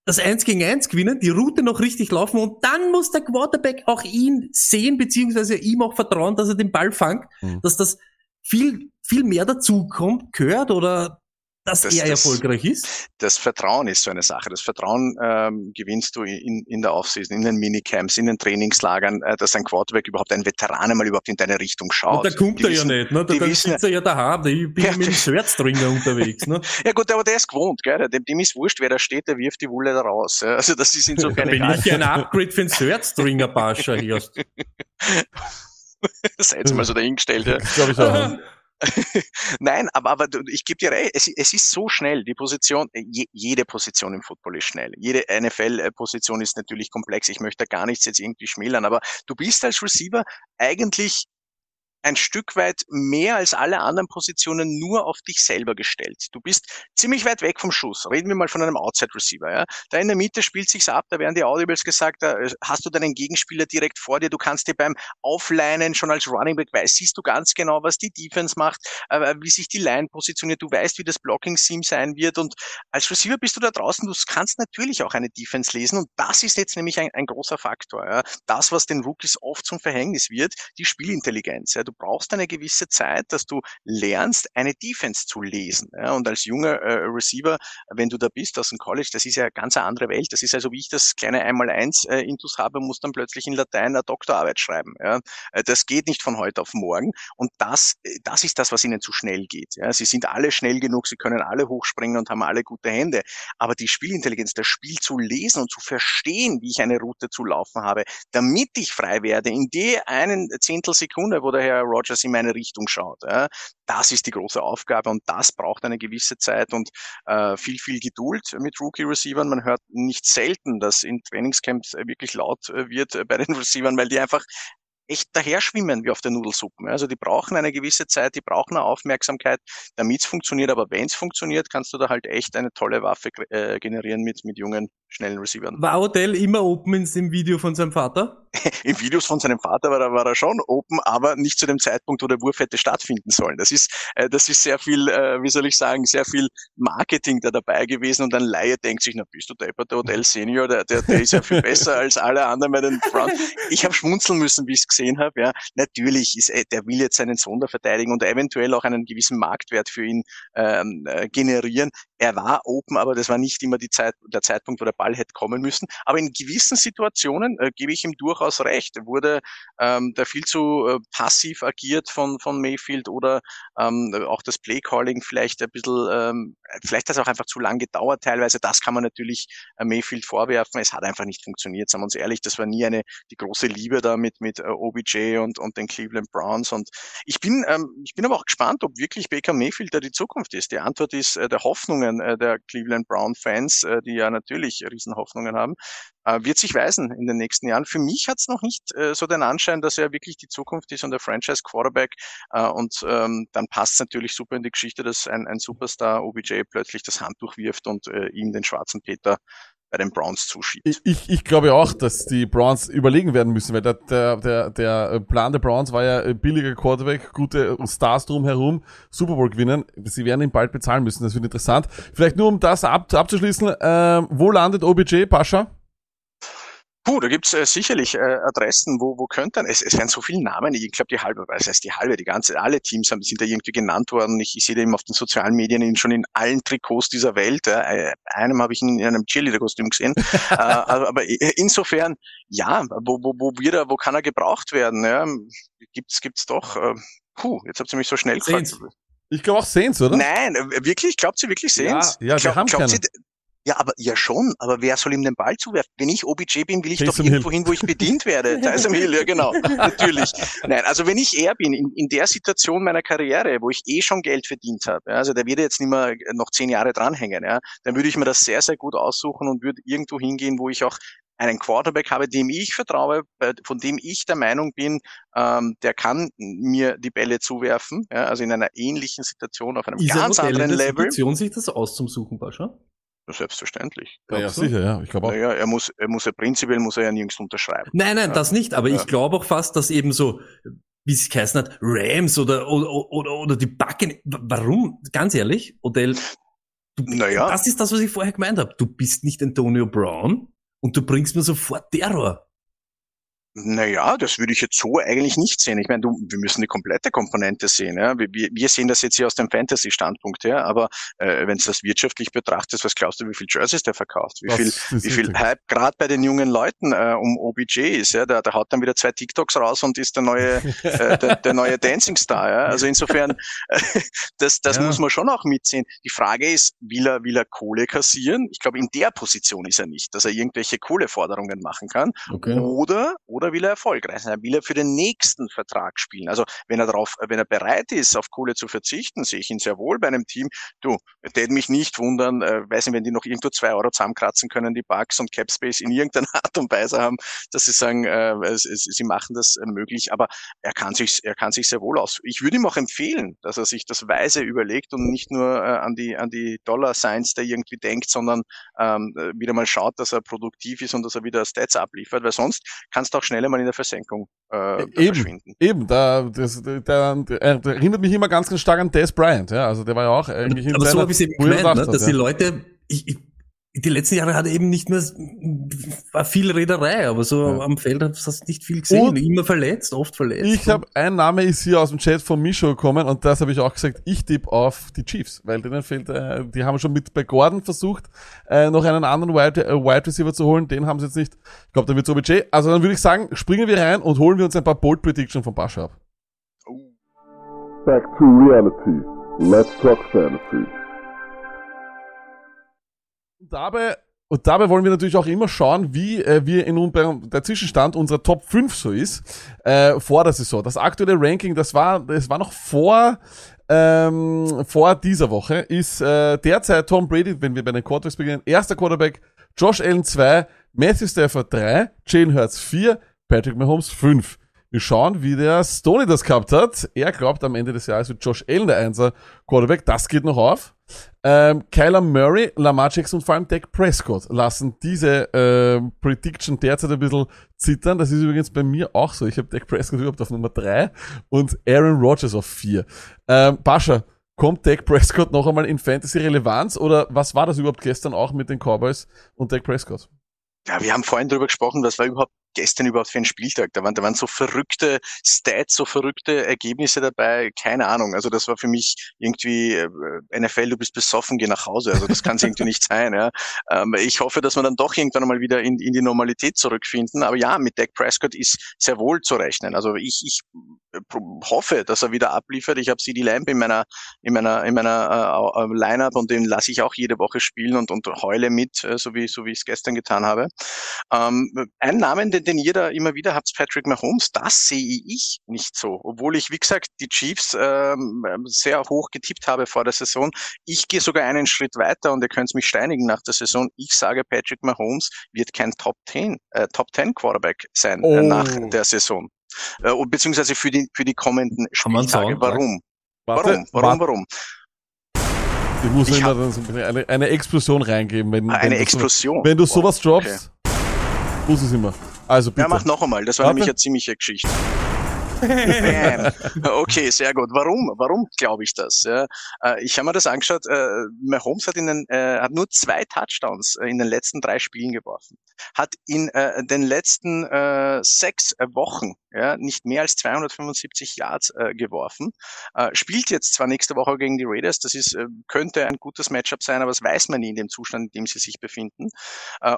das Eins gegen Eins gewinnen, die Route noch richtig laufen und dann muss der Quarterback auch ihn sehen, beziehungsweise ihm auch vertrauen, dass er den Ball fangt, Mhm. dass das viel, viel mehr dazu kommt, gehört oder dass Das- er das- erfolgreich ist. das Vertrauen ist so eine Sache. Das Vertrauen ähm, gewinnst du in, in der Offseason, in den Minicamps, in den Trainingslagern, äh, dass ein Quarterback überhaupt ein Veteran einmal überhaupt in deine Richtung schaut. Und da kommt Die er wissen- ja nicht, ne? Da, die da wissen- sitzt er ja daheim, ich bin Ja, mit dem Schwertstringer unterwegs, ne? Ja gut, aber der ist gewohnt, gell? Dem, dem ist wurscht, wer da steht, der wirft die Wulle da raus. Also das ist insofern bin egal. ich ein Upgrade für den Schwertstringer, Pascha hier. Sei jetzt mal so dahingestellt. Ja. Glaube ich auch. Nein, aber, aber ich gebe dir recht, es, es ist so schnell. Die Position, äh, je, jede Position im Football ist schnell. Jede NFL-Position ist natürlich komplex. Ich möchte gar nichts jetzt irgendwie schmälern, aber du bist als Receiver eigentlich ein Stück weit mehr als alle anderen Positionen nur auf dich selber gestellt. Du bist ziemlich weit weg vom Schuss. Reden wir mal von einem Outside Receiver. Ja? Da in der Mitte spielt sich's ab, da werden die Audibles gesagt, da äh, hast du deinen Gegenspieler direkt vor dir, du kannst dir beim Auflinen schon als Running Back weiß, siehst du ganz genau, was die Defense macht, äh, wie sich die Line positioniert, du weißt, wie das Blocking Seam sein wird und als Receiver bist du da draußen, du kannst natürlich auch eine Defense lesen und das ist jetzt nämlich ein, ein großer Faktor. Ja? Das, was den Rookies oft zum Verhängnis wird, die Spielintelligenz. Ja? Du brauchst eine gewisse Zeit, dass du lernst, eine Defense zu lesen. Ja, und als junger äh, Receiver, wenn du da bist aus dem College, das ist ja eine ganz andere Welt. Das ist also, wie ich das kleine Einmal-Eins äh, habe, muss dann plötzlich in Latein eine Doktorarbeit schreiben. Ja. Äh, das geht nicht von heute auf morgen. Und das, äh, das ist das, was ihnen zu schnell geht. Ja. Sie sind alle schnell genug, sie können alle hochspringen und haben alle gute Hände. Aber die Spielintelligenz, das Spiel zu lesen und zu verstehen, wie ich eine Route zu laufen habe, damit ich frei werde, in der einen Zehntelsekunde, wo der Herr Rogers in meine Richtung schaut. Ja, das ist die große Aufgabe und das braucht eine gewisse Zeit und äh, viel, viel Geduld mit Rookie-Receivern. Man hört nicht selten, dass in Trainingscamps wirklich laut äh, wird äh, bei den Receivern, weil die einfach echt daher schwimmen wie auf der Nudelsuppe. Also die brauchen eine gewisse Zeit, die brauchen eine Aufmerksamkeit, damit es funktioniert. Aber wenn es funktioniert, kannst du da halt echt eine tolle Waffe äh, generieren mit, mit jungen, schnellen Receivern. War Odell immer open in dem Video von seinem Vater? In Videos von seinem Vater war er, war er schon open, aber nicht zu dem Zeitpunkt, wo der Wurf hätte stattfinden sollen. Das ist, äh, das ist sehr viel, äh, wie soll ich sagen, sehr viel Marketing da dabei gewesen und ein Laie denkt sich, na bist du der, der Odell Senior, der, der, der ist ja viel besser als alle anderen bei den Browns. Ich habe schmunzeln müssen, wie ich es gesehen habe. Ja, natürlich ist er, der will jetzt seinen Sohn da verteidigen und eventuell auch einen gewissen Marktwert für ihn ähm, äh, generieren. Er war open, aber das war nicht immer die Zeit, der Zeitpunkt, wo der Ball hätte kommen müssen. Aber in gewissen Situationen äh, gebe ich ihm durchaus recht. Wurde ähm, da viel zu äh, passiv agiert von, von Mayfield oder ähm, auch das Playcalling vielleicht ein bisschen, ähm, vielleicht hat es auch einfach zu lang gedauert teilweise. Das kann man natürlich äh, Mayfield vorwerfen. Es hat einfach nicht funktioniert, sagen wir uns ehrlich. Das war nie eine die große Liebe da mit, mit äh, OBJ und, und den Cleveland Browns. Und ich bin, ähm, ich bin aber auch gespannt, ob wirklich Baker Mayfield da die Zukunft ist. Die Antwort ist äh, der Hoffnungen äh, der Cleveland Brown Fans, äh, die ja natürlich Riesenhoffnungen haben, äh, wird sich weisen in den nächsten Jahren. Für mich hat es noch nicht so den Anschein, dass er wirklich die Zukunft ist und der Franchise Quarterback. Und ähm, dann passt natürlich super in die Geschichte, dass ein, ein Superstar OBJ plötzlich das Handtuch wirft und ihm den schwarzen Peter bei den Browns zuschiebt. Ich, ich, ich glaube auch, dass die Browns überlegen werden müssen, weil der, der, der, der Plan der Browns war ja äh, billiger Quarterback, gute Stars drumherum, Super Bowl gewinnen. Sie werden ihn bald bezahlen müssen, das wird interessant. Vielleicht nur um das ab, abzuschließen, ähm, wo landet OBJ, Pascha? Puh, da gibt's äh, sicherlich äh, Adressen, wo, wo könnte es, es werden so viele Namen, ich glaube die halbe, was heißt die halbe, die ganze, alle Teams haben, sind da irgendwie genannt worden. Ich, ich sehe da eben auf den sozialen Medien ihn schon in allen Trikots dieser Welt. Äh, einem habe ich ihn in einem Cheerleader-Kostüm gesehen. äh, aber, aber insofern, ja, wo, wo, wo wird er, wo kann er gebraucht werden? Ja? Gibt's, gibt's doch, äh, puh, jetzt habt ihr mich so schnell gefragt. Ich glaube auch Saints, oder? Nein, äh, wirklich? Glaubt sie wirklich Saints? Ja, ja, wir Glaub- haben glaubt keine. sie, ja, aber ja schon, aber wer soll ihm den Ball zuwerfen? Wenn ich OBJ bin, will ich Taysom doch irgendwo hin, wo ich bedient werde. Tyson Hill, ja genau, natürlich. Nein, also wenn ich er bin, in, in der Situation meiner Karriere, wo ich eh schon Geld verdient habe, ja, also der wird jetzt nicht mehr noch zehn Jahre dranhängen, ja, dann würde ich mir das sehr, sehr gut aussuchen und würde irgendwo hingehen, wo ich auch einen Quarterback habe, dem ich vertraue, bei- von dem ich der Meinung bin, ähm, der kann mir die Bälle zuwerfen, ja, also in einer ähnlichen Situation auf einem Ist ganz anderen der Level. Situation, sich das auszusuchen, Pascha? Selbstverständlich. Ja, ja, Glaubst du? sicher, ja. Ich glaube auch. Naja, er muss, er muss ja prinzipiell muss er ja nirgends unterschreiben. Nein, nein, Ja. das nicht, aber Ja. ich glaube auch fast, dass eben so, wie es geheißen hat, Rams oder, oder, oder, oder die Backen, warum? Ganz ehrlich, Odell, du, Naja. das ist das, was ich vorher gemeint habe. Du bist nicht Antonio Brown und du bringst mir sofort Terror. Naja, das würde ich jetzt so eigentlich nicht sehen. Ich meine, du, wir müssen die komplette Komponente sehen. Ja? Wir, wir sehen das jetzt hier aus dem Fantasy-Standpunkt her, aber äh, wenn du das wirtschaftlich betrachtest, was glaubst du, wie viel Jerseys der verkauft? Wie Das viel, wie viel. Hype gerade bei den jungen Leuten äh, um OBJ ist? Ja? Der, der haut dann wieder zwei TikToks raus und ist der neue, äh, der, der neue Dancing Star. Ja? Also insofern, äh, das, das Ja. muss man schon auch mitsehen. Die Frage ist, will er, will er Kohle kassieren? Ich glaube, in der Position ist er nicht, dass er irgendwelche Kohleforderungen machen kann. Okay. Oder, oder will er erfolgreich sein? Will er für den nächsten Vertrag spielen? Also, wenn er darauf, wenn er bereit ist, auf Kohle zu verzichten, sehe ich ihn sehr wohl bei einem Team. Du, täte mich nicht wundern, äh, weiß nicht, wenn die noch irgendwo zwei Euro zusammenkratzen können, die Bugs und Capspace in irgendeiner Art und Weise haben, dass sie sagen, äh, es, es, sie machen das äh, möglich, aber er kann sich, er kann sich sehr wohl aus. Ich würde ihm auch empfehlen, dass er sich das weise überlegt und nicht nur äh, an die, an die Dollar Signs, der irgendwie denkt, sondern ähm, äh, wieder mal schaut, dass er produktiv ist und dass er wieder Stats abliefert, weil sonst kannst du auch schneller mal in der Versenkung äh, Eben. verschwinden. Eben, da, das, der, der erinnert mich immer ganz, ganz stark an Des Bryant, ja. Also der war ja auch eigentlich in Aber so seiner habe ich es eben früher gemeint, ne? Dass ja. die Leute, ich, ich, die letzten Jahre hat er eben nicht mehr, war viel Rederei, aber so Ja. am Feld hast du nicht viel gesehen. Und- Immer verletzt, oft verletzt. Ich habe, ein Name ist hier aus dem Chat von Misho gekommen und das habe ich auch gesagt, ich tippe auf die Chiefs, weil denen fehlt, äh, die haben schon mit bei Gordon versucht, äh, noch einen anderen Wide, äh, Wide Receiver zu holen, den haben sie jetzt nicht. Ich glaube, da wird OBJ. Also dann würde ich sagen, springen wir rein und holen wir uns ein paar Bold Prediction von Pascha ab. Back to reality. Let's talk fantasy. Dabei, und dabei wollen wir natürlich auch immer schauen, wie äh, wir in un- bei- der Zwischenstand unserer Top 5 so ist, äh, vor der Saison. Das aktuelle Ranking, das war, das war noch vor, ähm, vor dieser Woche, ist äh, derzeit Tom Brady, wenn wir bei den Quarterbacks beginnen, erster Quarterback, Josh Allen 2, Matthew Stafford 3, Jalen Hurts 4, Patrick Mahomes 5. Wir schauen, wie der Stoney das gehabt hat. Er glaubt, am Ende des Jahres wird Josh Allen der Einser Quarterback. Das geht noch auf. Ähm, Kyler Murray, Lamar Jackson und vor allem Dak Prescott lassen diese ähm, Prediction derzeit ein bisschen zittern. Das ist übrigens bei mir auch so. Ich habe Dak Prescott überhaupt auf Nummer 3 und Aaron Rodgers auf 4. Ähm, Pascha, kommt Dak Prescott noch einmal in Fantasy-Relevanz oder was war das überhaupt gestern auch mit den Cowboys und Dak Prescott? Ja, wir haben vorhin darüber gesprochen, was war überhaupt gestern überhaupt für ein Spieltag? Da waren, da waren so verrückte Stats, so verrückte Ergebnisse dabei, keine Ahnung. Also das war für mich irgendwie äh, NFL, du bist besoffen, geh nach Hause. Also das kann es irgendwie nicht sein. Ja. Ähm, ich hoffe, dass wir dann doch irgendwann mal wieder in, in die Normalität zurückfinden. Aber ja, mit Dak Prescott ist sehr wohl zu rechnen. Also ich, ich hoffe, dass er wieder abliefert. Ich habe CD Lamb in meiner in meiner in meiner äh, äh, Lineup und den lasse ich auch jede Woche spielen und und heule mit, äh, so wie so wie ich es gestern getan habe. Ähm, ein Namen, den, den ihr da immer wieder habt, Patrick Mahomes, das sehe ich nicht so. Obwohl ich, wie gesagt, die Chiefs ähm, sehr hoch getippt habe vor der Saison. Ich gehe sogar einen Schritt weiter und ihr könnt mich steinigen nach der Saison. Ich sage, Patrick Mahomes wird kein Top 10, äh, Top 10 Quarterback sein Oh. äh, nach der Saison. Äh, beziehungsweise für die, für die kommenden Kann man Spieltage. sagen, Warum? Warte, Warum? Warum? Warum? Ich muss Ich immer hab- dann so eine, eine Explosion reingeben, wenn, wenn Eine du Explosion. So, wenn du Wow, sowas okay. droppst, muss es immer. Also bitte. Ja, mach noch einmal. Das war Warte. nämlich eine ziemliche Geschichte. Okay, sehr gut. Warum? Warum glaube ich das? Ja, äh, ich habe mir das angeschaut. Äh, Mahomes hat in den, äh, hat nur zwei Touchdowns in den letzten drei Spielen geworfen. Hat in den letzten sechs Wochen ja, nicht mehr als 275 Yards geworfen. Spielt jetzt zwar nächste Woche gegen die Raiders. Das ist könnte ein gutes Matchup sein, aber das weiß man nie in dem Zustand, in dem sie sich befinden.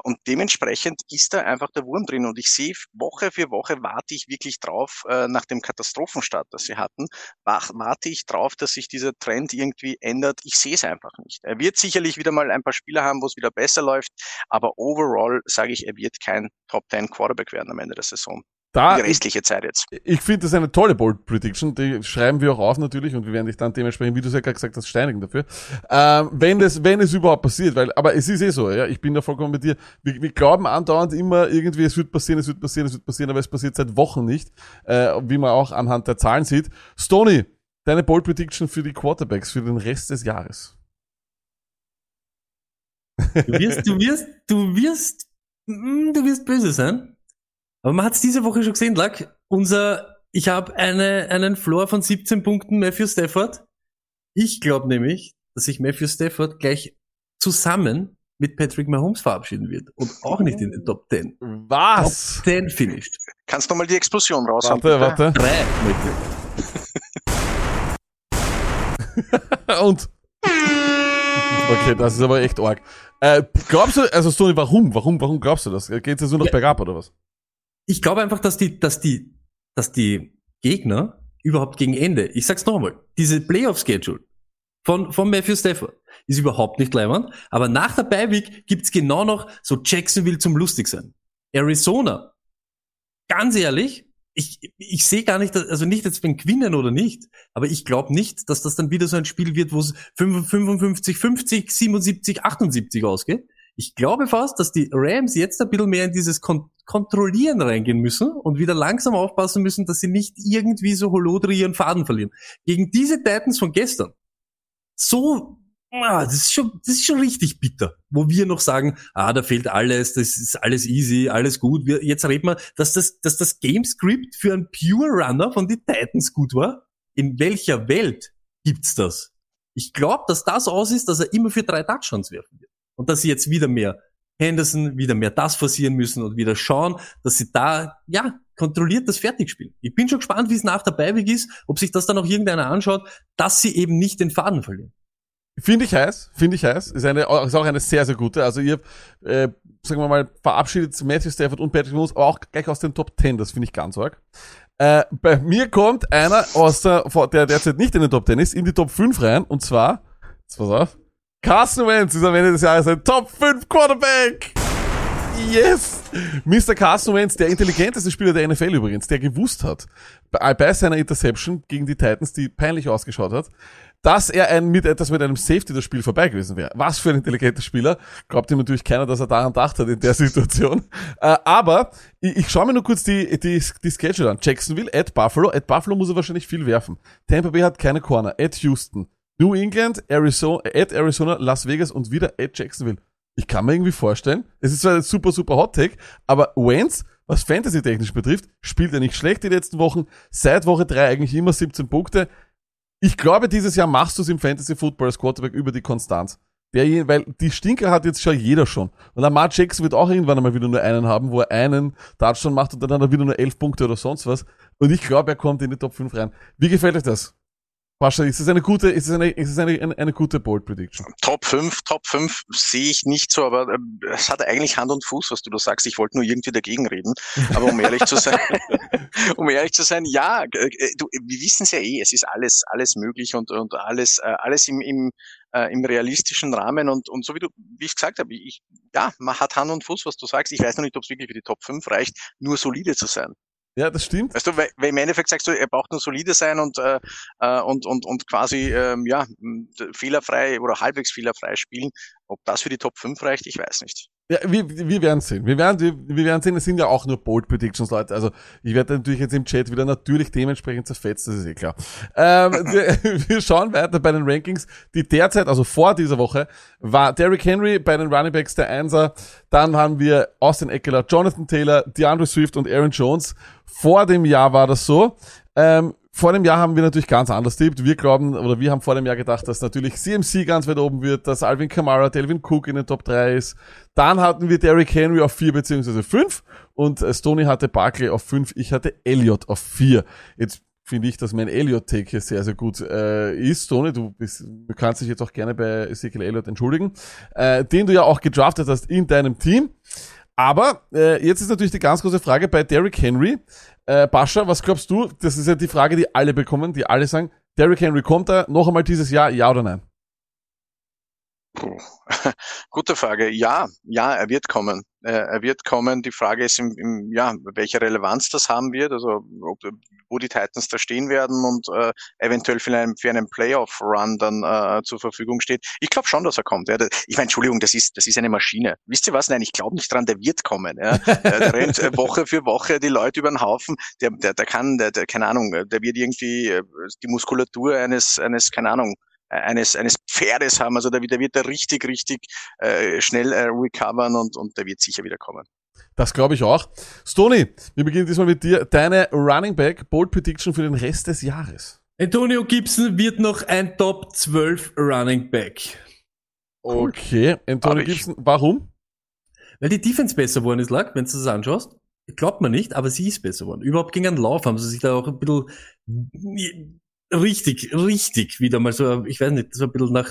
Und dementsprechend ist da einfach der Wurm drin. Und ich sehe Woche für Woche warte ich wirklich drauf, nach dem Katastrophenstart, das sie hatten, warte ich drauf, dass sich dieser Trend irgendwie ändert. Ich sehe es einfach nicht. Er wird sicherlich wieder mal ein paar Spieler haben, wo es wieder besser läuft, aber overall sage ich, er wird kein Top 10 Quarterback werden am Ende der Saison. Da, Die ich, restliche Zeit jetzt. ich finde das eine tolle Bold Prediction. Die schreiben wir auch auf natürlich und wir werden dich dann dementsprechend, wie du es ja gerade gesagt hast, steinigen dafür. Ähm, wenn es, wenn es überhaupt passiert, weil, aber es ist eh so, ja, ich bin da vollkommen mit dir. Wir, wir glauben andauernd immer irgendwie, es wird passieren, es wird passieren, es wird passieren, aber es passiert seit Wochen nicht, äh, wie man auch anhand der Zahlen sieht. Stony, deine Bold Prediction für die Quarterbacks für den Rest des Jahres. Du wirst, du wirst, du wirst, mm, du wirst böse sein. Aber man hat es diese Woche schon gesehen, Lack. Unser, ich habe eine, einen Floor von 17 Punkten Matthew Stafford. Ich glaube nämlich, dass sich Matthew Stafford gleich zusammen mit Patrick Mahomes verabschieden wird und auch nicht in den Top 10. Was? Top 10 finished. Kannst du mal die Explosion raushauen? Warte, warte. Drei, Matthew. Und. Okay, das ist aber echt arg. Äh, glaubst du, also Stony, warum? Warum, warum glaubst du das? Geht's jetzt nur noch Ja. bergab oder was? Ich glaube einfach, dass die, dass die, dass die Gegner überhaupt gegen Ende, ich sag's noch einmal, diese Playoff-Schedule von, von Matthew Stafford ist überhaupt nicht leibend, aber nach der Beiweek gibt's genau noch so Jacksonville zum lustig sein. Arizona, ganz ehrlich, ich, ich sehe gar nicht, dass- also nicht jetzt beim Gewinnen oder nicht, aber ich glaube nicht, dass das dann wieder so ein Spiel wird, wo es 55, 50, 77, 78 ausgeht. Ich glaube fast, dass die Rams jetzt ein bisschen mehr in dieses Kon Kontrollieren reingehen müssen und wieder langsam aufpassen müssen, dass sie nicht irgendwie so holodri ihren Faden verlieren. Gegen diese Titans von gestern, so, ah, das ist schon, das ist schon richtig bitter, wo wir noch sagen, ah, da fehlt alles, das ist alles easy, alles gut. Wir, jetzt reden wir, dass das, dass das Gamescript für einen Pure Runner von den Titans gut war. In welcher Welt gibt's das? Ich glaube, dass das aus ist, dass er immer für drei Touchdowns werfen wird. Und dass sie jetzt wieder mehr Henderson, wieder mehr das forcieren müssen und wieder schauen, dass sie da, ja, kontrolliert das fertig spielen. Ich bin schon gespannt, wie es nach der Beiweg ist, ob sich das dann auch irgendeiner anschaut, dass sie eben nicht den Faden verlieren. Finde ich heiß, finde ich heiß. Ist, eine, ist auch eine sehr, sehr gute. Also ihr, äh, sagen wir mal, verabschiedet Matthew Stafford und Patrick Mahomes, aber auch gleich aus den Top 10. Das finde ich ganz arg. Äh, bei mir kommt einer aus der, der derzeit nicht in den Top 10 ist, in die Top 5 rein. Und zwar, jetzt pass auf, Carson Wentz ist am Ende des Jahres ein Top 5 Quarterback. Yes! Mr. Carson Wentz, der intelligenteste Spieler der NFL übrigens, der gewusst hat, bei, seiner Interception gegen die Titans, die peinlich ausgeschaut hat, dass er ein, mit etwas mit einem Safety das Spiel vorbei gewesen wäre. Was für ein intelligenter Spieler. Glaubt ihm natürlich keiner, dass er daran gedacht hat in der Situation. Äh, aber ich, ich schaue mir nur kurz die, die, die Schedule an. Jacksonville, at Buffalo. At Buffalo muss er wahrscheinlich viel werfen. Tampa Bay hat keine Corner. At Houston. New England, Arizona, at Arizona, Las Vegas und wieder at Jacksonville. Ich kann mir irgendwie vorstellen, es ist zwar ein super, super Hot Take, aber Wentz, was Fantasy-technisch betrifft, spielt er nicht schlecht die letzten Wochen. Seit Woche 3 eigentlich immer 17 Punkte. Ich glaube, dieses Jahr machst du es im Fantasy Football als Quarterback über die Konstanz. Der, weil die Stinker hat jetzt schon jeder schon. Und Lamar Jackson wird auch irgendwann einmal wieder nur einen haben, wo er einen Touchdown macht und dann hat er wieder nur elf Punkte oder sonst was. Und ich glaube, er kommt in die Top 5 rein. Wie gefällt euch das? Pascha, ist es eine gute, ist es eine, ist es eine, eine, eine gute Bold Prediction? Top 5, Top 5 sehe ich nicht so, aber äh, es hat eigentlich Hand und Fuß, was du da sagst. Ich wollte nur irgendwie dagegen reden. Aber um ehrlich zu sein, um ehrlich zu sein, ja, äh, du, wir wissen es ja eh, es ist alles, alles möglich und, und alles, äh, alles im, im, äh, im realistischen Rahmen und, und so wie du, wie ich gesagt habe, ich, ja, man hat Hand und Fuß, was du sagst. Ich weiß noch nicht, ob es wirklich für die Top 5 reicht, nur solide zu sein. Ja, das stimmt. Weißt du, weil, im Endeffekt sagst du, er braucht nur solide sein und, äh, äh, und, und, und quasi ähm, ja, fehlerfrei oder halbwegs fehlerfrei spielen. Ob das für die Top 5 reicht, ich weiß nicht. Ja, wir, wir werden sehen. Wir werden, wir, wir werden sehen, es sind ja auch nur Bold Predictions, Leute. Also ich werde natürlich jetzt im Chat wieder natürlich dementsprechend zerfetzt, das ist eh klar. Ähm, wir, wir schauen weiter bei den Rankings. Die derzeit, also vor dieser Woche, war Derrick Henry bei den Running Backs der Einser. Dann haben wir Austin Eckler, Jonathan Taylor, DeAndre Swift und Aaron Jones. Vor dem Jahr war das so. Ähm, vor dem Jahr haben wir natürlich ganz anders tippt. Wir glauben, oder wir haben vor dem Jahr gedacht, dass natürlich CMC ganz weit oben wird, dass Alvin Kamara, Delvin Cook in den Top 3 ist. Dann hatten wir Derrick Henry auf 4 beziehungsweise 5 und äh, Stoney hatte Barkley auf 5, ich hatte Elliott auf 4. Jetzt finde ich, dass mein Elliott-Take hier sehr, sehr gut äh, ist. Stoney, du, du kannst dich jetzt auch gerne bei Ezekiel Elliott entschuldigen, äh, den du ja auch gedraftet hast in deinem Team. Aber äh, jetzt ist natürlich die ganz große Frage bei Derrick Henry. Äh, Bascha, was glaubst du? Das ist ja die Frage, die alle bekommen, die alle sagen, Derrick Henry, kommt er noch einmal dieses Jahr, ja oder nein? Puh. Gute Frage. Ja, ja, er wird kommen. Äh, er wird kommen. Die Frage ist, im, im, ja, welche Relevanz das haben wird, also ob, wo die Titans da stehen werden und äh, eventuell für einen, für einen Playoff-Run dann äh, zur Verfügung steht. Ich glaube schon, dass er kommt. Ja. Ich meine, Entschuldigung, das ist, das ist eine Maschine. Wisst ihr was? Nein, ich glaube nicht dran, der wird kommen. Ja. der rennt äh, Woche für Woche die Leute über den Haufen. Der, der, der kann, der, der, keine Ahnung, der wird irgendwie äh, die Muskulatur eines, eines, keine Ahnung, eines, eines Pferdes haben. Also da, da wird er richtig, richtig äh, schnell äh, recovern und, und der wird sicher wieder kommen. Das glaube ich auch. Stony, wir beginnen diesmal mit dir. Deine Running Back Bold Prediction für den Rest des Jahres. Antonio Gibson wird noch ein Top 12 Running Back. Okay, Antonio Hab ich. Gibson, warum? Weil die Defense besser geworden ist, lag, wenn du das anschaust. Glaubt man nicht, aber sie ist besser geworden. Überhaupt gegen einen Lauf haben sie sich da auch ein bisschen richtig, richtig wieder mal so, ich weiß nicht, so ein bisschen nach,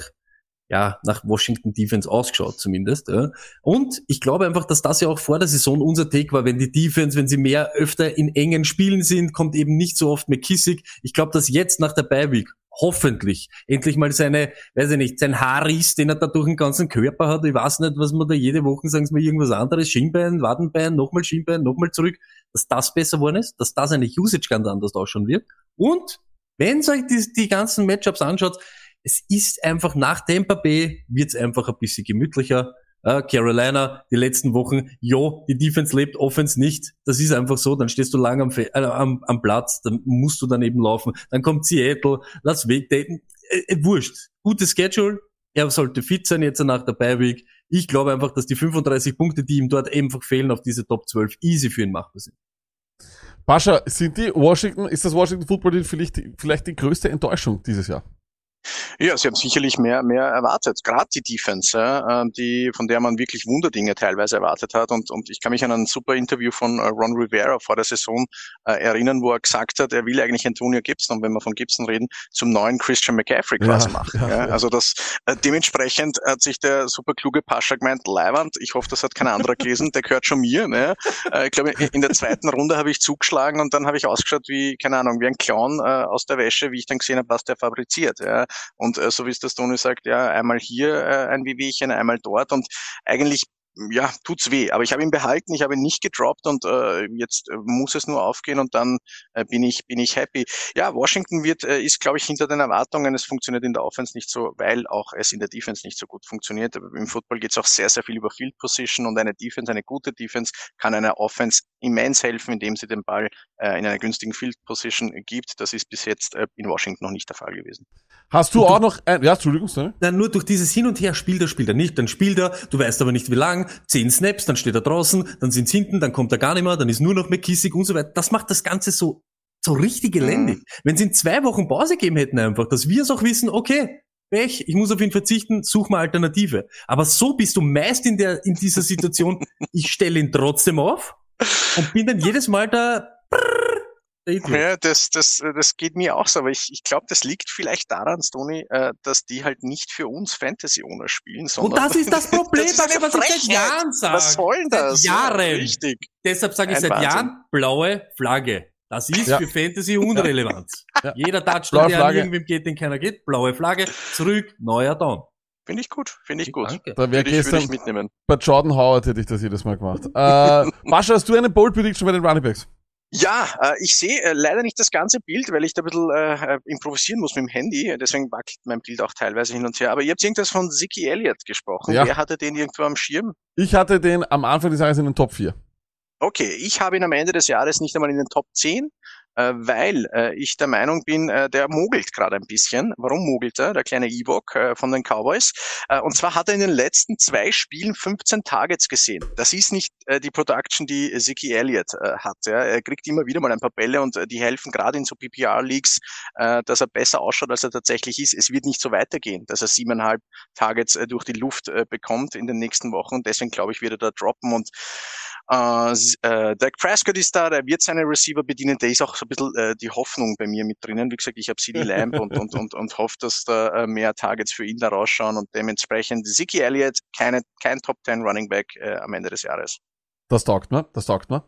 ja, nach Washington Defense ausgeschaut zumindest. Ja. Und ich glaube einfach, dass das ja auch vor der Saison unser Take war, wenn die Defense, wenn sie mehr öfter in engen Spielen sind, kommt eben nicht so oft McKissick. Ich glaube, dass jetzt nach der Beiweek hoffentlich endlich mal seine, weiß ich nicht, sein Haarriss, den er da durch den ganzen Körper hat. Ich weiß nicht, was man da jede Woche sagen sie mir irgendwas anderes, Schienbein, Wadenbein, nochmal Schienbein, nochmal zurück, dass das besser geworden ist, dass da seine Usage ganz anders ausschauen wird. Und wenn ihr euch die, die ganzen Matchups anschaut, es ist einfach nach Tampa Bay wird's einfach ein bisschen gemütlicher. Äh, Carolina, die letzten Wochen, jo, die Defense lebt, Offense nicht. Das ist einfach so. Dann stehst du lang am, äh, am, am Platz, dann musst du daneben laufen. Dann kommt Seattle, Las Vegas, äh, äh, wurscht. Gutes Schedule. Er sollte fit sein jetzt nach der Bye-Week. Ich glaube einfach, dass die 35 Punkte, die ihm dort einfach fehlen auf diese Top 12, easy für ihn machbar sind. Pascha, sind die Washington, ist das Washington Football Team vielleicht, vielleicht die größte Enttäuschung dieses Jahr? Ja, sie haben sicherlich mehr, mehr erwartet. Gerade die Defense, äh, die, von der man wirklich Wunderdinge teilweise erwartet hat. Und, und ich kann mich an ein super Interview von äh, Ron Rivera vor der Saison äh, erinnern, wo er gesagt hat, er will eigentlich Antonio Gibson, und wenn wir von Gibson reden, zum neuen Christian McCaffrey quasi Ja, machen. ja, Ja, ja. Also das äh, dementsprechend hat sich der super kluge Pascha gemeint, Leiwand, ich hoffe, das hat kein anderer gelesen, der gehört schon mir. Ne? Äh, ich glaube, in der zweiten Runde habe ich zugeschlagen und dann habe ich ausgeschaut wie, keine Ahnung, wie ein Clown äh, aus der Wäsche, wie ich dann gesehen habe, was der fabriziert. Ja? Und äh, so wie es der Tony sagt, ja, einmal hier äh, ein Wehwehchen, einmal dort. Und eigentlich ja, tut's weh, aber ich habe ihn behalten, ich habe ihn nicht gedroppt und äh, jetzt äh, muss es nur aufgehen und dann äh, bin ich bin ich happy. Ja, Washington wird äh, ist glaube ich hinter den Erwartungen. Es funktioniert in der Offense nicht so, weil auch es in der Defense nicht so gut funktioniert. Aber Im Football geht's auch sehr sehr viel über Field Position und eine Defense, eine gute Defense kann einer Offense immens helfen, indem sie den Ball äh, in einer günstigen Field Position gibt. Das ist bis jetzt äh, in Washington noch nicht der Fall gewesen. Hast du auch noch ein, ja, Entschuldigung, sorry. Na, nur durch dieses Hin und Her spielt er, spielt er nicht, dann spielt er, du weißt aber nicht wie lang, zehn Snaps, dann steht er draußen, dann sind's hinten, dann kommt er gar nicht mehr, dann ist nur noch McKissick und so weiter. Das macht das Ganze so, so richtig elendig. Wenn sie in zwei Wochen Pause geben hätten einfach, dass wir es auch wissen, okay, Pech, ich muss auf ihn verzichten, such mal Alternative. Aber so bist du meist in der, in dieser Situation, ich stelle ihn trotzdem auf und bin dann jedes Mal da. Ja, das, das, das geht mir auch so, aber ich, ich glaube, das liegt vielleicht daran, Stony, äh, dass die halt nicht für uns Fantasy-Owner spielen, Und sondern das ist das Problem, Das ist was ich seit Frechheit. Jahren sage. was soll denn Seit das? Jahren. Richtig. Deshalb sage ich Ein seit Wahnsinn. Jahren blaue Flagge. Das ist Ja. für Fantasy unrelevant. Ja. Jeder Touchdown, der an irgendwem geht, den keiner geht, blaue Flagge, zurück, neuer Down. Finde ich gut, finde ich gut. Danke. Da wäre gestern ich mitnehmen. bei Jordan Howard hätte ich das jedes Mal gemacht. Äh, Bascha, hast du eine Bold Prediction bei den Running Backs? Ja, äh, ich sehe äh, leider nicht das ganze Bild, weil ich da ein bisschen äh, äh, improvisieren muss mit dem Handy. Deswegen wackelt mein Bild auch teilweise hin und her. Aber ihr habt irgendwas von Ziggy Elliott gesprochen. Ja. Wer hatte den irgendwo am Schirm? Ich hatte den am Anfang des Jahres in den Top 4. Okay, ich habe ihn am Ende des Jahres nicht einmal in den Top 10, äh, weil äh, ich der Meinung bin, äh, der mogelt gerade ein bisschen. Warum mogelt er? Der kleine Ewok äh, von den Cowboys. Äh, und zwar hat er in den letzten zwei Spielen 15 Targets gesehen. Das ist nicht äh, die Production, die Ziggy Elliott äh, hat. Ja. Er kriegt immer wieder mal ein paar Bälle und äh, die helfen gerade in so PPR-Leagues, äh, dass er besser ausschaut, als er tatsächlich ist. Es wird nicht so weitergehen, dass er siebeneinhalb Targets äh, durch die Luft äh, bekommt in den nächsten Wochen. Deswegen glaube ich, wird er da droppen und äh, äh, Dak Prescott ist da, der wird seine Receiver bedienen, der ist auch so ein bisschen äh, die Hoffnung bei mir mit drinnen. Wie gesagt, ich habe CD Lamb und, und, und, und hoffe, dass da äh, mehr Targets für ihn da rausschauen und dementsprechend Ziggy Elliott, keine, kein Top 10 Running Back äh, am Ende des Jahres. Das taugt mir, das taugt mir.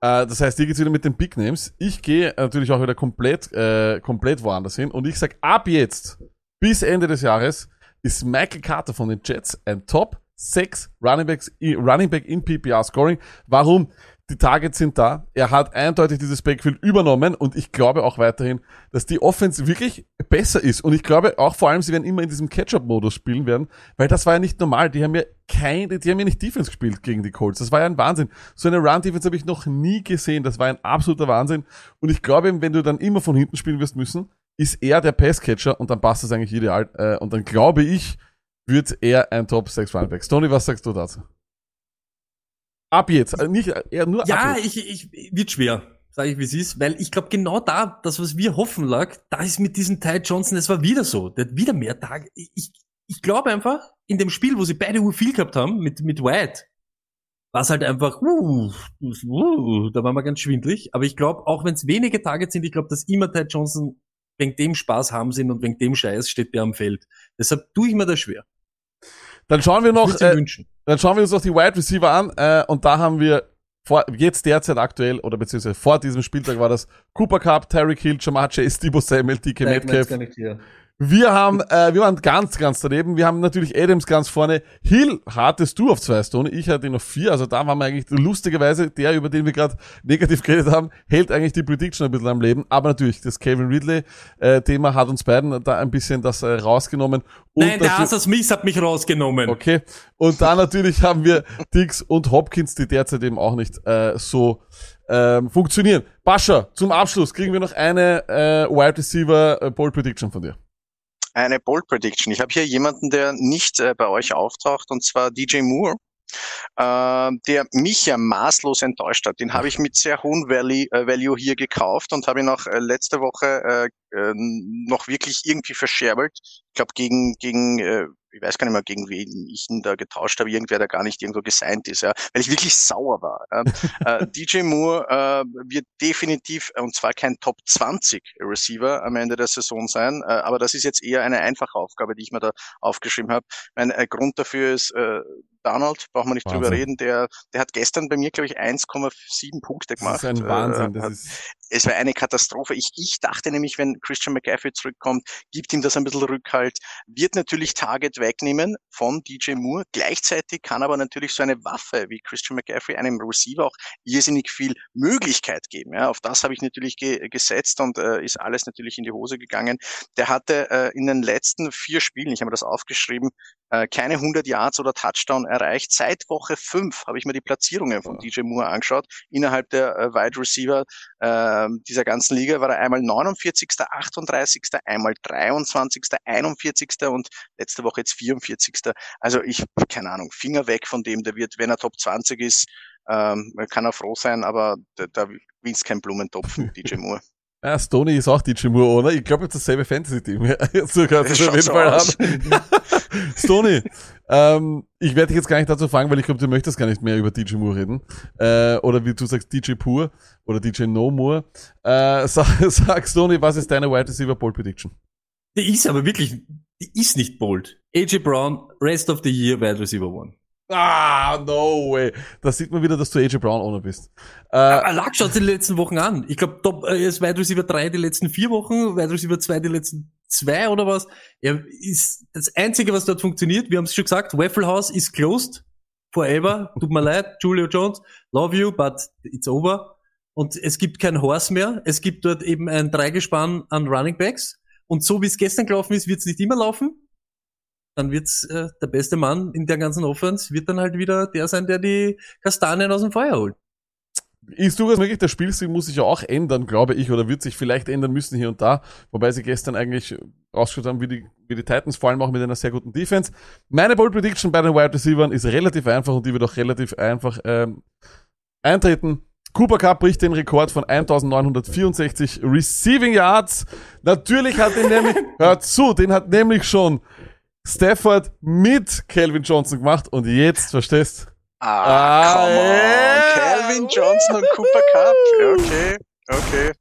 Äh, das heißt, hier geht's wieder mit den Big Names. Ich gehe natürlich auch wieder komplett, äh, komplett woanders hin und ich sag ab jetzt bis Ende des Jahres ist Michael Carter von den Jets ein Top 6 Running, Backs, Running Back in PPR Scoring. Warum? Die Targets sind da. Er hat eindeutig dieses Backfield übernommen und ich glaube auch weiterhin, dass die Offense wirklich besser ist. Und ich glaube auch vor allem, sie werden immer in diesem Catch-up-Modus spielen werden, weil das war ja nicht normal. Die haben ja keine, die haben ja nicht Defense gespielt gegen die Colts. Das war ja ein Wahnsinn. So eine Run-Defense habe ich noch nie gesehen. Das war ein absoluter Wahnsinn. Und ich glaube, wenn du dann immer von hinten spielen wirst müssen, ist er der Passcatcher und dann passt das eigentlich ideal. Äh, Und dann glaube ich, wird er ein Top 6 Running Back. Tony, was sagst du dazu? Ab jetzt, äh, nicht, eher nur Ja, ab jetzt. ich, ich, wird schwer, sage ich wie es ist, weil ich glaube genau da, das was wir hoffen lag, da ist mit diesem Ty Johnson, es war wieder so, der hat wieder mehr Tage. Ich, ich, glaube einfach, in dem Spiel, wo sie beide Uhr viel gehabt haben, mit, mit White, war es halt einfach, uh, uh, da war man ganz schwindlig. Aber ich glaube, auch wenn es wenige Tage sind, ich glaube, dass immer Ty Johnson wegen dem Spaß haben sind und wegen dem Scheiß steht der am Feld. Deshalb tue ich mir das schwer. Dann schauen wir noch, äh, wünschen. Dann schauen wir uns noch die Wide Receiver an äh, und da haben wir vor, jetzt derzeit aktuell oder beziehungsweise vor diesem Spieltag war das Cooper Cup, Terry Hill, Jamar Chase, Debo Samuel, DK Metcalf. Wir haben, äh, wir waren ganz, ganz daneben. Wir haben natürlich Adams ganz vorne. Hill hattest du auf zwei Stone, ich hatte ihn auf vier. Also da waren wir eigentlich lustigerweise der, über den wir gerade negativ geredet haben, hält eigentlich die Prediction ein bisschen am Leben. Aber natürlich, das Kevin Ridley-Thema hat uns beiden da ein bisschen das äh, rausgenommen. Und Nein, der Arthur Smith hat mich rausgenommen. Okay. Und dann natürlich haben wir Dix und Hopkins, die derzeit eben auch nicht äh, so ähm, funktionieren. Bascha, zum Abschluss kriegen wir noch eine äh, Wide Receiver äh, Bold Prediction von dir. Eine Bold Prediction. Ich habe hier jemanden, der nicht äh, bei euch auftaucht, und zwar DJ Moore. äh, der mich ja maßlos enttäuscht hat. Den habe ich mit sehr hohem Value, äh, Value hier gekauft und habe ihn auch äh, letzte Woche äh, äh, noch wirklich irgendwie verscherbelt. Ich glaube gegen gegen äh, ich weiß gar nicht mehr, gegen wen ich ihn da getauscht habe, irgendwer, der gar nicht irgendwo gesigned ist, ja, weil ich wirklich sauer war. Äh, DJ Moore äh, wird definitiv, äh, und zwar kein Top 20 Receiver am Ende der Saison sein, äh, aber das ist jetzt eher eine einfache Aufgabe, die ich mir da aufgeschrieben habe. Mein äh, Grund dafür ist, äh, Donald, brauchen wir nicht Wahnsinn. drüber reden, der, der hat gestern bei mir, glaube ich, 1,7 Punkte Das gemacht. ist ein Wahnsinn. Äh, Das hat- es war eine Katastrophe. Ich, ich dachte nämlich, wenn Christian McCaffrey zurückkommt, gibt ihm das ein bisschen Rückhalt, wird natürlich Target wegnehmen von DJ Moore. Gleichzeitig kann aber natürlich so eine Waffe wie Christian McCaffrey einem Receiver auch irrsinnig viel Möglichkeit geben. Ja, auf das habe ich natürlich ge gesetzt und äh, ist alles natürlich in die Hose gegangen. Der hatte äh, in den letzten vier Spielen, ich habe mir das aufgeschrieben, äh, keine 100 Yards oder Touchdown erreicht. Seit Woche 5 habe ich mir die Platzierungen von DJ Moore angeschaut. Innerhalb der äh, Wide Receiver äh, dieser ganzen Liga war er einmal 49., 38., einmal 23., 41. und letzte Woche jetzt 44. Also ich, keine Ahnung, Finger weg von dem, der wird, wenn er Top 20 ist, ähm, kann er froh sein, aber da, da willst kein Blumentopf, DJ Moore. Ja, Stoney ist auch DJ Moore, oder? Ich glaube, jetzt dasselbe Fantasy-Team. so kannst es auf jeden Fall haben. Stoney, ähm, ich werde dich jetzt gar nicht dazu fragen, weil ich glaube, du möchtest gar nicht mehr über DJ Moore reden. Äh, oder wie du sagst, DJ Pur oder DJ No Moore. Äh, sag, sag Stoney, was ist deine Wide Receiver Ball Prediction? Die ist aber wirklich, die ist nicht bold. AJ Brown, Rest of the Year, Wide Receiver One. Ah, no way. Da sieht man wieder, dass du AJ Brown Owner bist. Äh, Ah, Lack schaut die letzten Wochen an. Ich glaube, Top, äh, ist Wide Receiver 3 die letzten vier Wochen, Wide Receiver 2 die letzten zwei oder was. Er ist das Einzige, was dort funktioniert. Wir haben es schon gesagt, Waffle House is closed forever. Tut mir leid, Julio Jones, love you, but it's over. Und es gibt kein Horse mehr. Es gibt dort eben ein Dreigespann an Running Backs. Und so wie es gestern gelaufen ist, wird es nicht immer laufen. Dann wird's äh, der beste Mann in der ganzen Offense wird dann halt wieder der sein, der die Kastanien aus dem Feuer holt. Ist durchaus möglich, der Spielstil muss sich ja auch ändern, glaube ich, oder wird sich vielleicht ändern müssen hier und da, wobei sie gestern eigentlich rausgeschaut haben wie die, wie die Titans, vor allem auch mit einer sehr guten Defense. Meine Bold Prediction bei den Wide Receivers ist relativ einfach und die wird auch relativ einfach ähm, eintreten. Cooper Cup bricht den Rekord von 1964 Receiving Yards. Natürlich hat den nämlich, hört zu, den hat nämlich schon Stafford mit Calvin Johnson gemacht und jetzt, verstehst Ah, Ah, come on. Calvin Johnson und Cooper Cup. Okay, okay.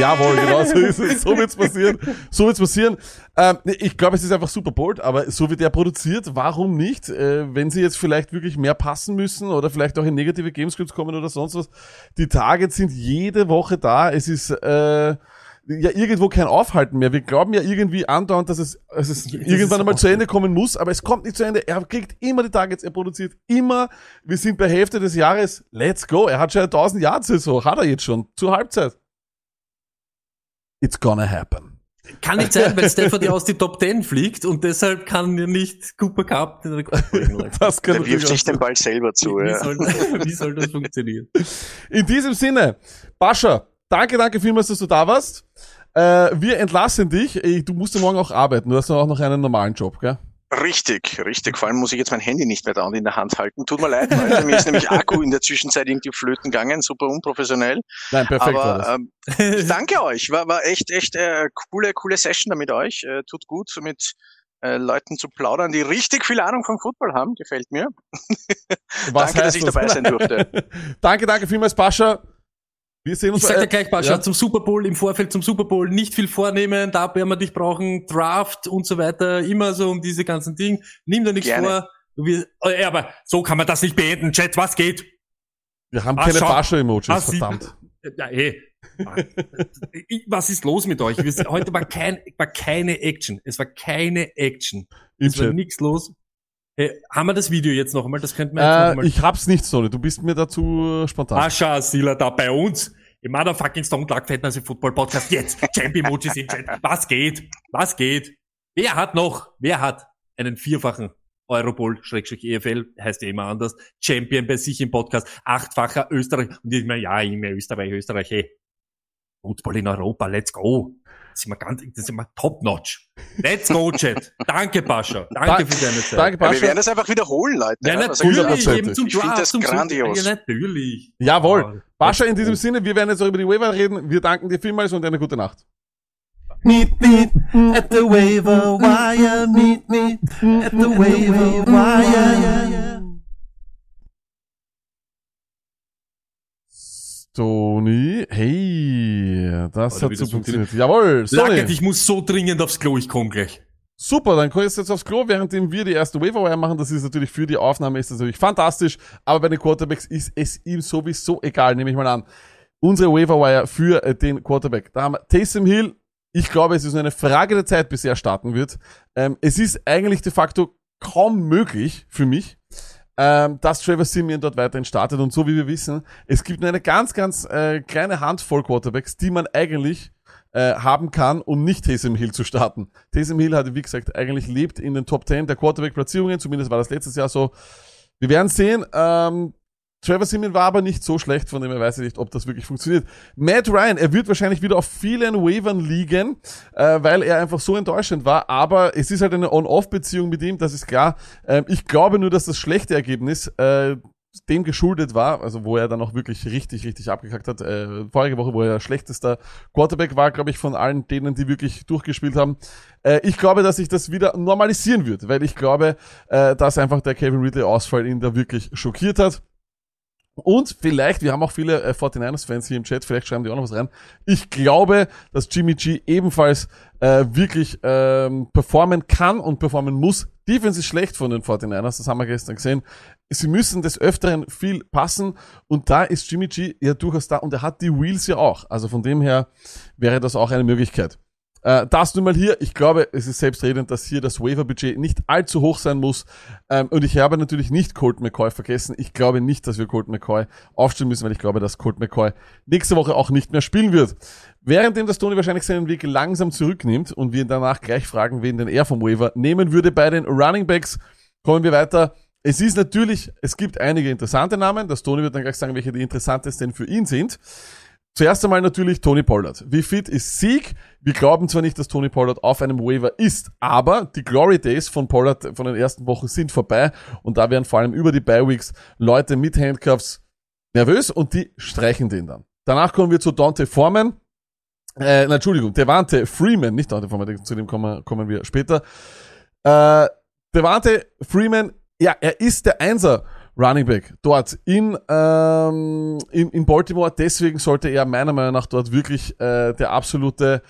Jawohl, genau so ist es. So wird's passieren. So wird's passieren. Ähm, ich glaube, es ist einfach super bold, aber so wird er produziert, warum nicht? Äh, wenn sie jetzt vielleicht wirklich mehr passen müssen oder vielleicht auch in negative Gamescripts kommen oder sonst was. Die Targets sind jede Woche da. Es ist äh, ja irgendwo kein Aufhalten mehr. Wir glauben ja irgendwie andauernd, dass es, dass es Das irgendwann einmal zu Ende kommen muss, aber es kommt nicht zu Ende. Er kriegt immer die Targets, er produziert immer. Wir sind bei Hälfte des Jahres. Let's go. Er hat schon eine 1000 Yard Saison. Hat er jetzt schon. Zur Halbzeit. It's gonna happen. Kann nicht sein, weil Stafford ja aus die Top 10 fliegt und deshalb kann ja nicht Cooper Cup den Rekord. Leute. Das kann Der wirft sich den Ball selber zu. Wie, Ja. soll, wie soll das funktionieren? In diesem Sinne, Bascha, danke, danke vielmals, dass du da warst. Äh, wir entlassen dich. Du musst ja morgen auch arbeiten. Du hast ja auch noch einen normalen Job, gell? Richtig, richtig. Vor allem muss ich jetzt mein Handy nicht mehr da und in der Hand halten. Tut mir leid, Leute. Mir ist nämlich Akku in der Zwischenzeit irgendwie flöten gegangen. Super unprofessionell. Nein, perfekt. Aber ähm, ich danke euch. War, war echt, echt äh, coole, coole Session da mit euch. Äh, tut gut, mit äh, Leuten zu plaudern, die richtig viel Ahnung vom Football haben. Gefällt mir. Was danke, dass ich dabei sein durfte. danke, danke vielmals, Bascha. Wir sehen uns Ich sag dir äh, gleich, Bascha, ja. zum Super Bowl, im Vorfeld zum Super Bowl nicht viel vornehmen, da werden wir dich brauchen, Draft und so weiter, immer so um diese ganzen Dinge. Nimm dir nichts Gerne. vor. Wir, ja, aber so kann man das nicht beenden, Chat, was geht? Wir haben Ah, keine schau. Bascha-Emojis, Ah, verdammt. Ja, eh. Was ist los mit euch? Heute war, kein, war keine Action. Es war keine Action. Im Es war nichts los. Hey, haben wir das Video jetzt noch einmal? Das könnten wir jetzt noch Äh, einmal. ich hab's nicht, Sony. Du bist mir dazu äh, spontan. Ascha Sila da bei uns. Im Motherfucking Stone Luck Fantasy Football Podcast. Jetzt. Champ Emojis im Chat. Was geht? Was geht? Wer hat noch? Wer hat einen vierfachen Europol, Schrägstrich EFL, heißt ja immer anders, Champion bei sich im Podcast, achtfacher Österreich, und ich meine, ja, immer Österreich, Österreich, hey. Football in Europa, let's go. Das sind wir ganz, das sind wir top notch. Let's go, Chat. Danke, Pascha. Danke Dank- für deine Zeit. Danke, Ja, wir Pascha. werden das einfach wiederholen, Leute. Ja, Ja, ich natürlich, eben zum Ich finde Draft, das zum grandios. Ja, natürlich. Jawohl. Pascha, in diesem Sinne, wir werden jetzt auch über die Waiver reden. Wir danken dir vielmals und eine gute Nacht. Meet me at the waiver wire. Meet me at the waiver wire. Tony, hey, das Oder hat so funktioniert. Jawohl, Lackert, Tony. ich muss so dringend aufs Klo, ich komm gleich. Super, dann kommst du jetzt aufs Klo, währenddem wir die erste Waiver machen. Das ist natürlich für die Aufnahme ist das natürlich fantastisch, aber bei den Quarterbacks ist es ihm sowieso egal, nehme ich mal an. Unsere Waiver Wire für äh, den Quarterback. Da haben wir Taysom Hill. Ich glaube, es ist nur eine Frage der Zeit, bis er starten wird. Ähm, es ist eigentlich de facto kaum möglich für mich, ähm, dass Trevor Simeon dort weiterhin startet. Und so wie wir wissen, es gibt nur eine ganz, ganz äh, kleine Handvoll Quarterbacks, die man eigentlich äh, haben kann, um nicht Taysom Hill zu starten. Taysom Hill hat, wie gesagt, eigentlich lebt in den Top 10 der Quarterback-Platzierungen, zumindest war das letztes Jahr so. Wir werden sehen. Ähm, Trevor Simeon war aber nicht so schlecht, von dem her weiß ich nicht, ob das wirklich funktioniert. Matt Ryan, er wird wahrscheinlich wieder auf vielen Wavern liegen, äh, weil er einfach so enttäuschend war, aber es ist halt eine On-Off-Beziehung mit ihm, das ist klar. Ähm, ich glaube nur, dass das schlechte Ergebnis äh, dem geschuldet war, also wo er dann auch wirklich richtig, richtig abgekackt hat. Äh, vorige Woche, wo er schlechtester Quarterback war, glaube ich, von allen denen, die wirklich durchgespielt haben. Äh, ich glaube, dass sich das wieder normalisieren wird, weil ich glaube, äh, dass einfach der Kevin Ridley-Ausfall ihn da wirklich schockiert hat. Und vielleicht, wir haben auch viele äh, 49ers-Fans hier im Chat, vielleicht schreiben die auch noch was rein. Ich glaube, dass Jimmy G ebenfalls äh, wirklich ähm, performen kann und performen muss. Defense ist schlecht von den 49ers, das haben wir gestern gesehen. Sie müssen des Öfteren viel passen und da ist Jimmy G ja durchaus da und er hat die Wheels ja auch. Also von dem her wäre das auch eine Möglichkeit. Äh, das nun mal hier. Ich glaube, es ist selbstredend, dass hier das Waiver-Budget nicht allzu hoch sein muss. Ähm, und ich habe natürlich nicht Colt McCoy vergessen. Ich glaube nicht, dass wir Colt McCoy aufstellen müssen, weil ich glaube, dass Colt McCoy nächste Woche auch nicht mehr spielen wird. Währenddem das Tony wahrscheinlich seinen Weg langsam zurücknimmt und wir ihn danach gleich fragen, wen denn er vom Waiver nehmen würde bei den Running Backs, kommen wir weiter. Es ist natürlich, es gibt einige interessante Namen. Das Tony wird dann gleich sagen, welche die interessantesten für ihn sind. Zuerst einmal natürlich Tony Pollard. Wie fit ist Sieg? Wir glauben zwar nicht, dass Tony Pollard auf einem Waiver ist, aber die Glory Days von Pollard von den ersten Wochen sind vorbei und da werden vor allem über die Bye Weeks Leute mit Handcuffs nervös und die streichen den dann. Danach kommen wir zu Dante Foreman. Äh, Entschuldigung, Devante Freeman, nicht Dante Foreman, zu dem kommen, kommen wir später. Äh, Devante Freeman, ja, er ist der Einser Running Back dort in, ähm, in, in Baltimore. Deswegen sollte er meiner Meinung nach dort wirklich äh, der absolute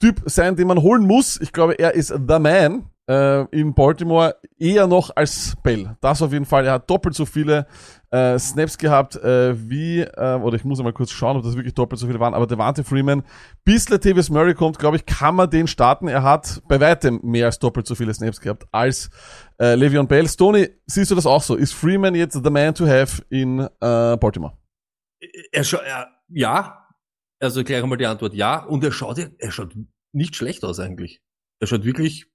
Typ sein, den man holen muss. Ich glaube, er ist the man äh, in Baltimore eher noch als Bell. Das auf jeden Fall. Er hat doppelt so viele äh, Snaps gehabt äh, wie, äh, oder ich muss einmal kurz schauen, ob das wirklich doppelt so viele waren, aber Devante Freeman, bis Latavius Murray kommt, glaube ich, kann man den starten. Er hat bei weitem mehr als doppelt so viele Snaps gehabt als äh, Le'Veon Bell. Stoney, siehst du das auch so? Ist Freeman jetzt the man to have in äh, Baltimore? Er er, ja. Also gleich einmal die Antwort ja. Und er schaut, er schaut nicht schlecht aus eigentlich. Er schaut wirklich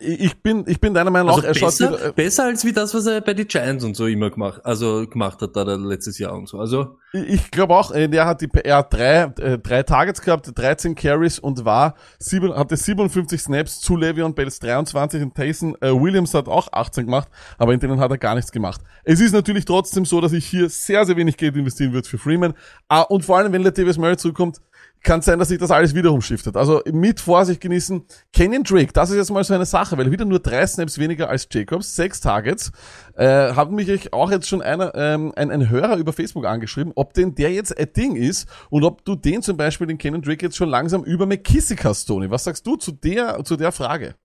Ich bin, ich bin deiner Meinung nach, also er besser, wieder, äh, besser als wie das, was er bei den Giants und so immer gemacht, also gemacht hat da letztes Jahr und so. Also Ich glaube auch, äh, der hat, die, er hat drei, äh, drei Targets gehabt, 13 Carries und war sieben, hatte 57 Snaps zu Le'Veon Bells 23 und Taysom äh, Williams hat auch 18 gemacht, aber in denen hat er gar nichts gemacht. Es ist natürlich trotzdem so, dass ich hier sehr, sehr wenig Geld investieren würde für Freeman. Ah, und vor allem, wenn Latavius Murray zurückkommt, kann sein, dass sich das alles wiederum shiftet. Also mit Vorsicht genießen. Kenyon Drake, das ist jetzt mal so eine Sache, weil wieder nur drei Snaps weniger als Jacobs, sechs Targets. Äh, hat mich auch jetzt schon einer, ähm, ein, ein Hörer über Facebook angeschrieben, ob denn der jetzt ein Ding ist und ob du den zum Beispiel, den Kenyon Drake jetzt schon langsam über McKissick hast, Tony. Was sagst du zu der, zu der Frage?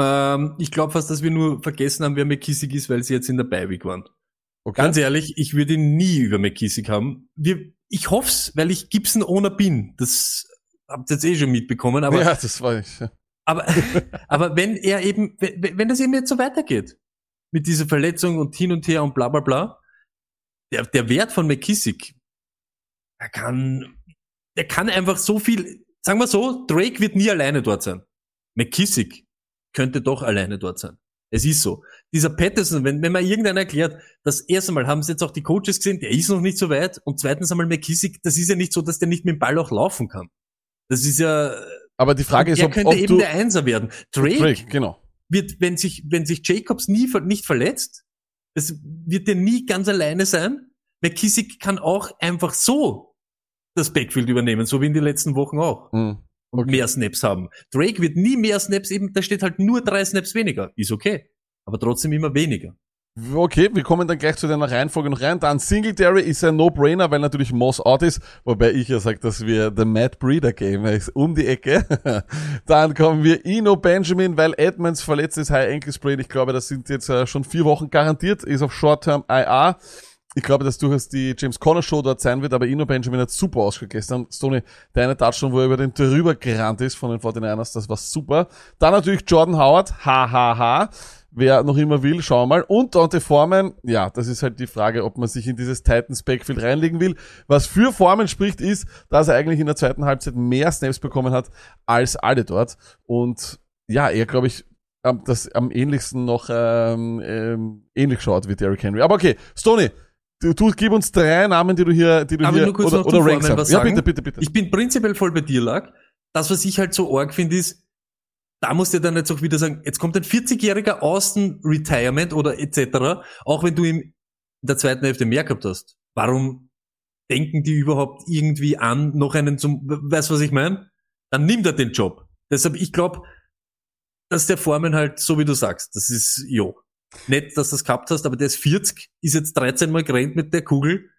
ähm, ich glaube fast, dass wir nur vergessen haben, wer McKissick ist, weil sie jetzt in der Beiweek waren. Okay. Ganz ehrlich, ich würde ihn nie über McKissick haben. Wir, ich hoff's, weil ich Gibson ohne bin. Das habt ihr jetzt eh schon mitbekommen, aber ja, das war ich. ja. Aber, aber wenn er eben, wenn, wenn das eben jetzt so weitergeht, mit dieser Verletzung und hin und her und bla bla bla, der, der Wert von McKissick, er kann, der kann einfach so viel, sagen wir so, Drake wird nie alleine dort sein. McKissick könnte doch alleine dort sein. Es ist so. Dieser Patterson, wenn, wenn man irgendeiner erklärt, das erste Mal haben sie jetzt auch die Coaches gesehen, der ist noch nicht so weit und zweitens einmal McKissick, das ist ja nicht so, dass der nicht mit dem Ball auch laufen kann. Das ist ja, Aber die Frage ist, ob, könnte ob eben der Einser werden. Drake, Drake, genau. wird, wenn sich, wenn sich Jacobs nie, nicht verletzt, das wird er nie ganz alleine sein. McKissick kann auch einfach so das Backfield übernehmen, so wie in den letzten Wochen auch. Mhm. Und mehr Snaps haben. Drake wird nie mehr Snaps eben, da steht halt nur drei Snaps weniger. Ist okay. Aber trotzdem immer weniger. Okay, wir kommen dann gleich zu deiner Reihenfolge noch rein. Dann Singletary ist ein No-Brainer, weil natürlich Moss out ist, wobei ich ja sage, dass wir The Mad Breeder Game ist um die Ecke. dann kommen wir Ino Benjamin, weil Edmonds verletzt ist, High Ankle Sprain. Ich glaube, das sind jetzt äh, schon vier Wochen garantiert, ist auf Short-Term IR. Ich glaube, dass durchaus die James Conner Show dort sein wird, aber Ino Benjamin hat super ausgeschaut gestern. Stoney, deine Touchdown, wo er über den drüber gerannt ist von den 49ers, das war super. Dann natürlich Jordan Howard, hahaha. Wer noch immer will, schau mal. Und Dante Foreman, ja, das ist halt die Frage, ob man sich in dieses Titans Backfield reinlegen will. Was für Foreman spricht, ist, dass er eigentlich in der zweiten Halbzeit mehr Snaps bekommen hat als alle dort. Und ja, er, glaube ich, das am ähnlichsten noch ähm, ähm, ähnlich schaut wie Derrick Henry. Aber okay, Stoney, du, du gib uns drei Namen, die du hier, die du Aber hier nur kurz oder, noch oder Ranks haben. Ja, bitte, bitte, bitte. Ich bin prinzipiell voll bei dir, Lag. Das, was ich halt so arg finde, ist, da musst du dann jetzt auch wieder sagen, jetzt kommt ein 40-jähriger Außen Retirement oder etc., auch wenn du ihm in der zweiten Hälfte mehr gehabt hast. Warum denken die überhaupt irgendwie an, noch einen zum, weißt du, was ich meine? Dann nimmt er den Job. Deshalb, ich glaube, dass der Formen halt, so wie du sagst, das ist, jo. Nett, dass du das gehabt hast, aber der ist 40, ist jetzt 13 Mal gerannt mit der Kugel.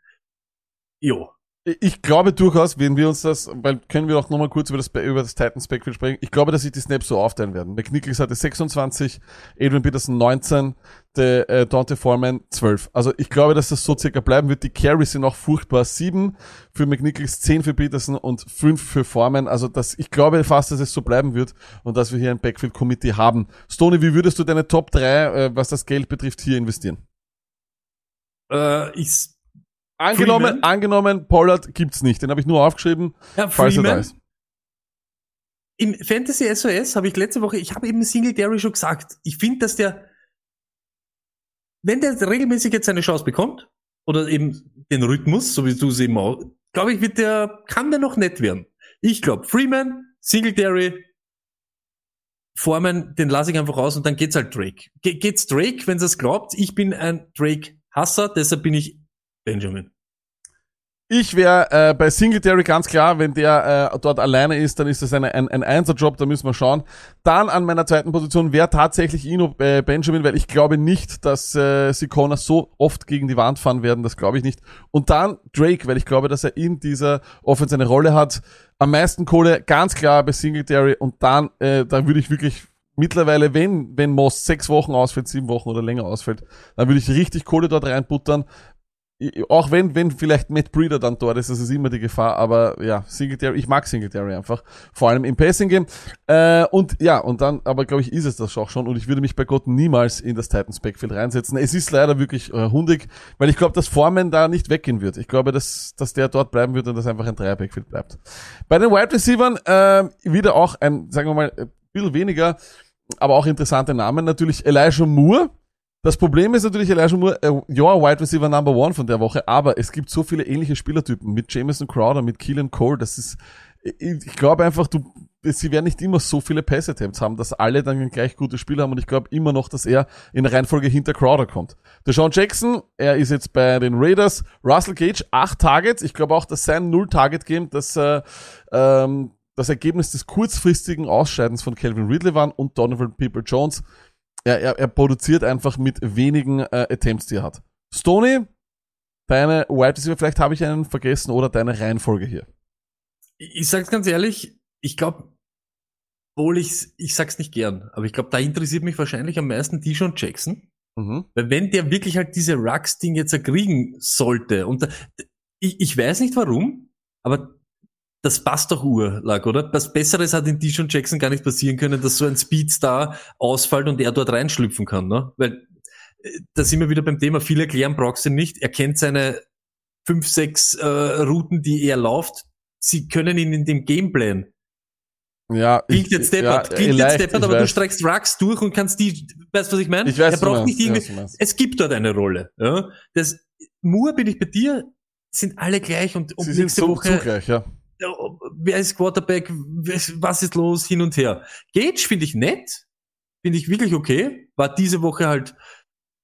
Jo. Ich glaube durchaus, wenn wir uns das, weil können wir auch nochmal kurz über das, über das Titans Backfield sprechen. Ich glaube, dass sich die Snaps so aufteilen werden. McNichols hatte 26, Adrian Peterson 19, der äh, Dante Foreman 12. Also ich glaube, dass das so circa bleiben wird. Die Carries sind auch furchtbar. 7 für McNichols, 10 für Peterson und 5 für Foreman. Also das, ich glaube fast, dass es so bleiben wird und dass wir hier ein Backfield Committee haben. Stoney, wie würdest du deine Top 3, äh, was das Geld betrifft, hier investieren? Äh, ich, Angenommen, Freeman? angenommen, Pollard gibt's nicht. Den habe ich nur aufgeschrieben, ja, falls er da ist. Im Fantasy SOS habe ich letzte Woche, ich habe eben Singletary schon gesagt, ich finde, dass der, wenn der regelmäßig jetzt seine Chance bekommt, oder eben den Rhythmus, so wie du es eben auch, glaube ich, wird der, kann der noch nett werden. Ich glaube, Freeman, Singletary, Foreman, den lasse ich einfach raus und dann geht's halt Drake. Ge geht's Drake, wenn es glaubt. Ich bin ein Drake-Hasser, deshalb bin ich Benjamin. Ich wäre äh, bei Singletary ganz klar, wenn der äh, dort alleine ist, dann ist das eine, ein, ein Einser-Job, da müssen wir schauen. Dann an meiner zweiten Position wäre tatsächlich Ino äh, Benjamin, weil ich glaube nicht, dass äh, Sikona so oft gegen die Wand fahren werden, das glaube ich nicht. Und dann Drake, weil ich glaube, dass er in dieser Offense eine Rolle hat. Am meisten Kohle ganz klar bei Singletary und dann, äh, da würde ich wirklich mittlerweile, wenn, wenn Moss sechs Wochen ausfällt, sieben Wochen oder länger ausfällt, dann würde ich richtig Kohle dort reinbuttern. Auch wenn, wenn vielleicht Matt Breeder dann dort ist, das ist immer die Gefahr, aber ja, Singletary, ich mag Singletary einfach. Vor allem im Passing Game. Äh, und ja, und dann, aber glaube ich, ist es das auch schon und ich würde mich bei Gott niemals in das Titans Backfield reinsetzen. Es ist leider wirklich äh, hundig, weil ich glaube, dass Foreman da nicht weggehen wird. Ich glaube, dass, dass der dort bleiben wird und dass einfach ein Dreier Backfield bleibt. Bei den Wide Receivern, äh, wieder auch ein, sagen wir mal, ein bisschen weniger, aber auch interessante Namen. Natürlich Elijah Moore. Das Problem ist natürlich Elijah Moore, äh, ja, Wide Receiver Number One von der Woche, aber es gibt so viele ähnliche Spielertypen mit Jameson Crowder, mit Keelan Cole, das ist, ich, ich glaube einfach, du, sie werden nicht immer so viele Pass-Attempts haben, dass alle dann gleich gute Spieler haben und ich glaube immer noch, dass er in der Reihenfolge hinter Crowder kommt. Deshaun Jackson, er ist jetzt bei den Raiders, Russell Gage, acht Targets, ich glaube auch, dass sein Null-Target-Game, das, äh, ähm, das Ergebnis des kurzfristigen Ausscheidens von Calvin Ridley waren und Donovan People Jones. Er, er, er produziert einfach mit wenigen äh, Attempts, die er hat. Stoney, deine Wide Receiver, vielleicht habe ich einen vergessen oder deine Reihenfolge hier. Ich sag's ganz ehrlich, ich glaube, obwohl ich ich sag's nicht gern, aber ich glaube, da interessiert mich wahrscheinlich am meisten Dijon Jackson. Mhm. Weil wenn der wirklich halt diese Rux-Ding jetzt erkriegen sollte, und da, ich, ich weiß nicht warum, aber das passt doch urlag, oder? Was Besseres hat in Dijon Jackson gar nicht passieren können, dass so ein Speedstar ausfällt und er dort reinschlüpfen kann, ne? Weil äh, da sind wir wieder beim Thema, viel erklären du nicht. Er kennt seine fünf, sechs äh, Routen, die er läuft. Sie können ihn in dem Gameplan Ja, Klingt ich- jetzt steppert, ja, klingt jetzt steppert, ich aber du weiß. streckst Rux durch und kannst die, weißt du, was ich meine? Ich weiß, er du braucht nicht ich irgendwie, du meinst. es gibt dort eine Rolle, ja. Das, Moore bin ich bei dir, sind alle gleich und, und Sie sind nächste so Woche, zugleich, ja. Wer ist Quarterback, was ist los, hin und her. Gage finde ich nett, finde ich wirklich okay, war diese Woche halt,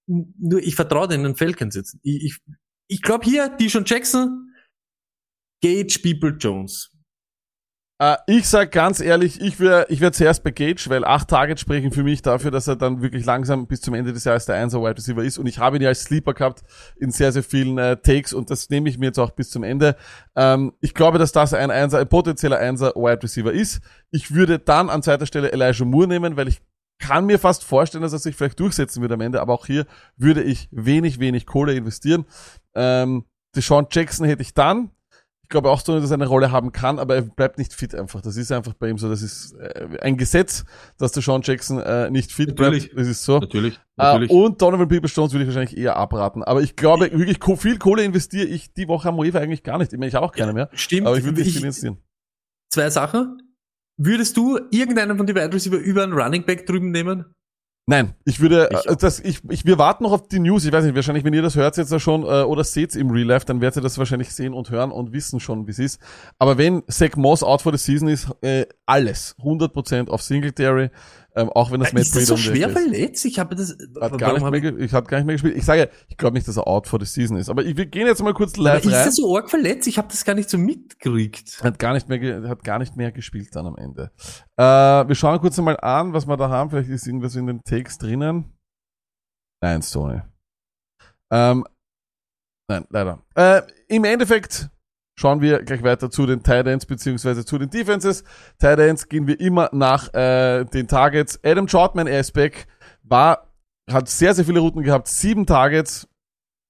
nur ich vertraue den Falcons jetzt. Ich, ich, ich glaube hier, die schon Jackson, Gage, People Jones. Äh, ich sag ganz ehrlich, ich wäre ich wär zuerst bei Gage, weil acht Targets sprechen für mich dafür, dass er dann wirklich langsam bis zum Ende des Jahres der 1er Wide Receiver ist. Und ich habe ihn ja als Sleeper gehabt in sehr, sehr vielen äh, Takes und das nehme ich mir jetzt auch bis zum Ende. Ähm, ich glaube, dass das ein, Einser, ein potenzieller 1er Wide Receiver ist. Ich würde dann an zweiter Stelle Elijah Moore nehmen, weil ich kann mir fast vorstellen, dass er sich vielleicht durchsetzen wird am Ende, aber auch hier würde ich wenig, wenig Kohle investieren. Ähm, Deshaun Jackson hätte ich dann, ich glaube auch so, dass er eine Rolle haben kann, aber er bleibt nicht fit einfach. Das ist einfach bei ihm so. Das ist äh, ein Gesetz, dass der Sean Jackson äh, nicht fit natürlich. bleibt. Das ist so. Natürlich. Äh, und Donovan People Stones würde ich wahrscheinlich eher abraten. Aber ich glaube, wirklich viel Kohle investiere ich die Woche am Waiver eigentlich gar nicht. Ich meine, ich habe auch keine mehr. Stimmt. Aber ich würde nicht Ich- viel investieren. Zwei Sachen. Würdest du irgendeinen von den Wide Receiver über einen Running Back drüben nehmen? Nein, ich würde, Ich äh, das, ich, ich, wir warten noch auf die News. Ich weiß nicht, wahrscheinlich, wenn ihr das hört jetzt ja schon äh, oder seht im Real Life, dann werdet ihr das wahrscheinlich sehen und hören und wissen schon, wie es ist. Aber wenn Zach Moss out for the season ist, äh, alles 100% auf Singletary, ähm, auch wenn das ist das so schwer ist. verletzt? Ich habe das. Hat gar, nicht mehr, ich hat gar nicht mehr gespielt. Ich sage, ich glaube nicht, dass er out for the season ist. Aber ich, wir gehen jetzt mal kurz aber live ist rein. er so arg verletzt? Ich habe das gar nicht so mitgekriegt. Hat gar nicht mehr, hat gar nicht mehr gespielt dann am Ende. Äh, wir schauen kurz einmal an, was wir da haben. Vielleicht ist irgendwas in den Takes drinnen. Nein, Sony. Ähm, nein, leider. Äh, Im Endeffekt schauen wir gleich weiter zu den Tight Ends beziehungsweise zu den Defenses. Tight Ends gehen wir immer nach äh, den Targets. Adam Trotman, er ist back, war, hat sehr, sehr viele Routen gehabt. Sieben Targets,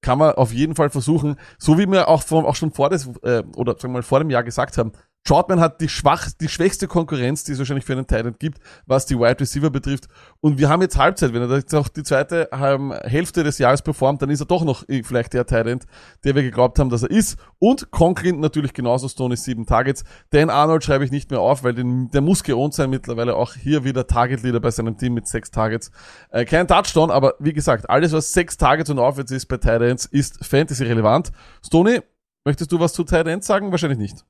kann man auf jeden Fall versuchen, so wie wir auch, vom, auch schon vor des, äh, oder sagen wir mal vor dem Jahr gesagt haben, Troutman hat die schwach, die schwächste Konkurrenz, die es wahrscheinlich für einen Titan gibt, was die Wide Receiver betrifft. Und wir haben jetzt Halbzeit. Wenn er jetzt auch die zweite ähm, Hälfte des Jahres performt, dann ist er doch noch äh, vielleicht der Titan, der wir geglaubt haben, dass er ist. Und Conklin natürlich genauso Stone ist sieben Targets. Dan Arnold schreibe ich nicht mehr auf, weil den, der muss geohnt sein mittlerweile auch hier wieder Target Leader bei seinem Team mit sechs Targets. Äh, kein Touchdown, aber wie gesagt, alles was sechs Targets und aufwärts ist bei Titans ist Fantasy relevant. Stoney, möchtest du was zu Titans sagen? Wahrscheinlich nicht.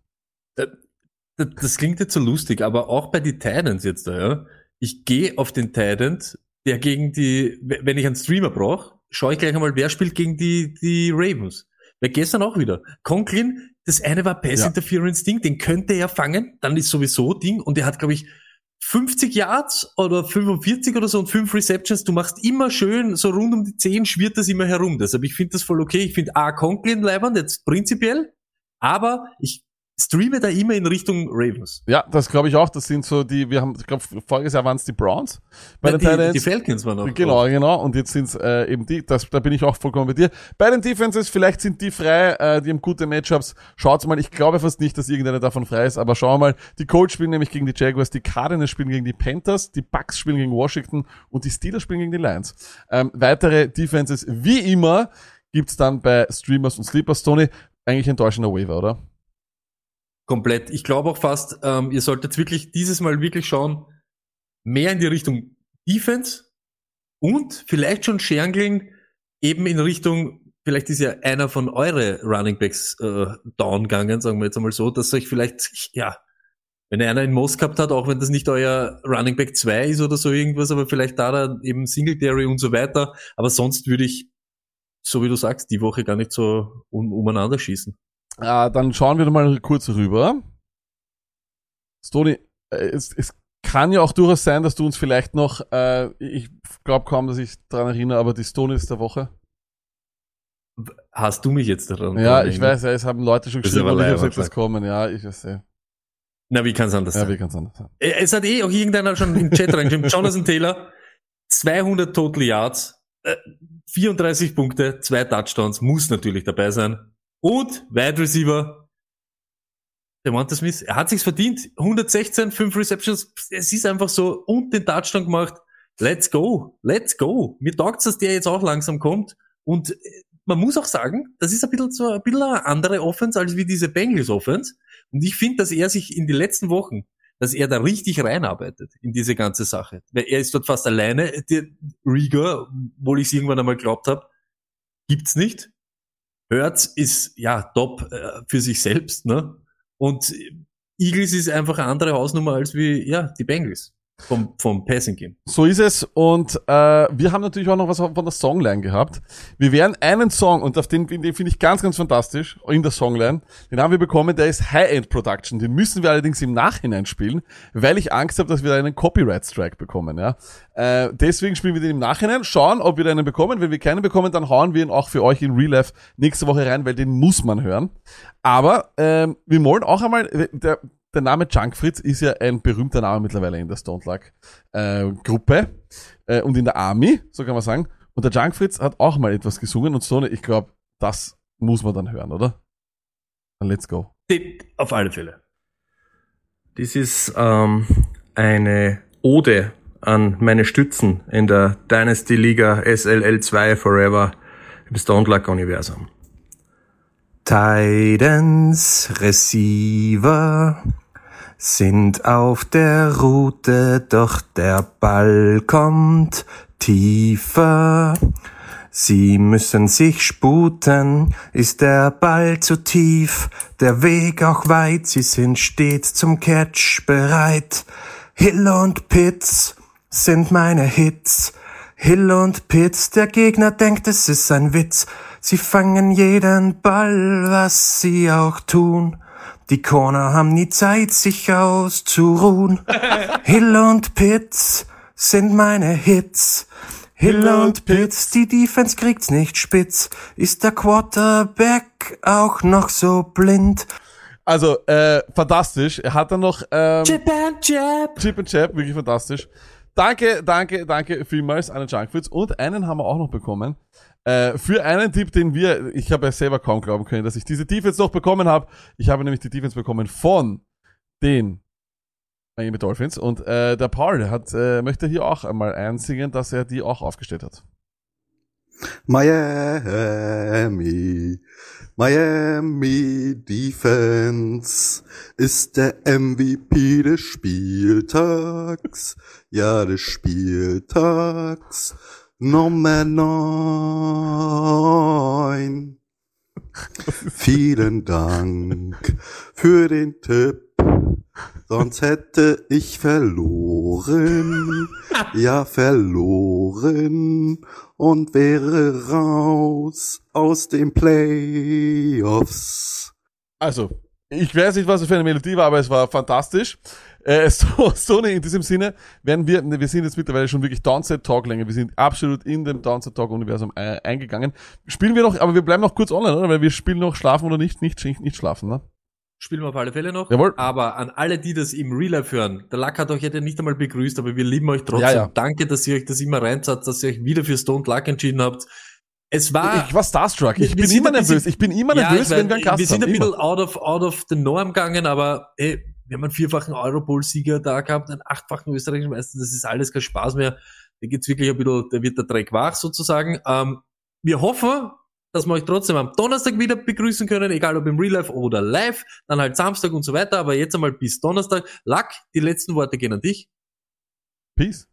Das, das klingt jetzt so lustig, aber auch bei den Titans jetzt da, ja. Ich gehe auf den Titan, der gegen die, wenn ich einen Streamer brauche, schaue ich gleich einmal, wer spielt gegen die, die Ravens. Weil gestern auch wieder. Conklin, das eine war Pass Ja. Interference Ding, den könnte er fangen, dann ist sowieso Ding und er hat, glaube ich, 50 Yards oder 45 oder so und 5 Receptions. Du machst immer schön, so rund um die 10 schwirrt das immer herum. Deshalb, ich finde das voll okay. Ich finde A, Conklin leibend, jetzt prinzipiell, aber ich streame da immer in Richtung Ravens. Ja, das glaube ich auch. Das sind so die, wir haben, ich glaube, voriges Jahr waren es die Browns bei den die, Titans. die Falcons waren auch. Genau, genau. Und jetzt sind's äh, eben die, das, da bin ich auch vollkommen bei dir. Bei den Defenses, vielleicht sind die frei, äh, die haben gute Matchups. Schaut's mal, ich glaube fast nicht, dass irgendeiner davon frei ist, aber schauen wir mal. Die Colts spielen nämlich gegen die Jaguars, die Cardinals spielen gegen die Panthers, die Bucks spielen gegen Washington und die Steelers spielen gegen die Lions. Ähm, weitere Defenses, wie immer, gibt's dann bei Streamers und Sleepers. Tony, eigentlich enttäuschender Waiver, oder? Komplett. Ich glaube auch fast, ähm, ihr solltet wirklich dieses Mal wirklich schauen, mehr in die Richtung Defense und vielleicht schon Scherngling eben in Richtung, vielleicht ist ja einer von eure Running Backs äh, down gegangen, sagen wir jetzt einmal so, dass euch vielleicht, ja, wenn einer einen Moss gehabt hat, auch wenn das nicht euer Running Back 2 ist oder so irgendwas, aber vielleicht da dann eben Singletary und so weiter. Aber sonst würde ich, so wie du sagst, die Woche gar nicht so um, umeinander schießen. Äh, dann schauen wir mal kurz rüber. Stony, äh, es, es kann ja auch durchaus sein, dass du uns vielleicht noch, äh, ich glaube kaum, dass ich daran erinnere, aber die Stonys der Woche. Hast du mich jetzt daran? Ja, ich weiß, ja, es haben Leute schon geschrieben, aber und ich habe gesagt, das kommen. Ja, ich weiß ja. Na, wie kann es anders Ja, sein? wie kann's anders sein? Äh, Es hat eh auch irgendeiner schon im Chat reingeschrieben. Jonathan Taylor, 200 Total Yards, äh, 34 Punkte, zwei Touchdowns, muss natürlich dabei sein. Und Wide Receiver, Devonta Smith, er hat sich's verdient. 116, 5 Receptions, es ist einfach so, und den Touchdown gemacht. Let's go, let's go. Mir taugt's, dass der jetzt auch langsam kommt. Und äh, man muss auch sagen, das ist ein bisschen so ein bisschen eine andere Offense als wie diese Bengals Offense. Und ich finde, dass er sich in die letzten Wochen, dass er da richtig reinarbeitet in diese ganze Sache. Weil er ist dort fast alleine. Der Rieger, obwohl ich es irgendwann einmal geglaubt habe, gibt's nicht. Hertz ist ja top äh, für sich selbst, ne? Und Eagles ist einfach eine andere Hausnummer als wie, ja, die Bengals. Vom, vom Passing Game. So ist es. Und äh, wir haben natürlich auch noch was von der Songline gehabt. Wir werden einen Song, und auf den, den finde ich ganz, ganz fantastisch, in der Songline, den haben wir bekommen, der ist High-End Production. Den müssen wir allerdings im Nachhinein spielen, weil ich Angst habe, dass wir da einen Copyright-Strike bekommen. Ja? Äh, deswegen spielen wir den im Nachhinein, schauen, ob wir da einen bekommen. Wenn wir keinen bekommen, dann hauen wir ihn auch für euch in Real Life nächste Woche rein, weil den muss man hören. Aber ähm, wir wollen auch einmal, der, der Name Junk Fritz ist ja ein berühmter Name mittlerweile in der Stone Luck äh, Gruppe äh, und in der Army, so kann man sagen. Und der Junk Fritz hat auch mal etwas gesungen und so, ich glaube, das muss man dann hören, oder? Dann let's go. Auf alle Fälle. Das ist ähm, eine Ode an meine Stützen in der Dynasty Liga SLL 2 Forever im Stone Luck Universum. Tidens Receiver sind auf der Route, doch der Ball kommt tiefer. Sie müssen sich sputen, ist der Ball zu tief, der Weg auch weit, sie sind stets zum Catch bereit. Hill und Pitts sind meine Hits, Hill und Pitts, der Gegner denkt, es ist ein Witz, sie fangen jeden Ball, was sie auch tun. Die Corner haben nie Zeit, sich auszuruhen. Hill und Pitts sind meine Hits. Hill und Pitts, die Defense kriegt's nicht spitz. Ist der Quarterback auch noch so blind? Also, äh, fantastisch. Er hat dann noch ähm, Chip and Jab. Chip and Chap, wirklich fantastisch. Danke, danke, danke vielmals an den Junkfoods. Und einen haben wir auch noch bekommen. Äh, für einen Tipp, den wir, ich habe ja selber kaum glauben können, dass ich diese Defense noch bekommen habe. Ich habe nämlich die Defense bekommen von den Miami Dolphins. Und äh, der Paul hat, äh, möchte hier auch einmal einsingen, dass er die auch aufgestellt hat. Miami, Miami Defense ist der MVP des Spieltags. Ja, des Spieltags. Nummer neun. Vielen Dank für den Tipp. Sonst hätte ich verloren. Ja, verloren. Und wäre raus aus den Playoffs. Also, ich weiß nicht, was es für eine Melodie war, aber es war fantastisch. Äh, so, Sony, in diesem Sinne werden wir, wir sind jetzt mittlerweile schon wirklich Downset Talk länger. Wir sind absolut in dem Downset Talk Universum äh, eingegangen. Spielen wir noch, aber wir bleiben noch kurz online, oder? Weil wir spielen noch schlafen oder nicht, nicht, nicht, nicht schlafen, ne? Spielen wir auf alle Fälle noch. Jawohl. Aber an alle, die das im Real Life hören, der Luck hat euch ja nicht einmal begrüßt, aber wir lieben euch trotzdem. Ja, ja. Danke, dass ihr euch das immer reinzahlt, dass ihr euch wieder für Stone Luck entschieden habt. Es war, Ich war starstruck. Ich bin immer nervös. Ich bin immer Ja, nervös, ich wenn wir einen Gast wir sind haben. ein bisschen out of, out of the norm gegangen, aber ey, wir haben einen vierfachen Eurobowl-Sieger da gehabt, einen achtfachen österreichischen Meister, das ist alles kein Spaß mehr. Da geht's wirklich ein bisschen, da wird der Dreck wach sozusagen. Ähm, wir hoffen, dass wir euch trotzdem am Donnerstag wieder begrüßen können, egal ob im Real Life oder live, dann halt Samstag und so weiter, aber jetzt einmal bis Donnerstag. Luck, die letzten Worte gehen an dich. Peace.